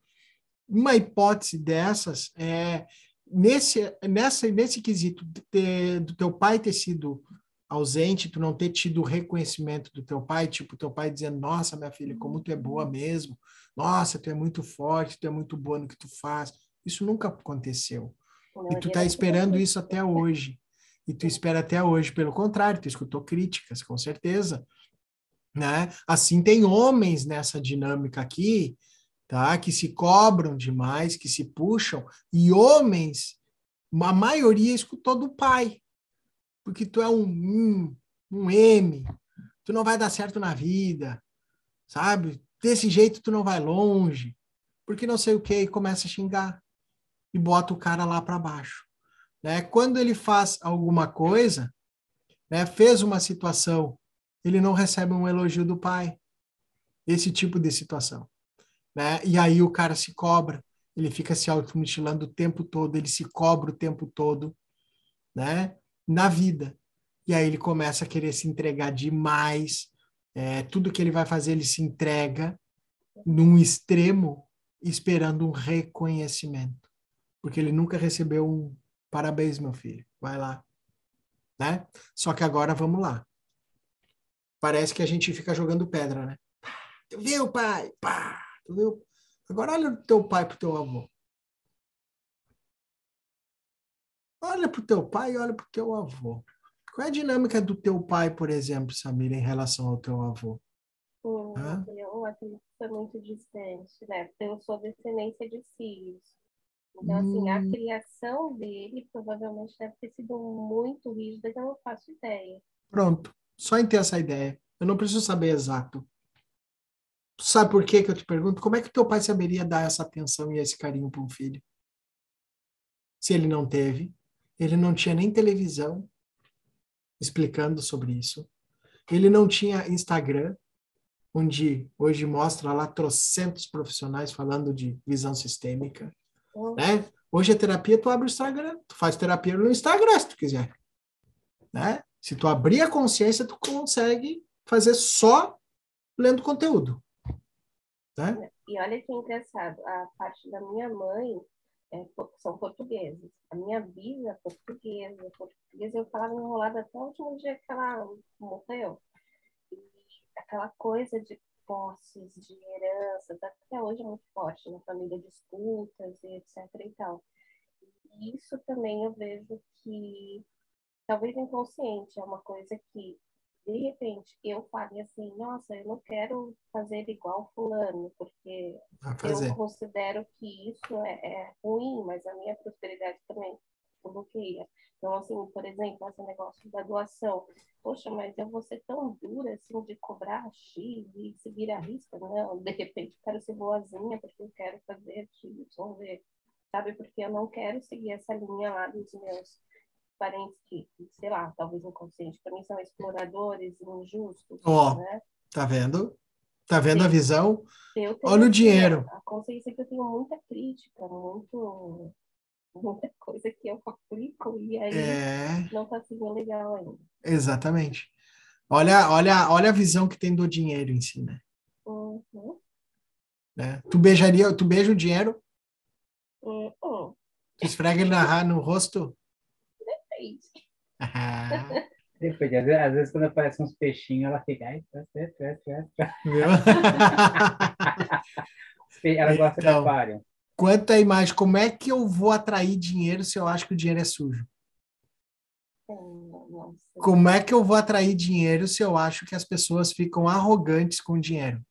[SPEAKER 7] Uma hipótese dessas é nesse, nessa, nesse quesito de, do teu pai ter sido ausente, tu não ter tido o reconhecimento do teu pai, tipo, teu pai dizendo, nossa, minha filha, como tu é boa mesmo, nossa, tu é muito forte, tu é muito boa no que tu faz. Isso nunca aconteceu. E tu tá esperando isso até hoje. E tu espera até hoje, pelo contrário, tu escutou críticas, com certeza. Né? Assim tem homens nessa dinâmica aqui tá? Que se cobram demais, que se puxam, e homens, a maioria escutou do pai, porque tu é um, um, um M, tu não vai dar certo na vida, sabe? Desse jeito tu não vai longe, porque não sei o que, e começa a xingar, e bota o cara lá para baixo. Né? Quando ele faz alguma coisa, né, fez uma situação, ele não recebe um elogio do pai. Esse tipo de situação né? E aí o cara se cobra, ele fica se automutilando o tempo todo, ele se cobra o tempo todo, né? Na vida. E aí ele começa a querer se entregar demais, é, tudo que ele vai fazer ele se entrega num extremo, esperando um reconhecimento, porque ele nunca recebeu um parabéns, meu filho, vai lá, né? Só que agora vamos lá. Parece que a gente fica jogando pedra, né? Viu, pai? Pá! Agora olha pro teu pai, pro teu avô. Olha pro teu pai e olha pro teu avô. Qual é a dinâmica do teu pai, por exemplo, Samira, em relação ao teu avô?
[SPEAKER 6] Hum, eu acredito que é muito distante, né? Eu sou descendência de filhos. Então, hum. assim, a hum. criação dele provavelmente deve ter sido muito rígida, que eu não faço ideia.
[SPEAKER 7] Pronto. Só em ter essa ideia. Eu não preciso saber exato. Sabe por que que eu te pergunto? Como é que teu pai saberia dar essa atenção e esse carinho para um filho? Se ele não teve, ele não tinha nem televisão explicando sobre isso. Ele não tinha Instagram, onde hoje mostra lá trocentos profissionais falando de visão sistêmica, uhum. né? Hoje a terapia, tu abre o Instagram, tu faz terapia no Instagram, se tu quiser, né? Se tu abrir a consciência, tu consegue fazer só lendo conteúdo. Né?
[SPEAKER 6] E olha que engraçado, a parte da minha mãe é, são portugueses. A minha bisa é portuguesa. Portuguesa eu falava enrolada até o último dia que ela morreu. E aquela coisa de posses, de heranças, até hoje é muito forte na família, disputas e etc e tal. E isso também eu vejo que talvez inconsciente, é uma coisa que de repente eu falei assim, nossa, eu não quero fazer igual fulano, porque eu considero que isso é, é, ruim, mas a minha prosperidade também bloqueia. Então, assim, por exemplo, esse negócio da doação. Poxa, mas eu vou ser tão dura, assim, de cobrar X e seguir a risca? Não, de repente eu quero ser boazinha porque eu quero fazer X, vamos ver. Sabe, porque eu não quero seguir essa linha lá dos meus parentes que, sei lá, talvez inconsciente, para mim são exploradores injustos. Ó, oh, né?
[SPEAKER 7] tá vendo? Tá vendo a visão? Olha o dinheiro.
[SPEAKER 6] A consciência que eu tenho muita crítica, muito muita coisa que eu aplico e aí é... não tá sendo legal ainda.
[SPEAKER 7] Exatamente. Olha, olha, olha a visão que tem do dinheiro em si, né?
[SPEAKER 6] Uhum.
[SPEAKER 7] né? Tu beijaria, tu beija o dinheiro?
[SPEAKER 6] Uhum.
[SPEAKER 7] Tu esfrega ele na, no rosto?
[SPEAKER 6] Depende.
[SPEAKER 9] Depende. Às vezes, às vezes, quando aparecem uns peixinhos, ela fica. Ai, traz, traz, traz, traz. ela gosta então, de aquário.
[SPEAKER 7] Quanto à imagem, como é que eu vou atrair dinheiro se eu acho que o dinheiro é sujo? Como é que eu vou atrair dinheiro se eu acho que as pessoas ficam arrogantes com dinheiro?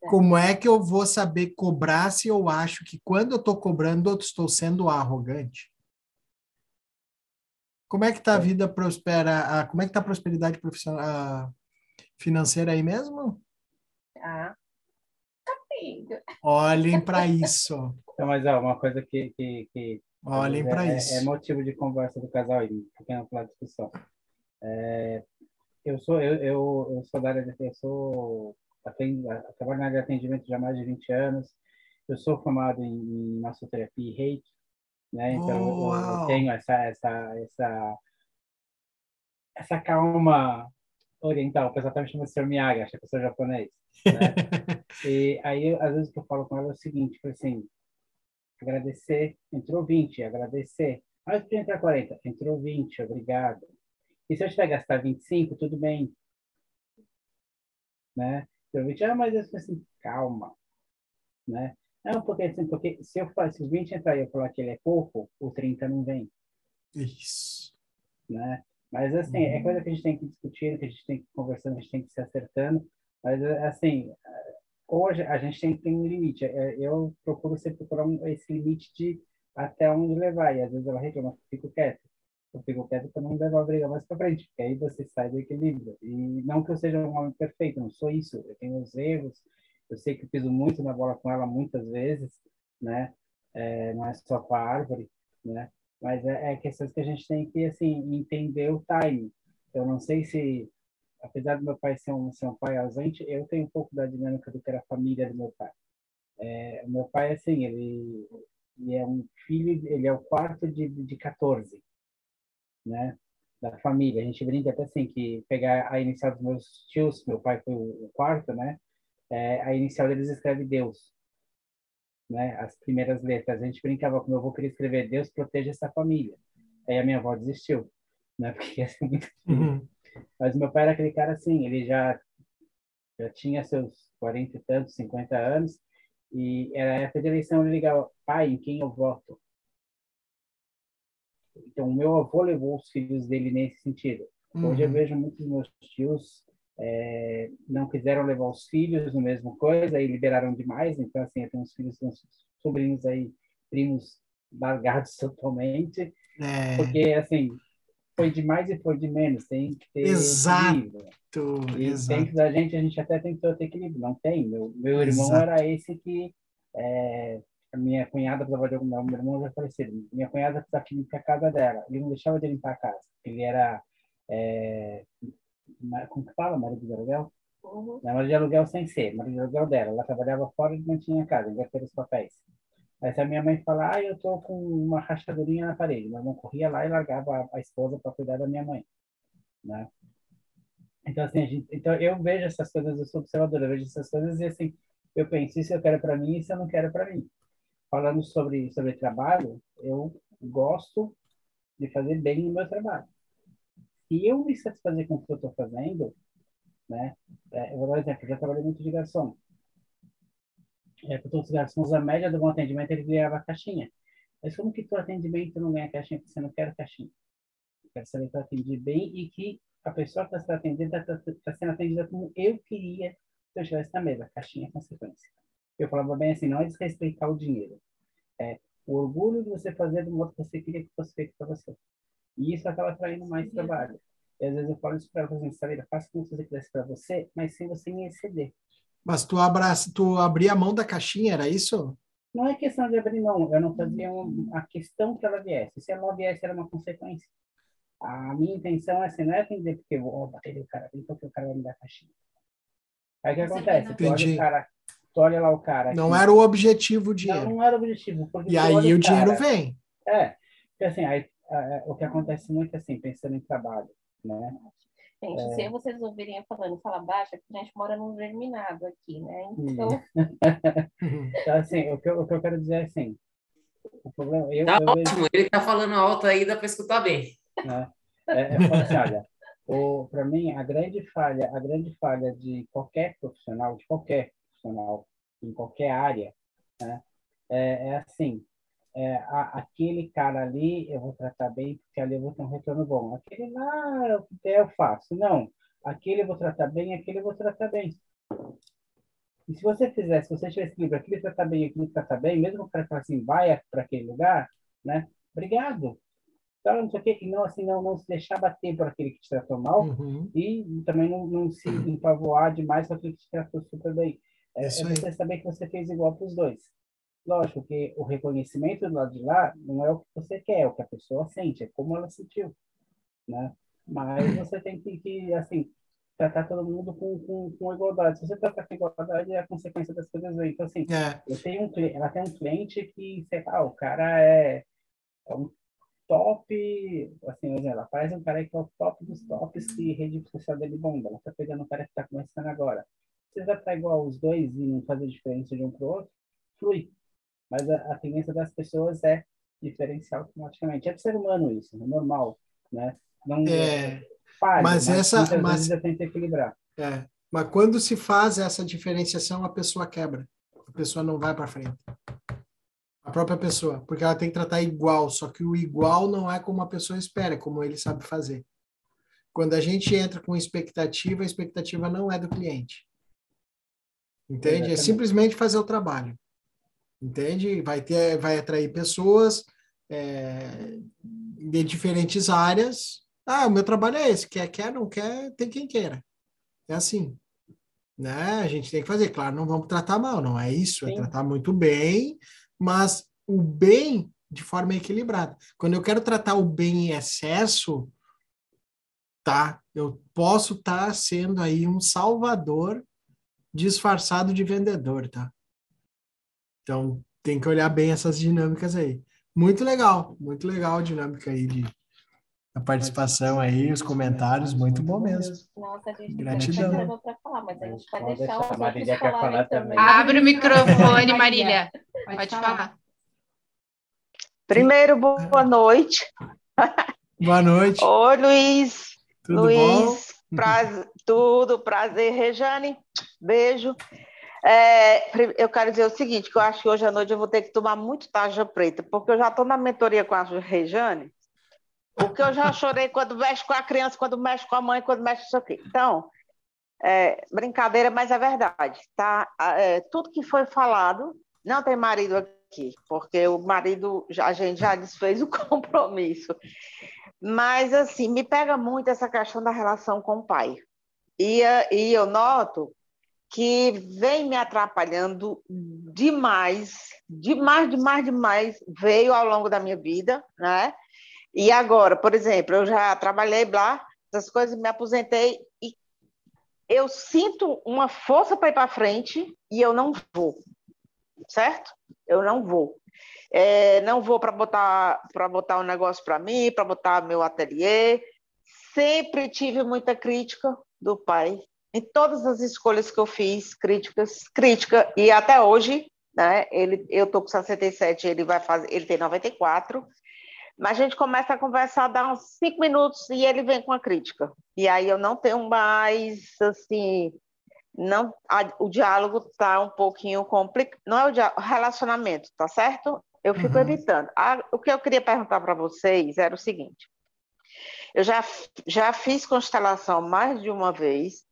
[SPEAKER 7] Como é que eu vou saber cobrar se eu acho que quando eu estou cobrando eu estou sendo arrogante? Como é que está a vida prospera? A, como é que está a prosperidade profissional financeira aí mesmo?
[SPEAKER 6] Ah, tá
[SPEAKER 7] Olhem para isso.
[SPEAKER 9] Então, mas ó, uma coisa que, que, que
[SPEAKER 7] olhem para
[SPEAKER 9] é,
[SPEAKER 7] isso.
[SPEAKER 9] É motivo de conversa do casal aí, pequena discussão. É, eu sou eu, eu, eu sou da área de eu sou atendo, trabalho na área de atendimento já há mais de 20 anos. Eu sou formado em, em massoterapia e reiki, né? Então oh, eu, tenho essa essa essa essa calma oriental. O pessoal até me chama de Sr. Miyagi, acha que eu sou japonês. Né? e aí, às vezes, o que eu falo com ela é o seguinte, assim, agradecer, entrou 20, agradecer. Ah, eu podia entrar 40, entrou 20, obrigado. E se eu tiver gastar 25, tudo bem. Né? Eu disse, ah, mas eu assim, calma, né? Não, porque, assim, porque se eu se os 20 entrar e eu falar que ele é pouco, o 30 não vem.
[SPEAKER 7] Isso.
[SPEAKER 9] Né? Mas, assim, é uhum. é coisa que a gente tem que discutir, que a gente tem que conversar, a gente tem que se acertando. Mas, assim, hoje a gente tem que ter um limite. É, eu procuro sempre procurar esse limite de até onde levar. E, às vezes, ela reclama, fico quieto eu fico quieto para não levar a briga mais para frente, porque aí você sai do equilíbrio. E não que eu seja um homem perfeito, não sou isso. Eu tenho os erros, eu sei que eu piso muito na bola com ela muitas vezes, né? É, não é só com a árvore, né? Mas é, é questões que a gente tem que, assim, entender o time. Eu não sei se, apesar do meu pai ser um, ser um pai ausente, eu tenho um pouco da dinâmica do que era a família do meu pai. É, meu pai, assim, ele, ele é um filho, ele é o quarto de, de 14, né? Da família. A gente brinca até assim que pegar a inicial dos meus tios, meu pai foi o quarto, né? É, a inicial deles escreve Deus, né? As primeiras letras. A gente brincava com meu avô queria escrever Deus proteja essa família. Aí a minha avó desistiu, né? Porque ia ser muito uhum. Mas meu pai era aquele cara assim, ele já já tinha seus 40 e tantos, 50 anos, e era época de eleição, ele ligava, pai, em quem eu voto? Então, o meu avô levou os filhos dele nesse sentido. Uhum. Hoje eu uhum. vejo muitos meus tios é, não quiseram levar os filhos no mesmo coisa e liberaram demais. Então, assim, eu tenho uns filhos, uns sobrinhos aí, primos largados totalmente. É. Porque, assim, foi de mais e foi de menos. Tem que ter
[SPEAKER 7] Exato. equilíbrio.
[SPEAKER 9] E Exato. dentro da gente, a gente até tentou ter equilíbrio. Não tem. Meu, meu irmão Exato. era esse que é, a minha cunhada precisava de algum meu irmão já falecido. Minha cunhada precisava limpar a casa dela. Ele não deixava de limpar a casa. Ele era. É, como que fala? Marido de aluguel? Uhum. Não, marido de aluguel sem ser, marido de aluguel dela. Ela trabalhava fora e mantinha a casa, inverter os papéis. Aí se a minha mãe falar, ah, eu tô com uma rachadurinha na parede, meu irmão corria lá e largava a, a esposa para cuidar da minha mãe, né? Então assim, gente, então eu vejo essas coisas, eu sou observador, eu vejo essas coisas e assim, eu penso isso eu quero para mim, isso eu não quero para mim falando sobre, sobre trabalho, eu gosto de fazer bem o meu trabalho. Se eu me satisfazer com o que eu estou fazendo, né? É, eu vou dar um exemplo, eu já trabalhei muito de garçom. É, para todos os garçons, a média do bom atendimento, ele ganhava caixinha. Mas como que tu atendimento não ganha caixinha? Porque você não quer caixinha. Eu quero saber que eu atendi bem e que a pessoa que está atendendo está tá sendo atendida como eu queria se eu estivesse na mesa. Caixinha é consequência. Eu falava bem assim, não é desrespeitar o dinheiro. É o orgulho de você fazer do modo que você queria que fosse feito para você. E isso acaba atraindo mais trabalho. E às vezes eu falo isso para ela, assim, Sabeira, faça como você quisesse para você, mas sem você me exceder.
[SPEAKER 7] Mas tu, abraça, tu abria a mão da caixinha, era isso?
[SPEAKER 9] Não é questão de abrir mão, eu não fazia um, a questão que ela viesse. Se ela viesse, era uma consequência. A minha intenção é assim, não é atender porque eu vou bater o cara, porque o cara vai me dar a caixinha. Aí o que acontece? Tu olha o cara, Tu olha lá o cara.
[SPEAKER 7] Não era o objetivo o dinheiro.
[SPEAKER 9] Não, não era o objetivo.
[SPEAKER 7] E aí o dinheiro cara, vem.
[SPEAKER 9] É. Porque assim, aí, o que acontece muito assim, pensando em trabalho, né?
[SPEAKER 6] Gente, é... se vocês ouvirem eu falando fala baixa, porque a gente mora num germinado aqui, né? Então.
[SPEAKER 9] então, assim, o que, eu, o que eu quero dizer é assim, o problema. Eu,
[SPEAKER 11] tá
[SPEAKER 9] eu
[SPEAKER 11] ótimo, vejo... ele tá falando alto aí, dá para escutar bem.
[SPEAKER 9] Né? É, é, assim, olha, para mim, a grande falha, a grande falha de qualquer profissional, de qualquer profissional, em qualquer área, né, é, é assim, é, a, aquele cara ali eu vou tratar bem, porque ali eu vou ter um retorno bom. Aquele lá eu, eu faço. Não, aquele eu vou tratar bem, aquele eu vou tratar bem. E se você fizesse, se você tivesse livro, aquele tratar bem, aquele tratar bem, mesmo o cara falar assim, vai para aquele lugar, né? Obrigado. Então, não sei o quê, e não, assim, não, não se deixar bater por aquele que te tratou mal
[SPEAKER 7] uhum.
[SPEAKER 9] e também não, não se empavoar demais por aquele que te tratou super bem. É, é você saber que você fez igual para os dois. Lógico que o reconhecimento do lado de lá não é o que você quer, é o que a pessoa sente, é como ela sentiu, né? Mas você tem que, que assim, tratar todo mundo com, com, com igualdade. Se você tratar com igualdade, é a consequência das coisas aí. Então, assim,
[SPEAKER 7] é.
[SPEAKER 9] eu tenho um, ela tem um cliente que, sei lá, o cara é, é um top, assim, ela faz um cara que é o top dos tops que rede social dele bomba. Ela tá pegando um cara que tá começando agora. Se você tratar igual os dois e não fazer diferença de um pro outro, flui mas a, a tendência das pessoas é diferenciar automaticamente. É do ser humano isso, é normal, né?
[SPEAKER 7] Não é, falha, mas, mas essa mas
[SPEAKER 9] tenta equilibrar.
[SPEAKER 7] É, mas quando se faz essa diferenciação, a pessoa quebra. A pessoa não vai para frente. A própria pessoa, porque ela tem que tratar igual, só que o igual não é como a pessoa espera, é como ele sabe fazer. Quando a gente entra com expectativa, a expectativa não é do cliente. Entende? É simplesmente fazer o trabalho entende? Vai ter, vai atrair pessoas é, de diferentes áreas. Ah, o meu trabalho é esse, quer, quer, não quer, tem quem queira. É assim, né? A gente tem que fazer, claro, não vamos tratar mal, não é isso, é Sim. é tratar muito bem, mas o bem de forma equilibrada. Quando eu quero tratar o bem em excesso, tá? Eu posso estar tá sendo aí um salvador disfarçado de vendedor, tá? Então, tem que olhar bem essas dinâmicas aí. Muito legal, muito legal a dinâmica aí de a participação aí, os comentários, muito bom mesmo.
[SPEAKER 6] Nossa, a gente
[SPEAKER 7] Gratidão.
[SPEAKER 6] para falar, mas a gente pode deixar os outros falar também.
[SPEAKER 1] Abre o microfone, Marília. Pode falar.
[SPEAKER 8] Primeiro, boa noite.
[SPEAKER 7] Boa noite.
[SPEAKER 8] Oi, Luiz.
[SPEAKER 7] Tudo
[SPEAKER 8] Luiz, bom? Prazer, tudo, prazer, Rejane. Beijo. É, eu quero dizer o seguinte, que eu acho que hoje à noite eu vou ter que tomar muito tarja preta, porque eu já estou na mentoria com a Rejane, porque eu já chorei quando mexe com a criança, quando mexe com a mãe, quando mexe isso aqui. Então, é, brincadeira, mas é verdade. Tá? É, tudo que foi falado, não tem marido aqui, porque o marido, a gente já desfez o compromisso. Mas, assim, me pega muito essa questão da relação com o pai. E, e eu noto que vem me atrapalhando demais, demais, demais, demais, veio ao longo da minha vida, né? E agora, por exemplo, eu já trabalhei lá, essas coisas, me aposentei e eu sinto uma força para ir para frente e eu não vou, certo? Eu não vou. É, não vou para botar para botar um negócio para mim, para botar meu ateliê. Sempre tive muita crítica do pai em todas as escolhas que eu fiz, críticas, crítica, e até hoje, né, ele, eu tô com 67, ele vai fazer, ele tem 94, mas a gente começa a conversar, dá uns cinco minutos e ele vem com a crítica. E aí eu não tenho mais, assim, não, a, o diálogo está um pouquinho complicado, não é o, diálogo, o relacionamento, tá certo? Eu fico uhum. evitando. Ah, o que eu queria perguntar para vocês era o seguinte, eu já, já fiz constelação mais de uma vez,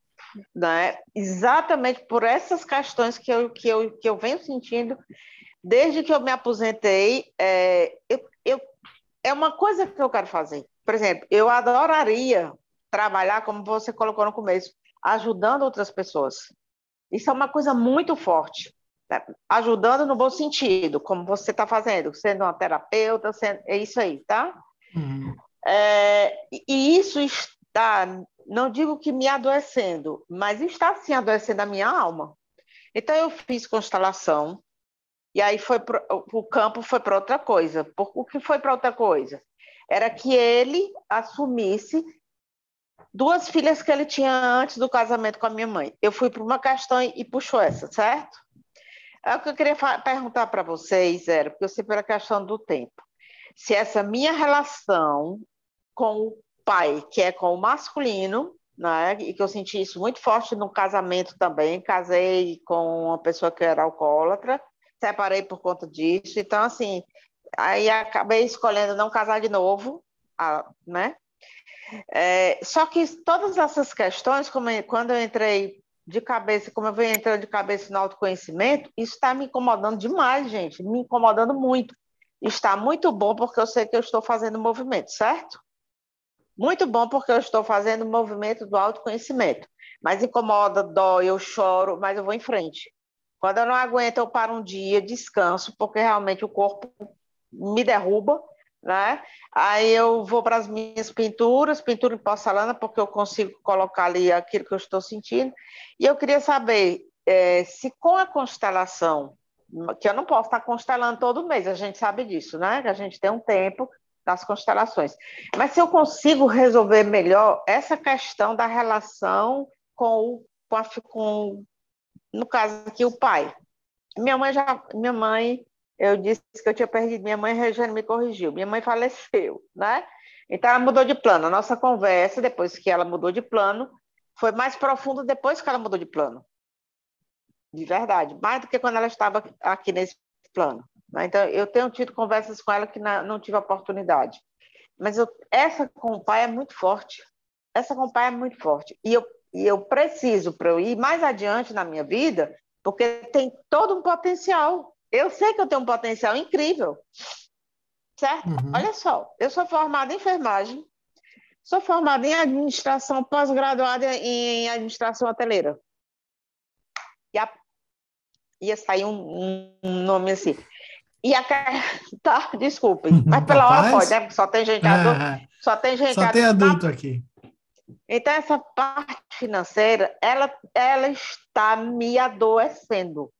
[SPEAKER 8] né? exatamente por essas questões que eu, que, eu, que eu venho sentindo desde que eu me aposentei. É, eu, eu, é uma coisa que eu quero fazer. Por exemplo, eu adoraria trabalhar, como você colocou no começo, ajudando outras pessoas. Isso é uma coisa muito forte. Né? Ajudando no bom sentido, como você está fazendo, sendo uma terapeuta, sendo, é isso aí, tá?
[SPEAKER 7] Uhum.
[SPEAKER 8] É, e isso está não digo que me adoecendo, mas está sim adoecendo a minha alma. Então eu fiz constelação e aí foi pro, o campo foi para outra coisa. Por, o que foi para outra coisa? Era que ele assumisse duas filhas que ele tinha antes do casamento com a minha mãe. Eu fui para uma questão e puxou essa, certo? É o que eu queria perguntar para vocês, era, porque eu sei pela questão do tempo. Se essa minha relação com o pai, que é com o masculino, né, e que eu senti isso muito forte no casamento também, casei com uma pessoa que era alcoólatra, separei por conta disso, então, assim, aí acabei escolhendo não casar de novo, né? É, só que todas essas questões, como quando eu entrei de cabeça, como eu venho entrando de cabeça no autoconhecimento, isso está me incomodando demais, gente, me incomodando muito. Está muito bom porque eu sei que eu estou fazendo movimento, certo? Muito bom porque eu estou fazendo o movimento do autoconhecimento. Mas incomoda, dói, eu choro, mas eu vou em frente. Quando eu não aguento, eu paro um dia, descanso, porque realmente o corpo me derruba, né? Aí eu vou para as minhas pinturas, pintura em porcelana, porque eu consigo colocar ali aquilo que eu estou sentindo. E eu queria saber é, se com a constelação, que eu não posso estar constelando todo mês, a gente sabe disso, né? Que a gente tem um tempo das constelações. Mas se eu consigo resolver melhor essa questão da relação com o, com, no caso aqui, o pai. Minha mãe já, minha mãe eu disse que eu tinha perdido. Minha mãe, Regiane, me corrigiu. Minha mãe faleceu, né? Então, ela mudou de plano. A nossa conversa, depois que ela mudou de plano, foi mais profunda depois que ela mudou de plano. De verdade. Mais do que quando ela estava aqui nesse plano. Né? Então, eu tenho tido conversas com ela que não tive oportunidade. Mas eu, essa com o pai é muito forte. Essa com o pai é muito forte. E eu, e eu preciso, para eu ir mais adiante na minha vida, porque tem todo um potencial eu sei que eu tenho um potencial incrível, certo? Uhum. Olha só, eu sou formada em enfermagem, sou formada em administração, pós-graduada em administração hoteleira. Ia, ia sair um, um nome assim. E a tá, desculpe, mas pela hora pode, né? Só tem gente adulto. É, só tem gente
[SPEAKER 7] só tem adulto aqui.
[SPEAKER 8] Então, essa parte financeira, ela, ela está me adoecendo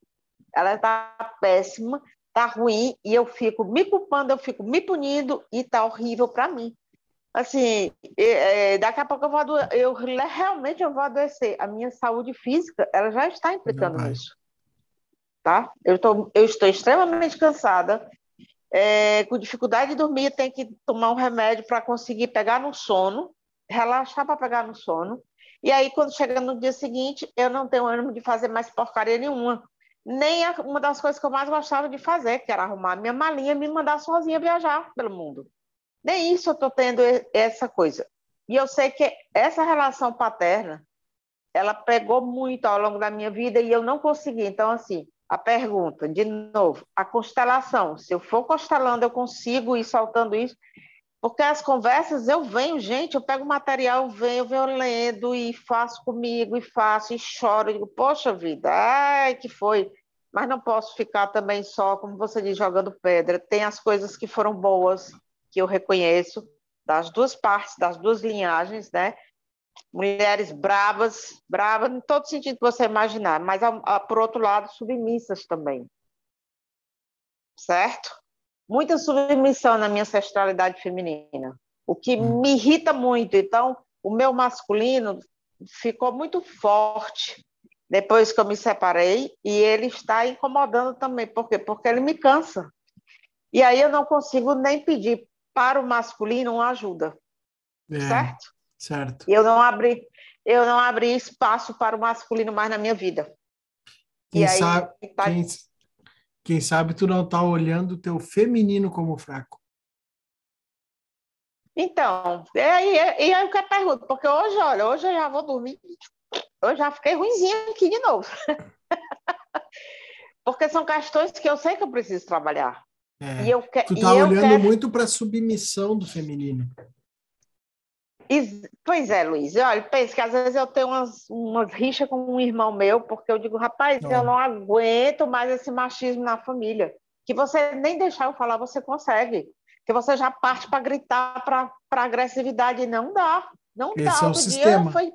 [SPEAKER 8] ela está péssima, está ruim, e eu fico me culpando, eu fico me punindo, e está horrível para mim. Assim, é, daqui a pouco eu vou adoecer, eu realmente eu vou adoecer. A minha saúde física, ela já está implicando nisso. Tá? Eu, tô, eu estou extremamente cansada, é, com dificuldade de dormir, tenho que tomar um remédio para conseguir pegar no sono, relaxar para pegar no sono. E aí, quando chega no dia seguinte, eu não tenho ânimo de fazer mais porcaria nenhuma nem a, uma das coisas que eu mais gostava de fazer, que era arrumar minha malinha e me mandar sozinha viajar pelo mundo. Nem isso eu estou tendo essa coisa. E eu sei que essa relação paterna, ela pegou muito ao longo da minha vida e eu não consegui. Então, assim, a pergunta, de novo, a constelação, se eu for constelando, eu consigo ir soltando isso, porque as conversas eu venho, gente, eu pego material, eu venho, venho lendo e faço comigo, e faço, e choro, e digo, poxa vida, ai, que foi. Mas não posso ficar também só, como você diz, jogando pedra. Tem as coisas que foram boas, que eu reconheço, das duas partes, das duas linhagens, né? Mulheres bravas, bravas em todo sentido que você imaginar, mas, por outro lado, submissas também. Certo? muita submissão na minha ancestralidade feminina, o que hum. me irrita muito. Então, o meu masculino ficou muito forte depois que eu me separei e ele está incomodando também. Por quê? Porque ele me cansa. E aí eu não consigo nem pedir para o masculino uma ajuda. É, certo?
[SPEAKER 7] Certo.
[SPEAKER 8] Eu não abri, eu não abri espaço para o masculino mais na minha vida.
[SPEAKER 7] Quem e aí, sabe, tá... quem, quem sabe tu não está olhando o teu feminino como fraco.
[SPEAKER 8] Então, e aí, e aí eu quero perguntar, porque hoje, olha, hoje eu já vou dormir, eu já fiquei ruimzinha aqui de novo. porque são questões que eu sei que eu preciso trabalhar.
[SPEAKER 7] É, e eu que, tu está olhando quero... muito para a submissão do feminino.
[SPEAKER 8] Pois é, Luiz. Olha, pensa que às vezes eu tenho umas, umas rixas com um irmão meu, porque eu digo, rapaz, não. eu não aguento mais esse machismo na família. Que você nem deixar eu falar, você consegue. Que você já parte para gritar para agressividade. Não dá. Não
[SPEAKER 7] esse
[SPEAKER 8] dá.
[SPEAKER 7] É Outro, dia
[SPEAKER 8] foi...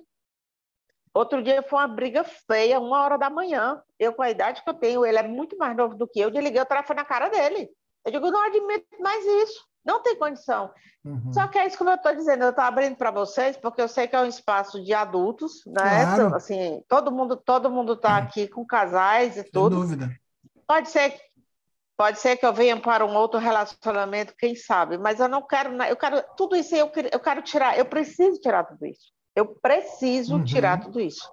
[SPEAKER 8] Outro dia foi uma briga feia, uma hora da manhã. Eu, com a idade que eu tenho, ele é muito mais novo do que eu, desliguei o telefone na cara dele. Eu digo, não admito mais isso. Não tem condição. Uhum. Só que é isso que eu estou dizendo, eu estou abrindo para vocês, porque eu sei que é um espaço de adultos, né? Claro. Assim, todo mundo todo mundo está aqui com casais e tudo.
[SPEAKER 7] Sem dúvida.
[SPEAKER 8] pode ser, pode ser que eu venha para um outro relacionamento, quem sabe, mas eu não quero, eu quero tudo isso eu quero, eu quero tirar, eu preciso tirar tudo isso. Eu preciso uhum. tirar tudo isso.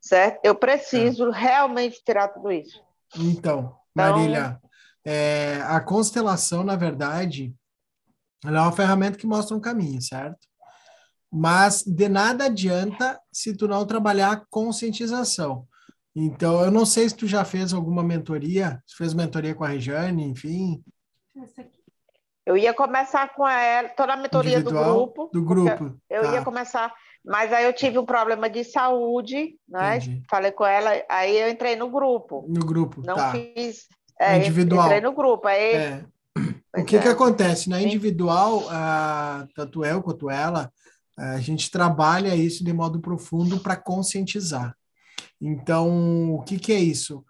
[SPEAKER 8] Certo? Eu preciso é. realmente tirar tudo isso.
[SPEAKER 7] Então, Marília, então, é, a constelação, na verdade, ela é uma ferramenta que mostra um caminho, certo? Mas de nada adianta se tu não trabalhar conscientização. Então, eu não sei se tu já fez alguma mentoria, se fez mentoria com a Regiane, enfim.
[SPEAKER 8] Eu ia começar com ela, toda a mentoria do grupo.
[SPEAKER 7] Do grupo.
[SPEAKER 8] Eu tá. ia começar, mas aí eu tive um problema de saúde, né? Entendi. Falei com ela, aí eu entrei no grupo.
[SPEAKER 7] No grupo,
[SPEAKER 8] Não
[SPEAKER 7] tá.
[SPEAKER 8] fiz. É, individual. Entrei no grupo. Aí, é.
[SPEAKER 7] O que, é. que acontece? Na individual, ah, tanto eu quanto ela, a gente trabalha isso de modo profundo para conscientizar. Então, o que, que é isso?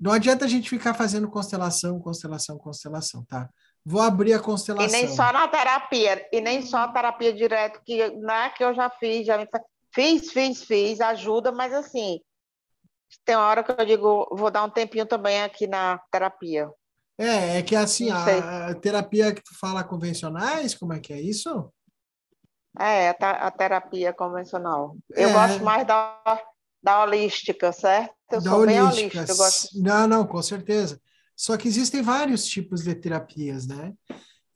[SPEAKER 7] Não adianta a gente ficar fazendo constelação, constelação, constelação, tá? Vou abrir a constelação.
[SPEAKER 8] E nem só na terapia, e nem só a terapia direto, que, né, que eu já fiz, já fiz, fiz, fiz, ajuda, mas assim, tem uma hora que eu digo, vou dar um tempinho também aqui na terapia.
[SPEAKER 7] É, é que assim, a, terapia que tu fala convencionais, como é que é isso?
[SPEAKER 8] É, a, terapia convencional. É. Eu gosto mais da, da holística, certo? Eu da sou holística. bem holística. Eu gosto...
[SPEAKER 7] Não, não, com certeza. Só que existem vários tipos de terapias, né?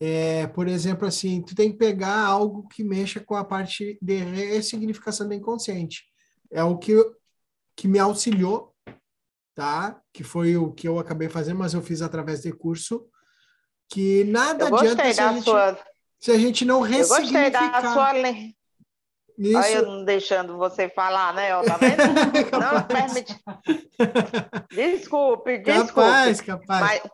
[SPEAKER 7] É, por exemplo, assim, tu tem que pegar algo que mexa com a parte de ressignificação do inconsciente. É o que, que me auxiliou, tá? Que foi o que eu acabei fazendo, mas eu fiz através de curso, que nada
[SPEAKER 8] eu
[SPEAKER 7] adianta se a, gente,
[SPEAKER 8] sua...
[SPEAKER 7] se a gente não ressignificar.
[SPEAKER 8] Eu gostei da sua isso... Olha, eu não deixando você falar, né? Ó, tá vendo? não permite. Desculpe, desculpe.
[SPEAKER 7] Capaz, capaz. Mas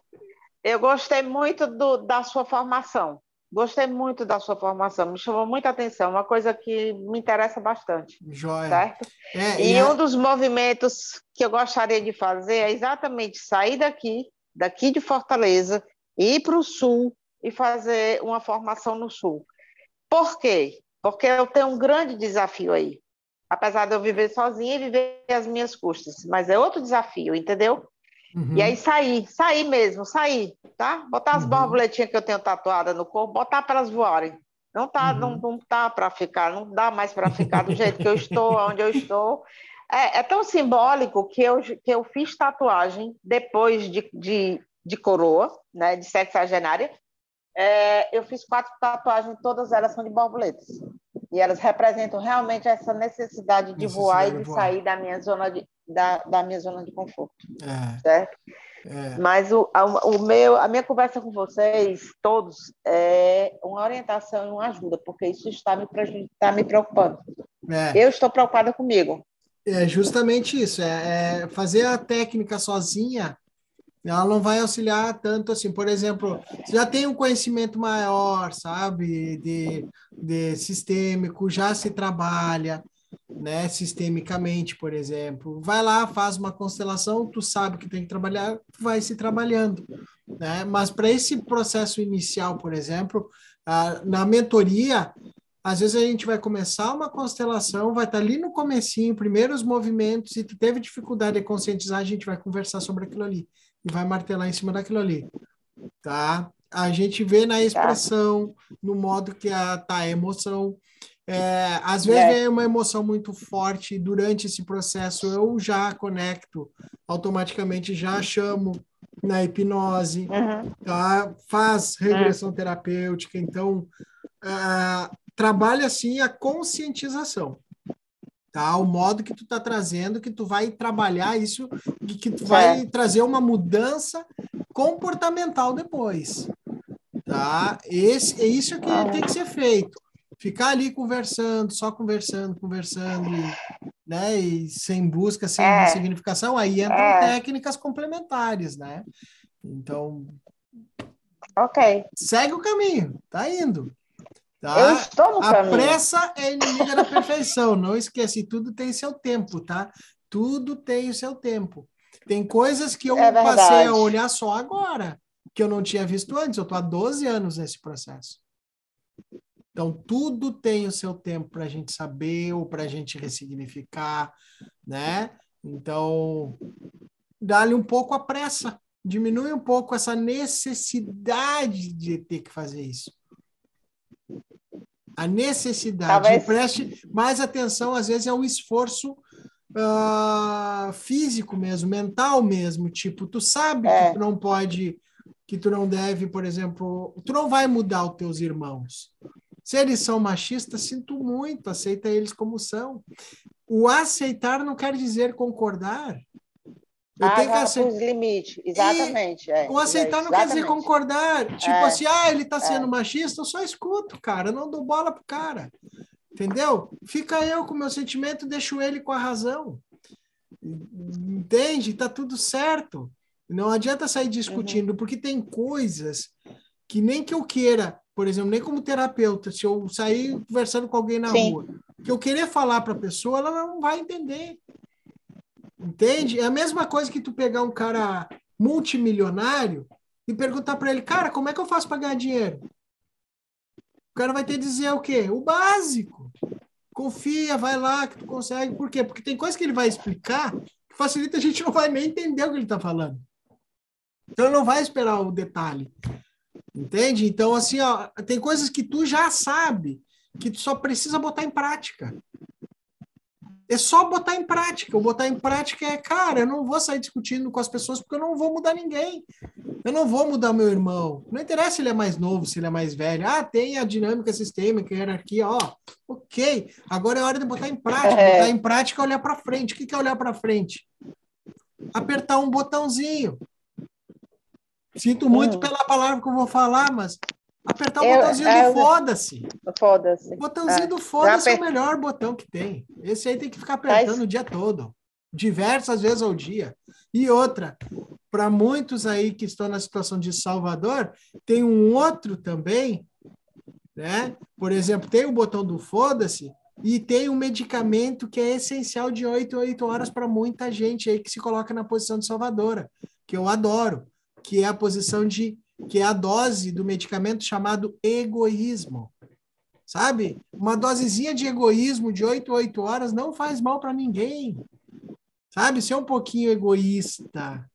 [SPEAKER 8] eu gostei muito do, da sua formação. Gostei muito da sua formação, me chamou muita atenção, uma coisa que me interessa bastante.
[SPEAKER 7] Joia.
[SPEAKER 8] Certo? É, e, e um dos movimentos que eu gostaria de fazer é exatamente sair daqui, daqui de Fortaleza, ir para o sul e fazer uma formação no sul. Por quê? Porque eu tenho um grande desafio aí. Apesar de eu viver sozinha e viver as minhas custas. Mas é outro desafio, entendeu? Uhum. E aí sair, sair mesmo, sair, tá? Botar as uhum. borboletinhas que eu tenho tatuada no corpo, botar para elas voarem. Não tá, uhum. não, não tá para ficar, não dá mais para ficar do jeito que eu estou, onde eu estou. É, é, tão simbólico que eu, que eu fiz tatuagem depois de, de, de coroa, né, de sexagenária, é, eu fiz quatro tatuagens, todas elas são de borboletas. E elas representam realmente essa necessidade de voar e de voar. sair da minha zona de, da, da minha zona de conforto. É. Certo? É. Mas o, a, o meu, a minha conversa com vocês, todos, é uma orientação e uma ajuda, porque isso está me, está me preocupando. É. Eu estou preocupada comigo.
[SPEAKER 7] É justamente isso, é, é fazer a técnica sozinha ela não vai auxiliar tanto assim. Por exemplo, você já tem um conhecimento maior, sabe, de, de sistêmico, já se trabalha, né, sistemicamente, por exemplo. Vai lá, faz uma constelação, tu sabe que tem que trabalhar, vai se trabalhando, né? Mas para esse processo inicial, por exemplo, na mentoria, às vezes a gente vai começar uma constelação, vai estar ali no comecinho, primeiros movimentos, e tu teve dificuldade de conscientizar, a gente vai conversar sobre aquilo ali e vai martelar em cima daquilo ali, tá? A gente vê na expressão, no modo que a, tá a emoção. É, às vezes é. vem uma emoção muito forte durante esse processo, eu já conecto, automaticamente já chamo na hipnose, uhum. tá? faz regressão uhum. terapêutica, então uh, trabalha assim a conscientização tá? O modo que tu tá trazendo, que tu vai trabalhar isso e que tu vai é. trazer uma mudança comportamental depois, tá? Esse, é isso que é. tem que ser feito. Ficar ali conversando, só conversando, conversando, e, né? E sem busca, sem é. significação, aí entram é. técnicas complementares, né? Então,
[SPEAKER 8] ok.
[SPEAKER 7] Segue o caminho, tá indo.
[SPEAKER 8] Tá? Eu estou no
[SPEAKER 7] a
[SPEAKER 8] caminho.
[SPEAKER 7] pressa é inimiga da perfeição. Não esquece, tudo tem seu tempo, tá? Tudo tem o seu tempo. Tem coisas que eu é passei a olhar só agora, que eu não tinha visto antes. Eu estou há 12 anos nesse processo. Então, tudo tem o seu tempo para a gente saber ou para a gente ressignificar, né? Então, dá-lhe um pouco a pressa, diminui um pouco essa necessidade de ter que fazer isso. A necessidade. Talvez... Preste mais atenção, às vezes, ao esforço uh, físico mesmo, mental mesmo. Tipo, tu sabe é. que tu não pode, que tu não deve, por exemplo, tu não vai mudar os teus irmãos. Se eles são machistas, sinto muito, aceita eles como são. O aceitar não quer dizer concordar.
[SPEAKER 8] Eu ah, tenho que aceitar. os limites, exatamente. É,
[SPEAKER 7] o aceitar é, não quer dizer concordar. Tipo é, assim, ah, ele está sendo é. machista, eu só escuto, cara, eu não dou bola pro cara. Entendeu? Fica eu com o meu sentimento, deixo ele com a razão. Entende? Tá tudo certo. Não adianta sair discutindo, uhum. porque tem coisas que nem que eu queira, por exemplo, nem como terapeuta, se eu sair conversando com alguém na Sim. rua, que eu querer falar para a pessoa, ela não vai entender. Entende? É a mesma coisa que tu pegar um cara multimilionário e perguntar para ele, cara, como é que eu faço para ganhar dinheiro? O cara vai ter que dizer o quê? O básico. Confia, vai lá que tu consegue. Por quê? Porque tem coisa que ele vai explicar que facilita a gente não vai nem entender o que ele está falando. Então ele não vai esperar o detalhe. Entende? Então, assim, ó, tem coisas que tu já sabe, que tu só precisa botar em prática. É só botar em prática. O botar em prática é, cara, eu não vou sair discutindo com as pessoas porque eu não vou mudar ninguém. Eu não vou mudar meu irmão. Não interessa se ele é mais novo, se ele é mais velho. Ah, tem a dinâmica sistêmica, a hierarquia, ó. Ok. Agora é hora de botar em prática. É. Botar em prática é olhar para frente. O que é olhar para frente? Apertar um botãozinho. Sinto muito hum. pela palavra que eu vou falar, mas Apertar o eu, botãozinho eu, do foda-se.
[SPEAKER 8] Foda-se.
[SPEAKER 7] Botãozinho é. do foda-se é o melhor botão que tem. Esse aí tem que ficar apertando Mas... o dia todo. Diversas vezes ao dia. E outra, para muitos aí que estão na situação de Salvador, tem um outro também, né? Por exemplo, tem o botão do foda-se e tem um medicamento que é essencial de 8 a 8 horas para muita gente aí que se coloca na posição de salvadora, que eu adoro, que é a posição de que é a dose do medicamento chamado egoísmo. Sabe? Uma dosezinha de egoísmo de 8 a 8 horas não faz mal para ninguém. Sabe? Ser um pouquinho egoísta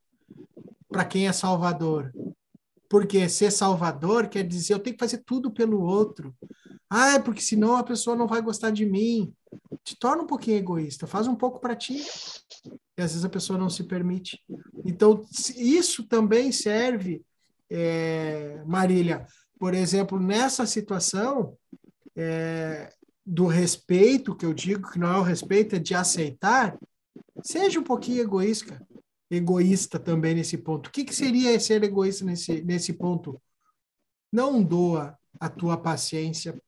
[SPEAKER 7] para quem é salvador. Porque ser salvador quer dizer eu tenho que fazer tudo pelo outro. Ah, é porque senão a pessoa não vai gostar de mim. Te torna um pouquinho egoísta, faz um pouco para ti. E às vezes a pessoa não se permite. Então, isso também serve é, Marília, por exemplo, nessa situação é, do respeito, que eu digo que não é o respeito, é de aceitar, seja um pouquinho egoísta, egoísta também nesse ponto. O que, que seria ser egoísta nesse, nesse ponto? Não doa a tua paciência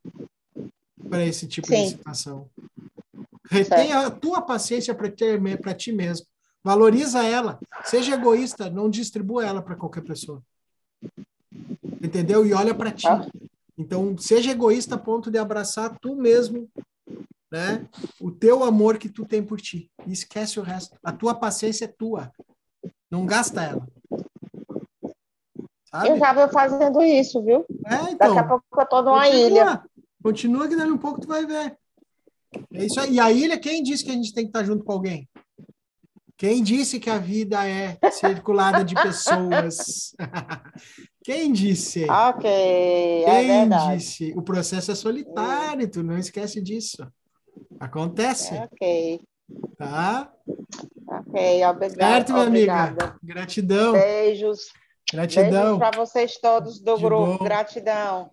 [SPEAKER 7] para esse tipo Sim. de situação. Retenha a tua paciência para ti mesmo. Valoriza ela. Seja egoísta, não distribua ela para qualquer pessoa. Entendeu? E olha para ti. Ah. Então, seja egoísta a ponto de abraçar tu mesmo, né? O teu amor que tu tem por ti. E esquece o resto. A tua paciência é tua. Não gasta ela.
[SPEAKER 8] Sabe? Eu já vou fazendo isso, viu?
[SPEAKER 7] É, então.
[SPEAKER 8] Daqui a pouco eu tô numa continua, ilha.
[SPEAKER 7] Continua que daqui a pouco tu vai ver. É isso aí. E a ilha, quem disse que a gente tem que estar junto com alguém? Quem disse que a vida é circulada de pessoas? Quem disse?
[SPEAKER 8] Ok, é
[SPEAKER 7] Quem
[SPEAKER 8] verdade.
[SPEAKER 7] disse? O processo é solitário, tu não esquece disso. Acontece.
[SPEAKER 8] É, ok.
[SPEAKER 7] Tá?
[SPEAKER 8] Ok, obrigada.
[SPEAKER 7] Certo, minha obrigada. amiga. Gratidão.
[SPEAKER 8] Beijos.
[SPEAKER 7] Gratidão.
[SPEAKER 8] Beijos para vocês todos do de grupo. Bom. Gratidão.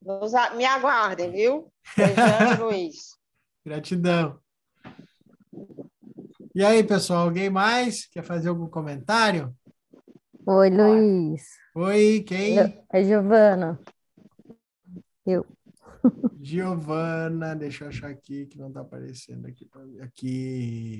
[SPEAKER 8] Nos, me aguardem, viu? Beijão, Luiz.
[SPEAKER 7] Gratidão. E aí, pessoal, alguém mais quer fazer algum comentário?
[SPEAKER 12] Oi, Luiz.
[SPEAKER 7] Oi, quem?
[SPEAKER 12] É Giovana. Eu.
[SPEAKER 7] Giovana, deixa eu achar aqui que não está aparecendo aqui. Aqui.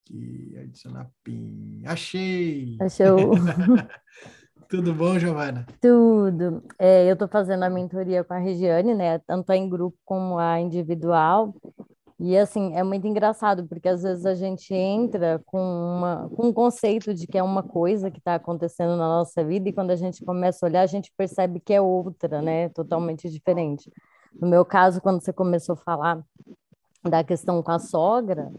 [SPEAKER 7] Aqui, adicionar PIN. Achei!
[SPEAKER 12] Achou!
[SPEAKER 7] Tudo bom, Giovana?
[SPEAKER 12] Tudo. É, eu estou fazendo a mentoria com a Regiane, né? Tanto em grupo como a individual. E assim, é muito engraçado, porque às vezes a gente entra com, uma, com um conceito de que é uma coisa que está acontecendo na nossa vida, e quando a gente começa a olhar, a gente percebe que é outra, né? Totalmente diferente. No meu caso, quando você começou a falar da questão com a sogra,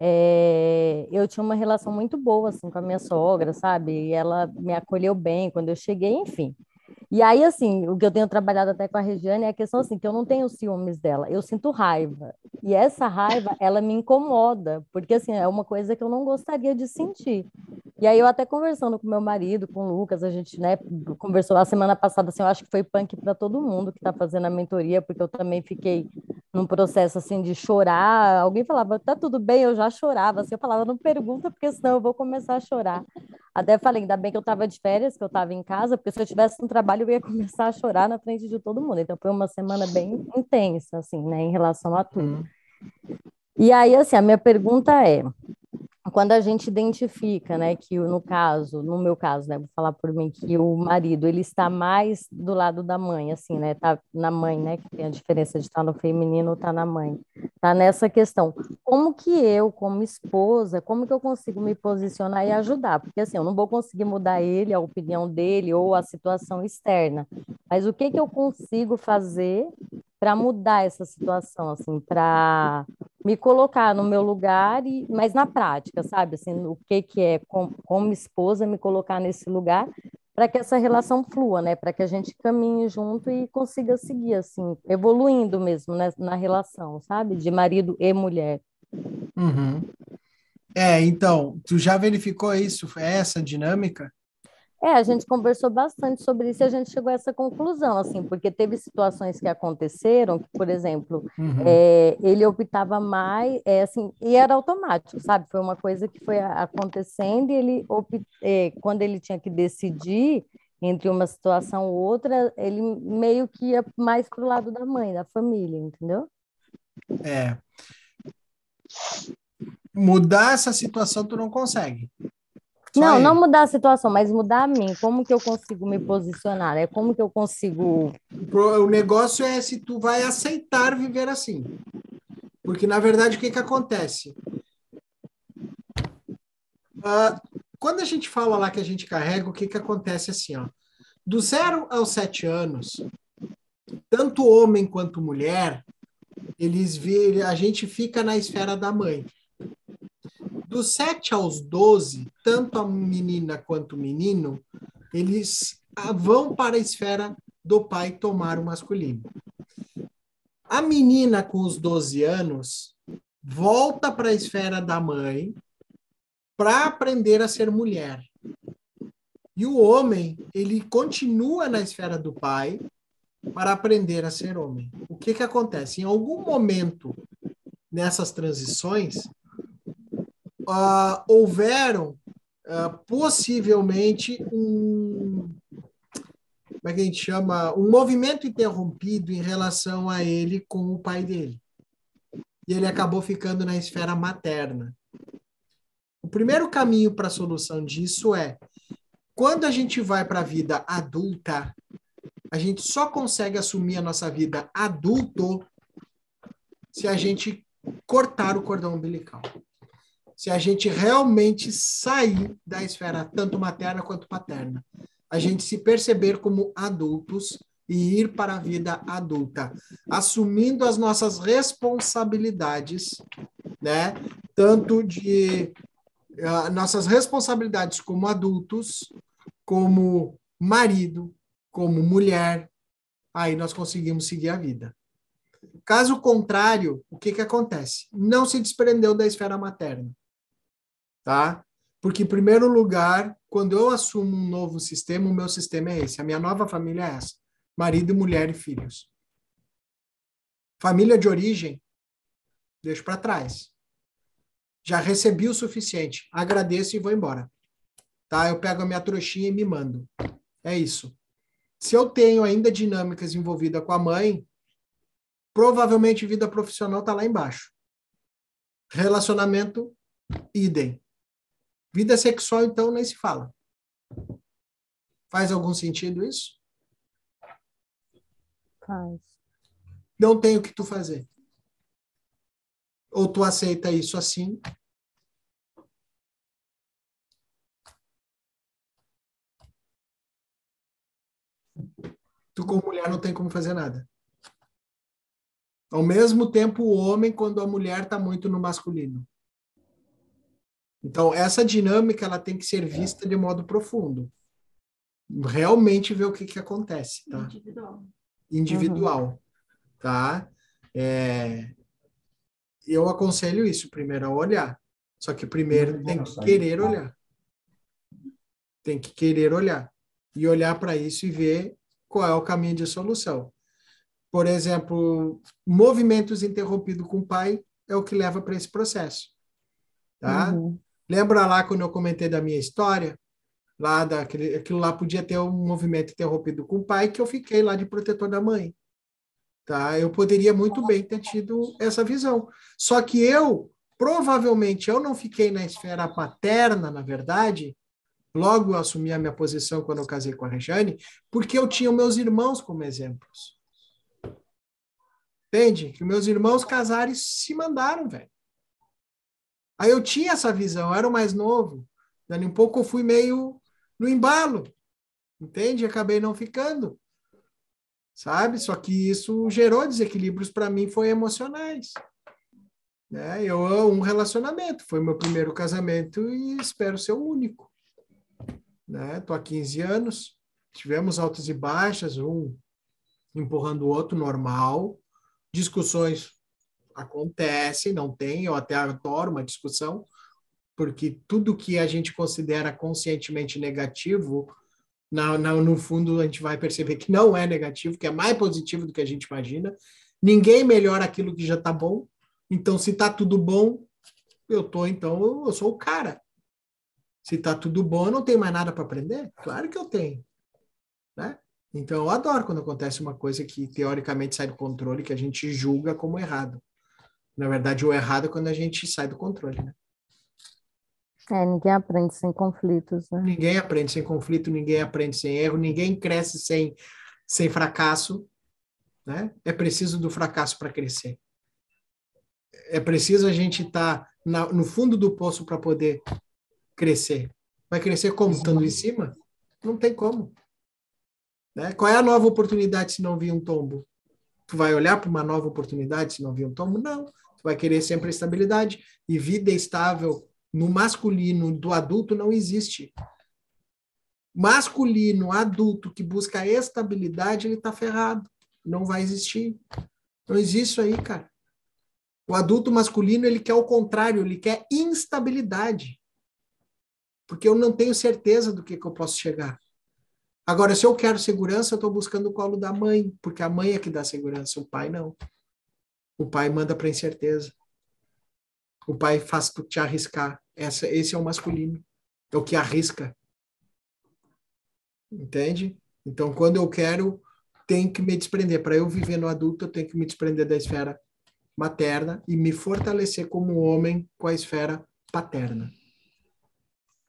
[SPEAKER 12] é, eu tinha uma relação muito boa assim com a minha sogra, sabe? E ela me acolheu bem quando eu cheguei, enfim. E aí, assim, o que eu tenho trabalhado até com a Regiane é a questão assim, que eu não tenho ciúmes dela, eu sinto raiva. E essa raiva, ela me incomoda, porque assim, é uma coisa que eu não gostaria de sentir. E aí eu até conversando com meu marido, com o Lucas, a gente, né, conversou a semana passada, assim, eu acho que foi punk para todo mundo que está fazendo a mentoria, porque eu também fiquei num processo assim de chorar. Alguém falava, tá tudo bem, eu já chorava, assim, eu falava, não pergunta, porque senão eu vou começar a chorar. Até falei, ainda bem que eu estava de férias, que eu estava em casa, porque se eu tivesse no trabalho eu ia começar a chorar na frente de todo mundo. Então foi uma semana bem intensa, assim, né, em relação a tudo. Uhum. E aí, assim, a minha pergunta é: quando a gente identifica, né, que no caso, no meu caso, né, vou falar por mim, que o marido, ele está mais do lado da mãe, assim, né, tá na mãe, né, que tem a diferença de estar no feminino ou tá na mãe, tá nessa questão. Como que eu, como esposa, como que eu consigo me posicionar e ajudar? Porque, assim, eu não vou conseguir mudar ele, a opinião dele ou a situação externa, mas o que que eu consigo fazer para mudar essa situação, assim, para me colocar no meu lugar, e, mas na prática, sabe? Assim, o que, que é, com, como esposa, me colocar nesse lugar para que essa relação flua, né? Para que a gente caminhe junto e consiga seguir, assim, evoluindo mesmo né? na relação, sabe? De marido e mulher.
[SPEAKER 7] Uhum. É, então, tu já verificou isso, essa dinâmica?
[SPEAKER 12] É, a gente conversou bastante sobre isso e a gente chegou a essa conclusão, assim, porque teve situações que aconteceram, que, por exemplo, uhum. é, ele optava mais, é, assim, e era automático, sabe? Foi uma coisa que foi acontecendo e ele, é, quando ele tinha que decidir entre uma situação ou outra, ele meio que ia mais para o lado da mãe, da família, entendeu?
[SPEAKER 7] É. Mudar essa situação tu não consegue.
[SPEAKER 12] Não, não mudar a situação, mas mudar a mim. Como que eu consigo me posicionar? É como que eu consigo.
[SPEAKER 7] O negócio é se tu vai aceitar viver assim. Porque, na verdade, o que, que acontece? Uh, quando a gente fala lá que a gente carrega, o que, que acontece assim, ó? Do zero aos sete anos, tanto homem quanto mulher, eles vê, a gente fica na esfera da mãe. Dos 7 aos 12, tanto a menina quanto o menino, eles vão para a esfera do pai tomar o masculino. A menina com os 12 anos volta para a esfera da mãe para aprender a ser mulher. E o homem, ele continua na esfera do pai para aprender a ser homem. O que que acontece? Em algum momento nessas transições, uh, houveram uh, possivelmente um como é que a gente chama? Um movimento interrompido em relação a ele com o pai dele. E ele acabou ficando na esfera materna. O primeiro caminho para a solução disso é quando a gente vai para a vida adulta a gente só consegue assumir a nossa vida adulto se a gente cortar o cordão umbilical se a gente realmente sair da esfera tanto materna quanto paterna. A gente se perceber como adultos e ir para a vida adulta, assumindo as nossas responsabilidades, né? Tanto de uh, nossas responsabilidades como adultos, como marido, como mulher, aí nós conseguimos seguir a vida. Caso contrário, o que, que acontece? Não se desprendeu da esfera materna tá? Porque, em primeiro lugar, quando eu assumo um novo sistema, o meu sistema é esse. A minha nova família é essa: marido, mulher e filhos. Família de origem, deixo para trás. Já recebi o suficiente. Agradeço e vou embora. Tá? Eu pego a minha trouxinha e me mando. É isso. Se eu tenho ainda dinâmicas envolvidas com a mãe, provavelmente vida profissional está lá embaixo. Relacionamento, idem. Vida sexual, então, nem se fala. Faz algum sentido isso?
[SPEAKER 12] Faz.
[SPEAKER 7] Não tem o que tu fazer. Ou tu aceita isso assim, tu como mulher não tem como fazer nada. Ao mesmo tempo, o homem, quando a mulher está muito no masculino. Então, essa dinâmica ela tem que ser vista de modo profundo. Realmente ver o que, que acontece, tá? Individual. Individual, uhum. tá? É, eu aconselho isso, primeiro a olhar. Só que primeiro tem que querer olhar. Tem que querer olhar. E olhar para isso e ver qual é o caminho de solução. Por exemplo, movimentos interrompidos com o pai é o que leva para esse processo. Tá? Uhum. Lembra lá quando eu comentei da minha história? Lá daquele, aquilo lá podia ter um movimento interrompido com o pai que eu fiquei lá de protetor da mãe. Tá? Eu poderia muito bem ter tido essa visão. Só que eu, provavelmente, eu não fiquei na esfera paterna, na verdade, logo eu assumi a minha posição quando eu casei com a Rejane, porque eu tinha meus irmãos como exemplos. Entende? Que meus irmãos casaram e se mandaram, velho. Aí eu tinha essa visão, eu era o mais novo. Dando um pouco eu fui meio no embalo. Entende? Acabei não ficando. Sabe? Só que isso gerou desequilíbrios para mim, foi emocionais. Né? Eu um relacionamento, foi meu primeiro casamento e espero ser o único. Né? Tô há 15 anos, tivemos altas e baixas, um empurrando o outro, normal. Discussões acontecem, não tem, eu até adoro uma discussão, porque tudo que a gente considera conscientemente negativo, na, na, no fundo a gente vai perceber que não é negativo, que é mais positivo do que a gente imagina. Ninguém melhora aquilo que já está bom. Então, se está tudo bom, eu tô, então, eu sou o cara. Se está tudo bom, eu não tenho mais nada para aprender? Claro que eu tenho. Né? Então, eu adoro quando acontece uma coisa que teoricamente sai do controle, que a gente julga como errado. Na verdade, o errado é quando a gente sai do controle, né?
[SPEAKER 12] É, ninguém aprende sem conflitos, né?
[SPEAKER 7] Ninguém aprende sem conflito, ninguém aprende sem erro, ninguém cresce sem, sem fracasso, né? É preciso do fracasso para crescer. É preciso a gente estar tá no fundo do poço para poder crescer. Vai crescer como? Estando em cima? Não tem como. Né? Qual é a nova oportunidade se não vir um tombo? Tu vai olhar para uma nova oportunidade se não vir um tombo? Não. Tu vai querer sempre estabilidade. E vida estável no masculino do adulto não existe. Masculino adulto que busca estabilidade, ele está ferrado. Não vai existir. Não existe isso aí, cara. O adulto masculino, ele quer o contrário, ele quer instabilidade. Porque eu não tenho certeza do que, que eu posso chegar. Agora, se eu quero segurança, eu estou buscando o colo da mãe, porque a mãe é que dá segurança, o pai não. O pai manda para incerteza. O pai faz tu te arriscar. Essa, esse é o masculino. É o que arrisca. Entende? Então, quando eu quero, tenho que me desprender. Para eu viver no adulto, eu tenho que me desprender da esfera materna e me fortalecer como homem com a esfera paterna.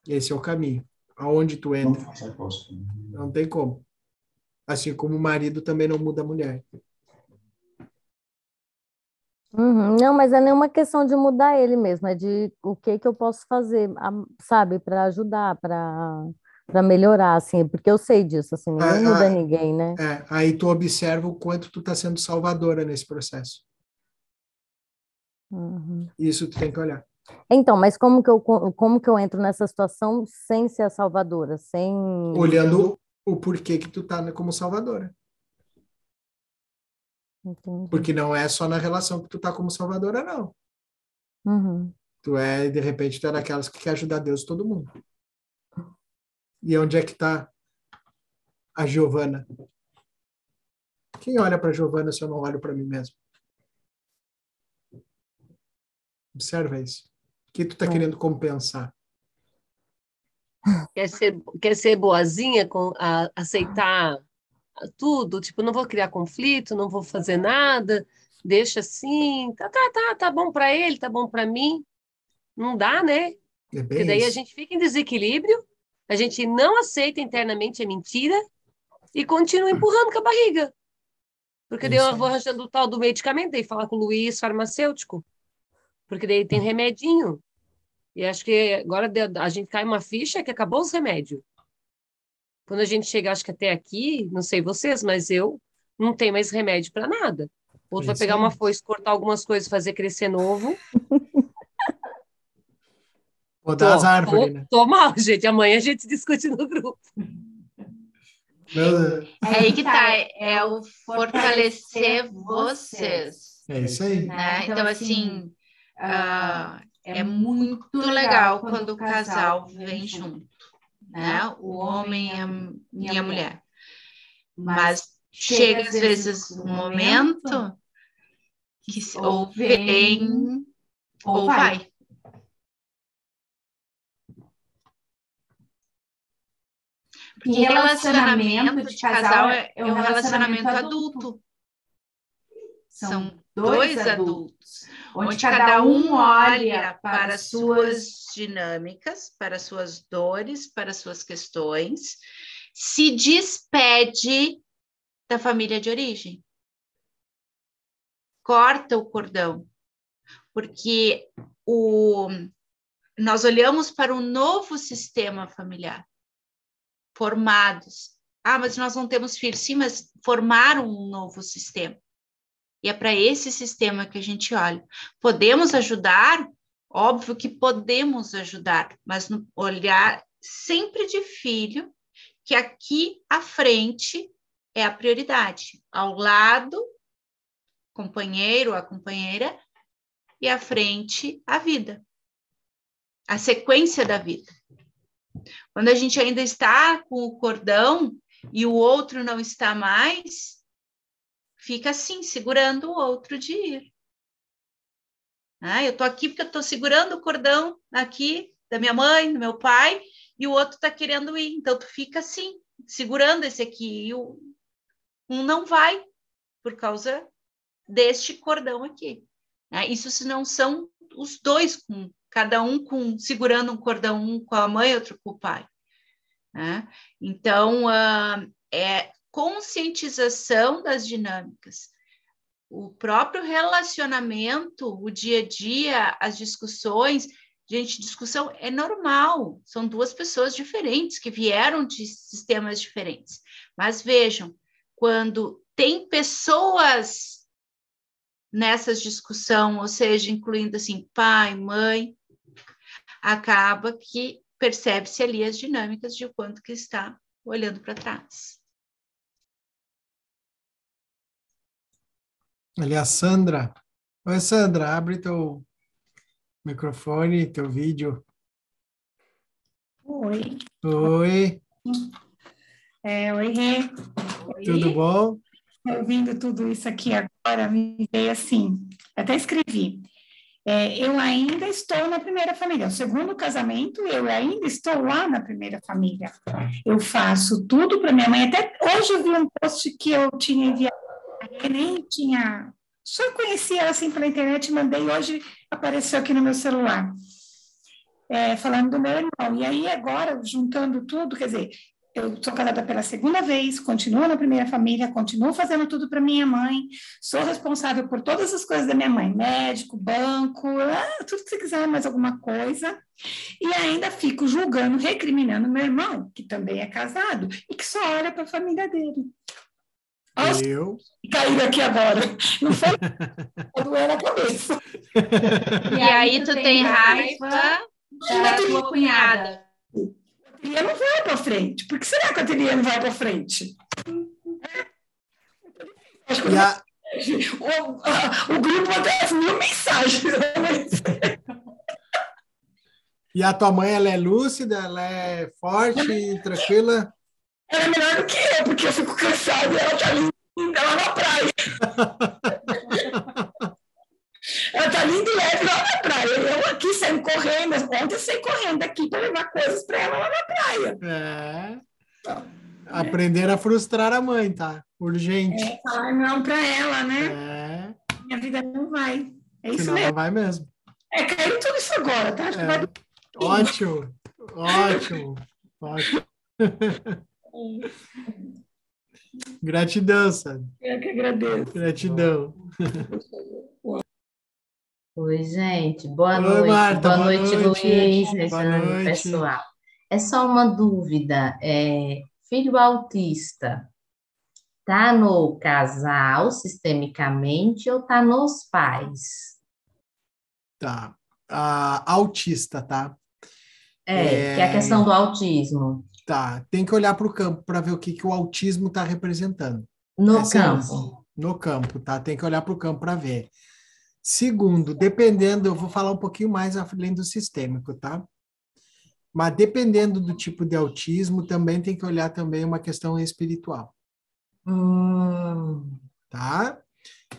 [SPEAKER 7] Esse é o caminho. Aonde tu entra. Não tem como. Assim como o marido também não muda a mulher.
[SPEAKER 12] Uhum. Não, mas é nenhuma questão de mudar ele mesmo, é de o que que eu posso fazer, sabe, para ajudar, para para melhorar, assim, porque eu sei disso, assim, ninguém é, muda ninguém, né?
[SPEAKER 7] É, aí tu observa o quanto tu está sendo salvadora nesse processo. Uhum. Isso tu tem que olhar.
[SPEAKER 12] Então, mas como que eu como que eu entro nessa situação sem ser a salvadora, sem
[SPEAKER 7] olhando o porquê que tu tá como salvadora. Entendi. Porque não é só na relação que tu tá como salvadora, não. Uhum. Tu é, de repente, tu é daquelas que quer ajudar Deus todo mundo. E onde é que tá a Giovana? Quem olha para Giovana se eu não olho para mim mesmo? Observa isso. O que tu tá é. querendo compensar?
[SPEAKER 10] Quer ser, quer ser boazinha, com, a, aceitar tudo, tipo, não vou criar conflito, não vou fazer nada, deixa assim, tá, tá, tá, tá bom para ele, tá bom para mim. Não dá, né? É Porque daí isso. a gente fica em desequilíbrio, a gente não aceita internamente a mentira e continua empurrando com a barriga. Porque daí eu vou arranjando o tal do medicamento, e falar com o Luiz, farmacêutico. Porque daí tem remedinho. E acho que agora a gente cai uma ficha que acabou os remédios. Quando a gente chega, acho que até aqui, não sei vocês, mas eu não tenho mais remédio para nada. Outro vai pegar uma foice, cortar algumas coisas, fazer crescer novo.
[SPEAKER 7] Podar as árvores, né?
[SPEAKER 10] Tô mal, gente. Amanhã a gente discute no grupo.
[SPEAKER 1] É aí que tá, é o fortalecer vocês.
[SPEAKER 7] É isso aí.
[SPEAKER 1] Né? Então, assim, uh, é muito legal quando o casal vem junto, né? O homem e a mulher. Mas chega às vezes um momento que ou vem ou vai. Porque relacionamento de casal é, é um relacionamento adulto. São dois adultos, onde cada um olha para suas dinâmicas, para suas dores, para suas questões, se despede da família de origem. Corta o cordão, porque o, nós olhamos para um novo sistema familiar formados. Ah, mas nós não temos filhos. Sim, mas formaram um novo sistema. E é para esse sistema que a gente olha. Podemos ajudar? Óbvio que podemos ajudar, mas no olhar sempre de filho, que aqui à frente é a prioridade. Ao lado, companheiro, a companheira, e à frente, a vida. A sequência da vida. Quando a gente ainda está com o cordão e o outro não está mais, fica assim, segurando o outro de ir. Ah, eu estou aqui porque eu estou segurando o cordão aqui da minha mãe, do meu pai, e o outro está querendo ir. Então, tu fica assim, segurando esse aqui, e o, um não vai, por causa deste cordão aqui. Ah, isso se não são os dois com cada um com segurando um cordão, um com a mãe, outro com o pai. Né? Então, uh, é conscientização das dinâmicas. O próprio relacionamento, o dia a dia, as discussões, gente, discussão é normal, são duas pessoas diferentes que vieram de sistemas diferentes. Mas vejam, quando tem pessoas nessas discussão, ou seja, incluindo assim pai, mãe, acaba que percebe-se ali as dinâmicas de quanto que está olhando para trás.
[SPEAKER 7] Ali a Sandra. Oi, Sandra, abre teu microfone, teu vídeo.
[SPEAKER 13] Oi.
[SPEAKER 7] Oi.
[SPEAKER 13] É, oi, Rê.
[SPEAKER 7] Tudo bom?
[SPEAKER 13] Ouvindo tudo isso aqui agora, me veio assim, até escrevi. É, eu ainda estou na primeira família. O segundo casamento, eu ainda estou lá na primeira família. Eu faço tudo para minha mãe. Até hoje eu vi um post que eu tinha enviado, eu nem tinha. Só conhecia ela assim pela internet, mandei hoje apareceu aqui no meu celular. É, falando do meu irmão. E aí, agora, juntando tudo, quer dizer, eu sou casada pela segunda vez, continuo na primeira família, continuo fazendo tudo para minha mãe, sou responsável por todas as coisas da minha mãe, médico, banco, ah, tudo que você quiser, mais alguma coisa, e ainda fico julgando, recriminando meu irmão, que também é casado, e que só olha para a família dele.
[SPEAKER 7] Nossa, eu?
[SPEAKER 13] Caiu aqui agora. Não foi? Doeu na cabeça.
[SPEAKER 1] E aí tu tem raiva da tua cunhada
[SPEAKER 13] ateliê não vai para frente. Por que será que a ateliê não vai para frente? A... O, a, o grupo até mil mensagens.
[SPEAKER 7] E a tua mãe, ela é lúcida, ela é forte, tranquila?
[SPEAKER 13] Ela é melhor do que eu, porque eu fico cansada e ela tá linda lá na praia. Ela tá linda e leve lá na praia. Eu aqui saindo correndo, ontem eu saí correndo aqui para levar coisas para ela lá na praia.
[SPEAKER 7] É. Então, Aprender a frustrar a mãe, tá? Urgente.
[SPEAKER 13] É, falar não para ela, né? É. Minha vida não vai. É isso
[SPEAKER 7] Senão
[SPEAKER 13] mesmo.
[SPEAKER 7] Não vai mesmo.
[SPEAKER 13] É, caiu tudo isso agora, tá? Acho é. vai...
[SPEAKER 7] Ótimo, ótimo, ótimo. Gratidão, sabe?
[SPEAKER 13] Eu que agradeço.
[SPEAKER 7] Gratidão.
[SPEAKER 2] Oi, gente. Boa
[SPEAKER 7] Oi,
[SPEAKER 2] noite.
[SPEAKER 7] Marta,
[SPEAKER 2] boa,
[SPEAKER 7] boa
[SPEAKER 2] noite,
[SPEAKER 7] noite.
[SPEAKER 2] Luiz,
[SPEAKER 7] noite.
[SPEAKER 2] pessoal. É só uma dúvida. É, filho autista tá no casal sistemicamente ou tá nos pais?
[SPEAKER 7] Tá. A autista, tá?
[SPEAKER 2] É, é, que é a questão do autismo.
[SPEAKER 7] Tá, tem que olhar para o campo para ver o que, que o autismo está representando.
[SPEAKER 2] No é campo.
[SPEAKER 7] No campo, tá? Tem que olhar para o campo para ver. Segundo, dependendo, eu vou falar um pouquinho mais além do sistêmico, tá? Mas dependendo do tipo de autismo, também tem que olhar também uma questão espiritual.
[SPEAKER 2] Hum.
[SPEAKER 7] Tá?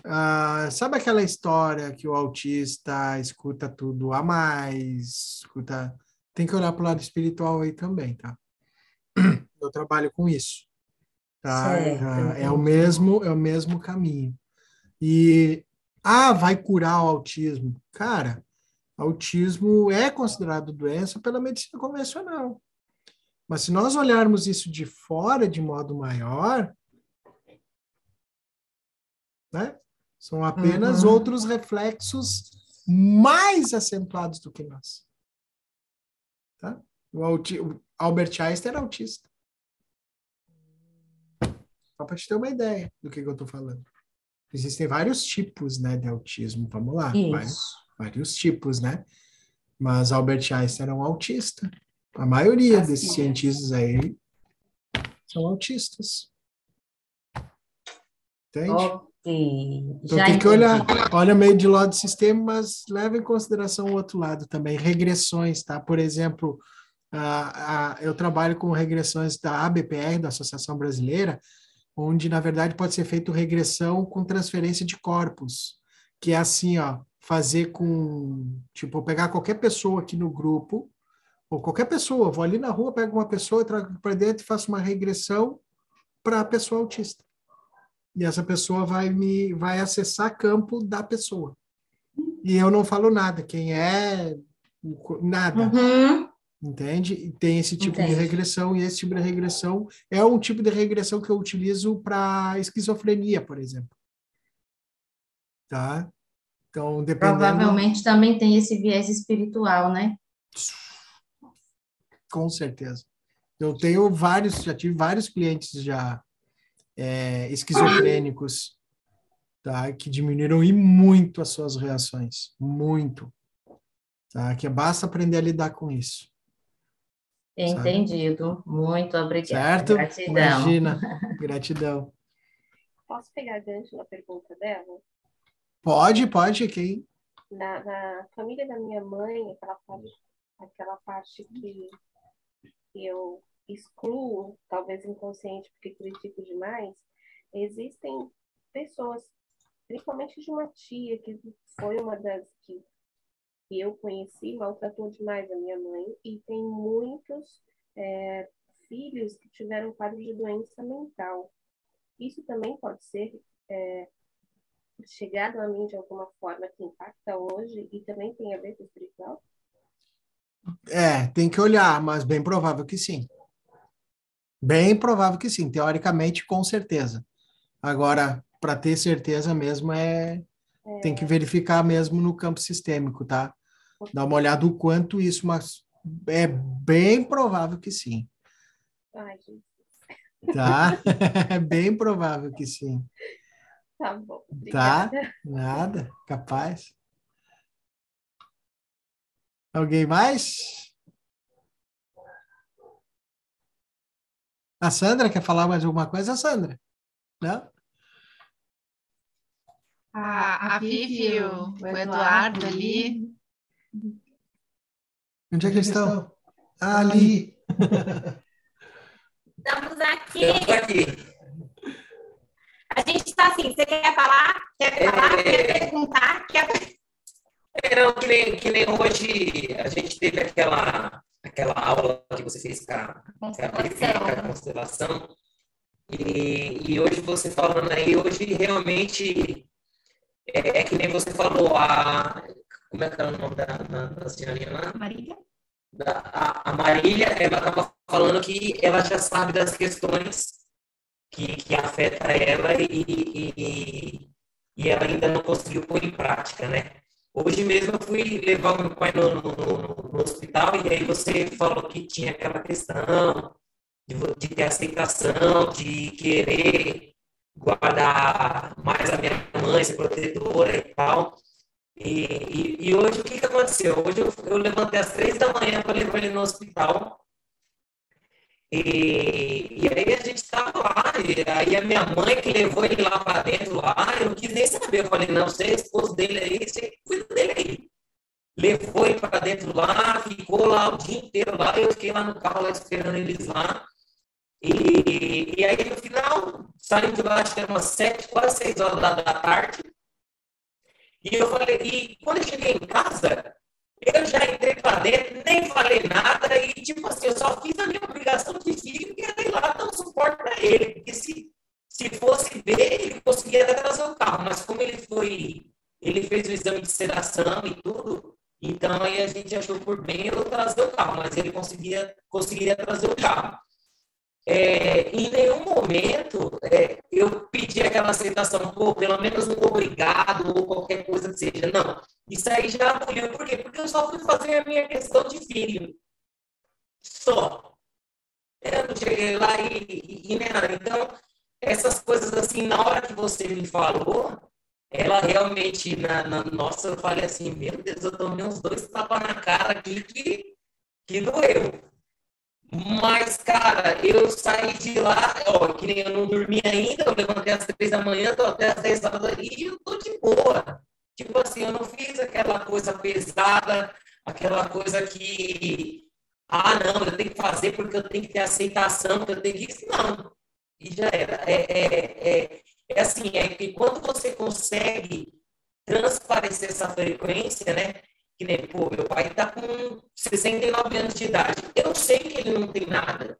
[SPEAKER 7] Ah, sabe aquela história que o autista escuta tudo a mais, escuta... Tem que olhar para o lado espiritual aí também, tá? Eu trabalho com isso. Tá? Certo, é, é o mesmo, é o mesmo caminho. E ah, vai curar o autismo. Cara, autismo é considerado doença pela medicina convencional. Mas se nós olharmos isso de fora de modo maior, né? São apenas uhum. outros reflexos mais acentuados do que nós. Tá? O, o Albert Einstein era autista. Só para te ter uma ideia do que, que eu estou falando. Existem vários tipos né, de autismo. Vamos lá. Vários, vários, tipos, né? Mas Albert Einstein era um autista. A maioria assim, desses cientistas aí são autistas. Entende?
[SPEAKER 2] Oh.
[SPEAKER 7] Então tem que olhar, olha meio de lado do sistema, mas leva em consideração o outro lado também, regressões, tá? Por exemplo, uh, uh, eu trabalho com regressões da ABPR, da Associação Brasileira, onde na verdade pode ser feito regressão com transferência de corpos, que é assim, ó, fazer com, tipo, pegar qualquer pessoa aqui no grupo, ou qualquer pessoa, vou ali na rua, pego uma pessoa, trago para dentro e faço uma regressão para a pessoa autista e essa pessoa vai me vai acessar campo da pessoa. E eu não falo nada, quem é nada.
[SPEAKER 2] Uhum.
[SPEAKER 7] Entende? E tem esse tipo Entendi. de regressão, e esse tipo de regressão é um tipo de regressão que eu utilizo para esquizofrenia, por exemplo. Tá? Então, dependendo...
[SPEAKER 2] Provavelmente também tem esse viés espiritual, né?
[SPEAKER 7] Com certeza. Eu tenho vários, já tive vários clientes já é, esquizofrênicos, tá? que diminuíram e muito as suas reações, muito. Tá? Que basta aprender a lidar com isso.
[SPEAKER 2] Entendido. Sabe? Muito obrigada.
[SPEAKER 7] Certo? Gratidão. Imagina. Gratidão.
[SPEAKER 6] Posso pegar gancho na pergunta dela?
[SPEAKER 7] Pode, pode, quem?
[SPEAKER 6] Na, na família da minha mãe, aquela parte, aquela parte que, que eu excluo, talvez inconsciente porque critico demais, existem pessoas, principalmente de uma tia que foi uma das que, que eu conheci, maltratou demais a minha mãe, e tem muitos é, filhos que tiveram quadro de doença mental. Isso também pode ser é, chegado a mim de alguma forma que impacta hoje e também tem a ver com o espiritual?
[SPEAKER 7] É, tem que olhar, mas bem provável que sim. Bem provável que sim, teoricamente, com certeza. Agora, para ter certeza mesmo, é, é, tem que verificar mesmo no campo sistêmico, tá? Dá uma olhada o quanto isso, mas é bem provável que sim.
[SPEAKER 6] Ai,
[SPEAKER 7] Tá? É bem provável que sim.
[SPEAKER 6] Tá bom.
[SPEAKER 7] Tá? Obrigada. Tá? Nada, capaz. Alguém mais? A Sandra quer falar mais alguma coisa, Sandra? Não?
[SPEAKER 1] A, a Vivi, o, o Eduardo ali.
[SPEAKER 7] Onde é que eles estão? Ah, ali.
[SPEAKER 4] Estamos aqui. aqui. A gente está assim, você quer falar? Quer falar? É... Quer perguntar? Quer...
[SPEAKER 11] É, não, que nem, que nem hoje a gente teve aquela aquela aula que você fez com a, com a, constelação. E, e hoje você falando aí, hoje realmente é, é, que nem você falou, a, como é que é o nome da, da, da senhorinha lá?
[SPEAKER 4] Marília.
[SPEAKER 11] Da, a, a Marília, ela estava falando que ela já sabe das questões que, que afeta ela e, e, e ela ainda não conseguiu pôr em prática, né? Hoje mesmo eu fui levar o meu pai no, no, no, hospital e aí você falou que tinha aquela questão de, de ter aceitação, de querer guardar mais a minha mãe, ser protetora e tal. E, e, e, hoje o que, que aconteceu? Hoje eu, eu levantei às três da manhã para levar ele no hospital. E, e aí a gente estava lá, e aí a minha mãe que levou ele lá para dentro lá, eu não quis nem saber. Eu falei, não, você é esposo dele aí, você cuida dele aí. Levou ele para dentro lá, ficou lá o dia inteiro lá, eu fiquei lá no carro lá esperando eles lá. E, e aí no final, saímos de lá, acho que era umas sete, quase seis horas da, da tarde. E eu falei, e quando eu cheguei em casa, eu já entrei para dentro, nem falei nada, e tipo assim, eu só fiz a minha obrigação de filho, que era ir lá dar um suporte para ele, porque se, se fosse ver, ele conseguia até trazer o carro, mas como ele foi, ele fez o exame de sedação e tudo, então aí a gente achou por bem eu trazer o carro, mas ele conseguia, conseguiria trazer o carro. É, em nenhum momento é, eu pedi aquela aceitação, pô, pelo menos um obrigado ou qualquer coisa que seja. Não, isso aí já aboliu. Por quê? Porque eu só fui fazer a minha questão de filho. Só. Eu não cheguei lá e, e, e. Então, essas coisas assim, na hora que você me falou, ela realmente, na, na nossa, eu falei assim, meu Deus, eu tomei uns dois tapas na cara aqui que, que doeu. Mas, cara, eu saí de lá, ó, que nem eu não dormi ainda, eu levantei às três da manhã, tô até às dez horas ali e eu tô de boa. Tipo assim, eu não fiz aquela coisa pesada, aquela coisa que, ah, não, eu tenho que fazer porque eu tenho que ter aceitação, porque eu tenho que não. E já era. É, é, é, é assim, é que quando você consegue transparecer essa frequência, né? Que nem, pô, meu pai tá com 69 anos de idade. Eu sei que ele não tem nada.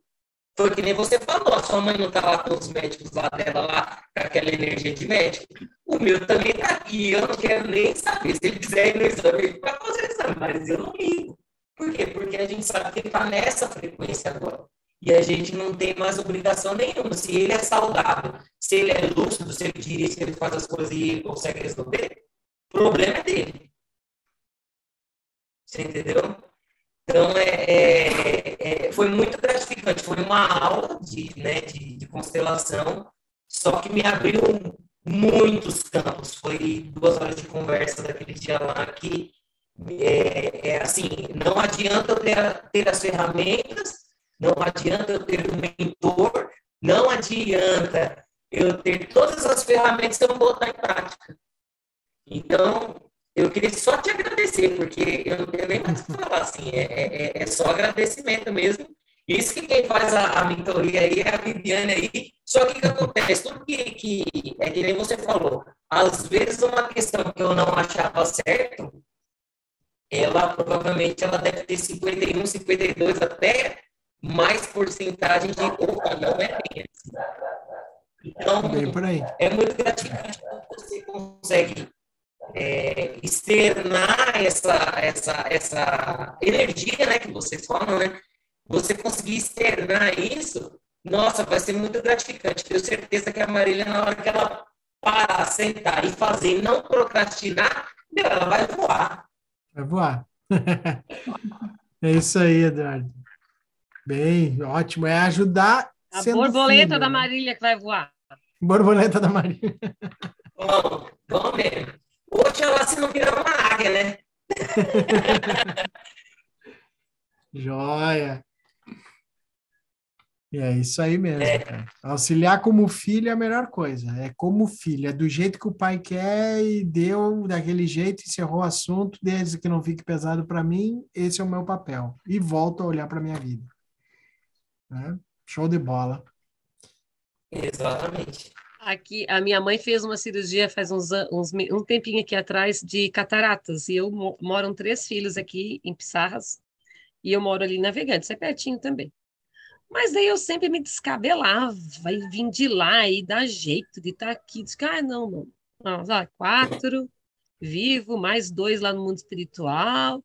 [SPEAKER 11] Foi que nem você falou, a sua mãe não tá lá com os médicos lá dela, lá, com aquela energia de médico. O meu também tá aqui, eu não quero nem saber. Se ele quiser ir no exame, vai fazer exame, mas eu não ligo. Por quê? Porque a gente sabe que ele tá nessa frequência agora. E a gente não tem mais obrigação nenhuma. Se ele é saudável, se ele é lúcido, se ele dirige, se ele faz as coisas e ele consegue resolver, o problema é dele. Você entendeu? Então, é, é, é, foi muito gratificante. Foi uma aula de, né, de, de, constelação, só que me abriu muitos campos. Foi duas horas de conversa daquele dia lá que, é, é assim, não adianta eu ter, ter as ferramentas, não adianta eu ter um mentor, não adianta eu ter todas as ferramentas que eu vou botar em prática. Então, eu queria só te agradecer, porque eu não tenho nem mais o que falar, assim, é, é, é, é só agradecimento mesmo. Isso que quem faz a, a mentoria aí é a Viviane aí, só que o que acontece? Tudo que, que, é que nem você falou, às vezes uma questão que eu não achava certo, ela provavelmente ela deve ter 51, 52, até mais porcentagem de opa, não é bem. Então, é muito gratificante quando você consegue é, externar essa, essa, essa energia né, que vocês falam, né? Você conseguir externar isso, nossa, vai ser muito gratificante. Tenho certeza que a Marília, na hora que ela parar, sentar e fazer, não procrastinar, meu, ela vai voar.
[SPEAKER 7] Vai voar. é isso aí, Eduardo. Bem, ótimo. É ajudar.
[SPEAKER 10] A borboleta filho, da né? Marília que vai voar.
[SPEAKER 7] Borboleta da Marília.
[SPEAKER 11] Bom, bom mesmo. Oxalá se não virar uma águia, né?
[SPEAKER 7] Joia. E é isso aí mesmo, é. Auxiliar como filho é a melhor coisa. É como filho, é do jeito que o pai quer e deu daquele jeito, encerrou o assunto, desde que não fique pesado para mim, esse é o meu papel. E volto a olhar para minha vida. Né? Show de bola.
[SPEAKER 11] Exatamente.
[SPEAKER 10] Aqui, a minha mãe fez uma cirurgia faz uns, uns um tempinho aqui atrás de cataratas, e eu moram três filhos aqui em Pissarras, e eu moro ali em Navegantes, é pertinho também. Mas daí eu sempre me descabelava e vim de lá e dar jeito de estar tá aqui. Diz ah, não, não. não quatro, vivo, mais dois lá no mundo espiritual.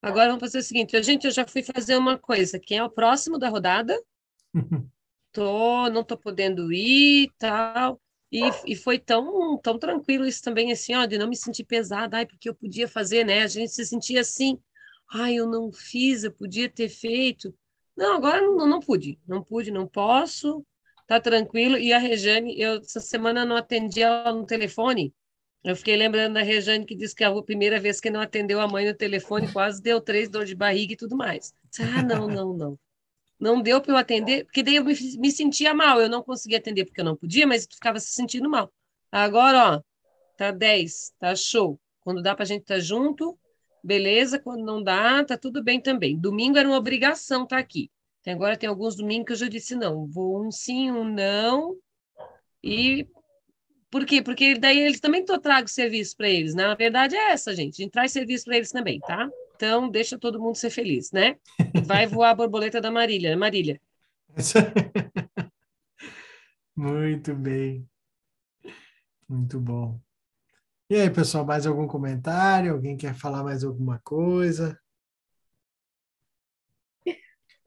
[SPEAKER 10] Agora vamos fazer o seguinte, gente, eu já fui fazer uma coisa. Quem é o próximo da rodada? tô, não tô podendo ir, tal. E, e foi tão, tão tranquilo isso também, assim, ó, de não me sentir pesada, ai, porque eu podia fazer, né? A gente se sentia assim, ai, eu não fiz, eu podia ter feito. Não, agora não, não pude, não pude, não posso, tá tranquilo. E a Rejane, eu essa semana não atendi ela no telefone, Eu fiquei lembrando da Rejane que disse que a primeira vez que não atendeu a mãe no telefone quase deu três dor de barriga e tudo mais. Ah, não, não, não. Não deu para eu atender, porque daí eu me, me, sentia mal. Eu não conseguia atender porque eu não podia, mas tu ficava se sentindo mal. Agora, ó, tá 10, tá show. Quando dá para a gente estar tá junto, beleza. Quando não dá, tá tudo bem também. Domingo era uma obrigação estar tá aqui. Tem, agora tem alguns domingos que eu já disse não. Vou um sim, um não. E por quê? Porque daí eles também tragam serviço para eles. Né? Na verdade é essa, gente. A gente traz serviço para eles também, tá? Então, deixa todo mundo ser feliz, né? Vai voar a borboleta da Marília, né, Marília.
[SPEAKER 7] Muito bem. Muito bom. E aí, pessoal, mais algum comentário? Alguém quer falar mais alguma coisa?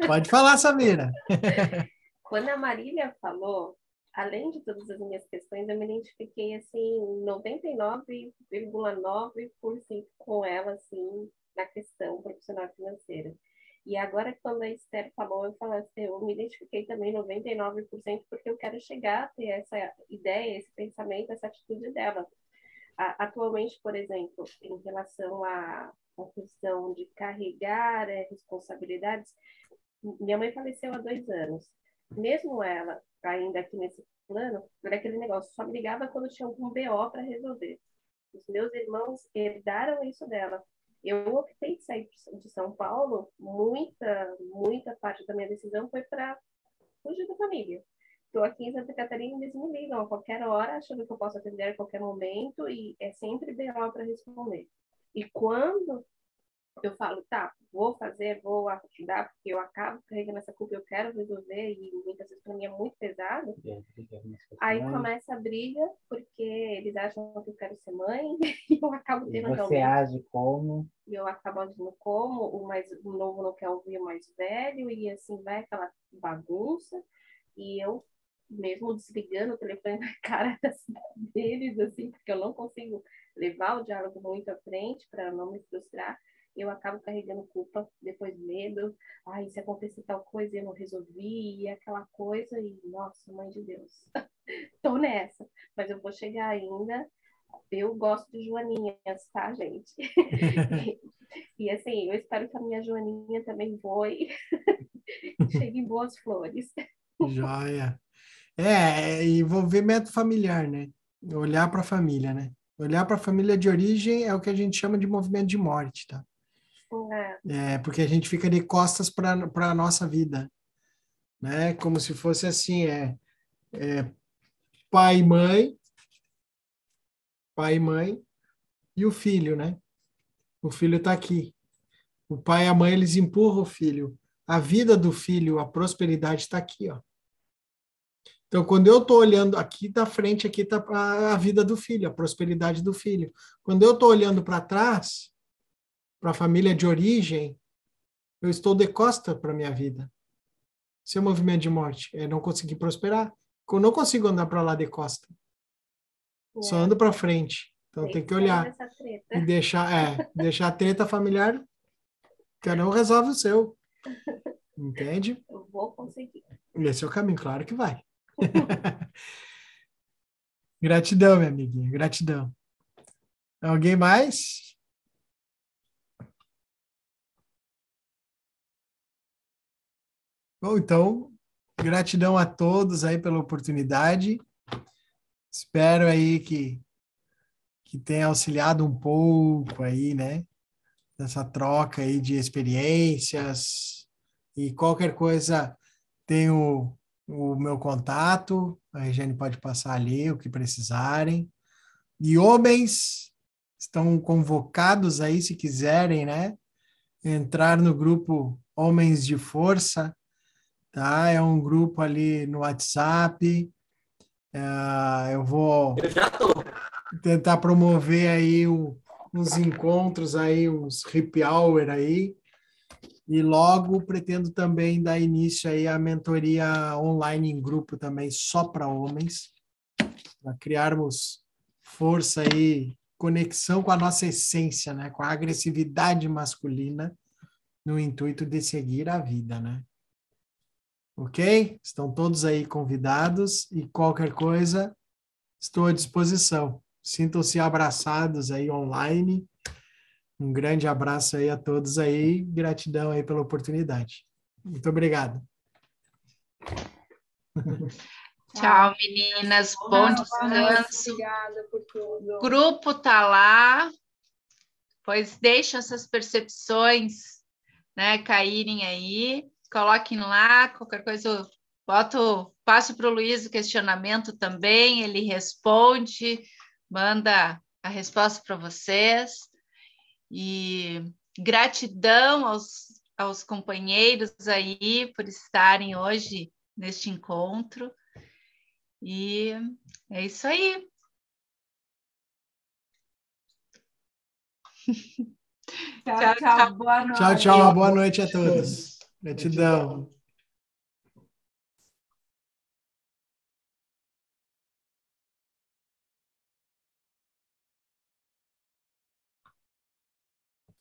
[SPEAKER 7] Pode falar, Samira.
[SPEAKER 6] Quando a Marília falou, além de todas as minhas questões, eu me identifiquei assim 99,9% com ela assim na questão profissional financeira. E agora, quando a Esther falou, eu falei assim, eu me identifiquei também 99% porque eu quero chegar a ter essa ideia, esse pensamento, essa atitude dela. Atualmente, por exemplo, em relação à questão de carregar é, responsabilidades, minha mãe faleceu há dois anos. Mesmo ela, ainda aqui nesse plano, era aquele negócio, só me ligava quando tinha algum BO para resolver. Os meus irmãos herdaram isso dela. Eu optei de sair de São Paulo, muita, muita parte da minha decisão foi para fugir da família. Estou aqui em Santa Catarina e eles me ligam a qualquer hora, achando que eu posso atender a qualquer momento, e é sempre BO para responder. E quando eu falo, tá, vou fazer, vou ajudar, porque eu acabo carregando essa culpa, eu quero resolver, e muitas vezes para mim é muito pesado. Aí começa a briga, porque eles acham que eu quero ser mãe, e eu acabo tendo
[SPEAKER 9] e Você age como?
[SPEAKER 6] E eu acabo agindo como, o, mais, o novo não quer ouvir o mais velho, e assim vai aquela bagunça, e eu mesmo desligando o telefone na cara deles, assim, porque eu não consigo levar o diálogo muito à frente para não me frustrar eu acabo carregando culpa, depois medo, ai, se acontecer tal coisa eu não resolvi, e aquela coisa, e nossa, mãe de Deus, tô nessa, mas eu vou chegar ainda. Eu gosto de joaninhas, tá, gente? e, assim, eu espero que a minha joaninha também voe, chegue em boas flores.
[SPEAKER 7] Joia. É, envolvimento familiar, né? Olhar para a família, né? Olhar para a família de origem é o que a gente chama de movimento de morte, tá? É. é porque a gente fica de costas para a nossa vida, né? Como se fosse assim, é, é pai e mãe, pai e mãe e o filho, né? O filho está aqui. O pai e a mãe eles empurram o filho. A vida do filho, a prosperidade está aqui, ó. Então, quando eu estou olhando aqui da frente, aqui está a vida do filho, a prosperidade do filho. Quando eu estou olhando para trás, para a família de origem, eu estou de costa para minha vida. Seu é movimento de morte é não conseguir prosperar. Eu não consigo andar para lá de costa. É. Só ando para frente. Então tem, tem que olhar e deixar, é, deixar a treta familiar. Cada um resolve o seu. Entende?
[SPEAKER 6] Eu vou conseguir.
[SPEAKER 7] Esse é o caminho, claro que vai. gratidão, minha amiguinha, gratidão. Alguém mais? Bom, então, gratidão a todos aí pela oportunidade. Espero aí que, que tenha auxiliado um pouco aí, né? Nessa troca aí de experiências. E qualquer coisa, tenho o meu contato, a Regiane pode passar ali o que precisarem. E homens estão convocados aí, se quiserem, né? Entrar no grupo Homens de Força, tá? É um grupo ali no WhatsApp. É, eu vou
[SPEAKER 11] eu
[SPEAKER 7] tentar promover aí um, uns encontros aí, uns happy hour aí. E logo pretendo também dar início aí à mentoria online em grupo também, só para homens, para criarmos força aí, conexão com a nossa essência, né? Com a agressividade masculina, no intuito de seguir a vida, né? Ok? Estão todos aí convidados e qualquer coisa, estou à disposição. Sintam-se abraçados aí online. Um grande abraço aí a todos aí. Gratidão aí pela oportunidade. Muito obrigado.
[SPEAKER 1] Tchau, meninas. Bom descanso. Obrigada por tudo. O grupo tá lá. Pois deixem essas percepções né, caírem aí. Coloquem lá, qualquer coisa eu boto, passo para o Luiz o questionamento também, ele responde, manda a resposta para vocês. E gratidão aos, aos companheiros aí por estarem hoje neste encontro. E é isso aí.
[SPEAKER 7] tchau, tchau, boa noite. Tchau, tchau, boa noite a todos. Gratidão.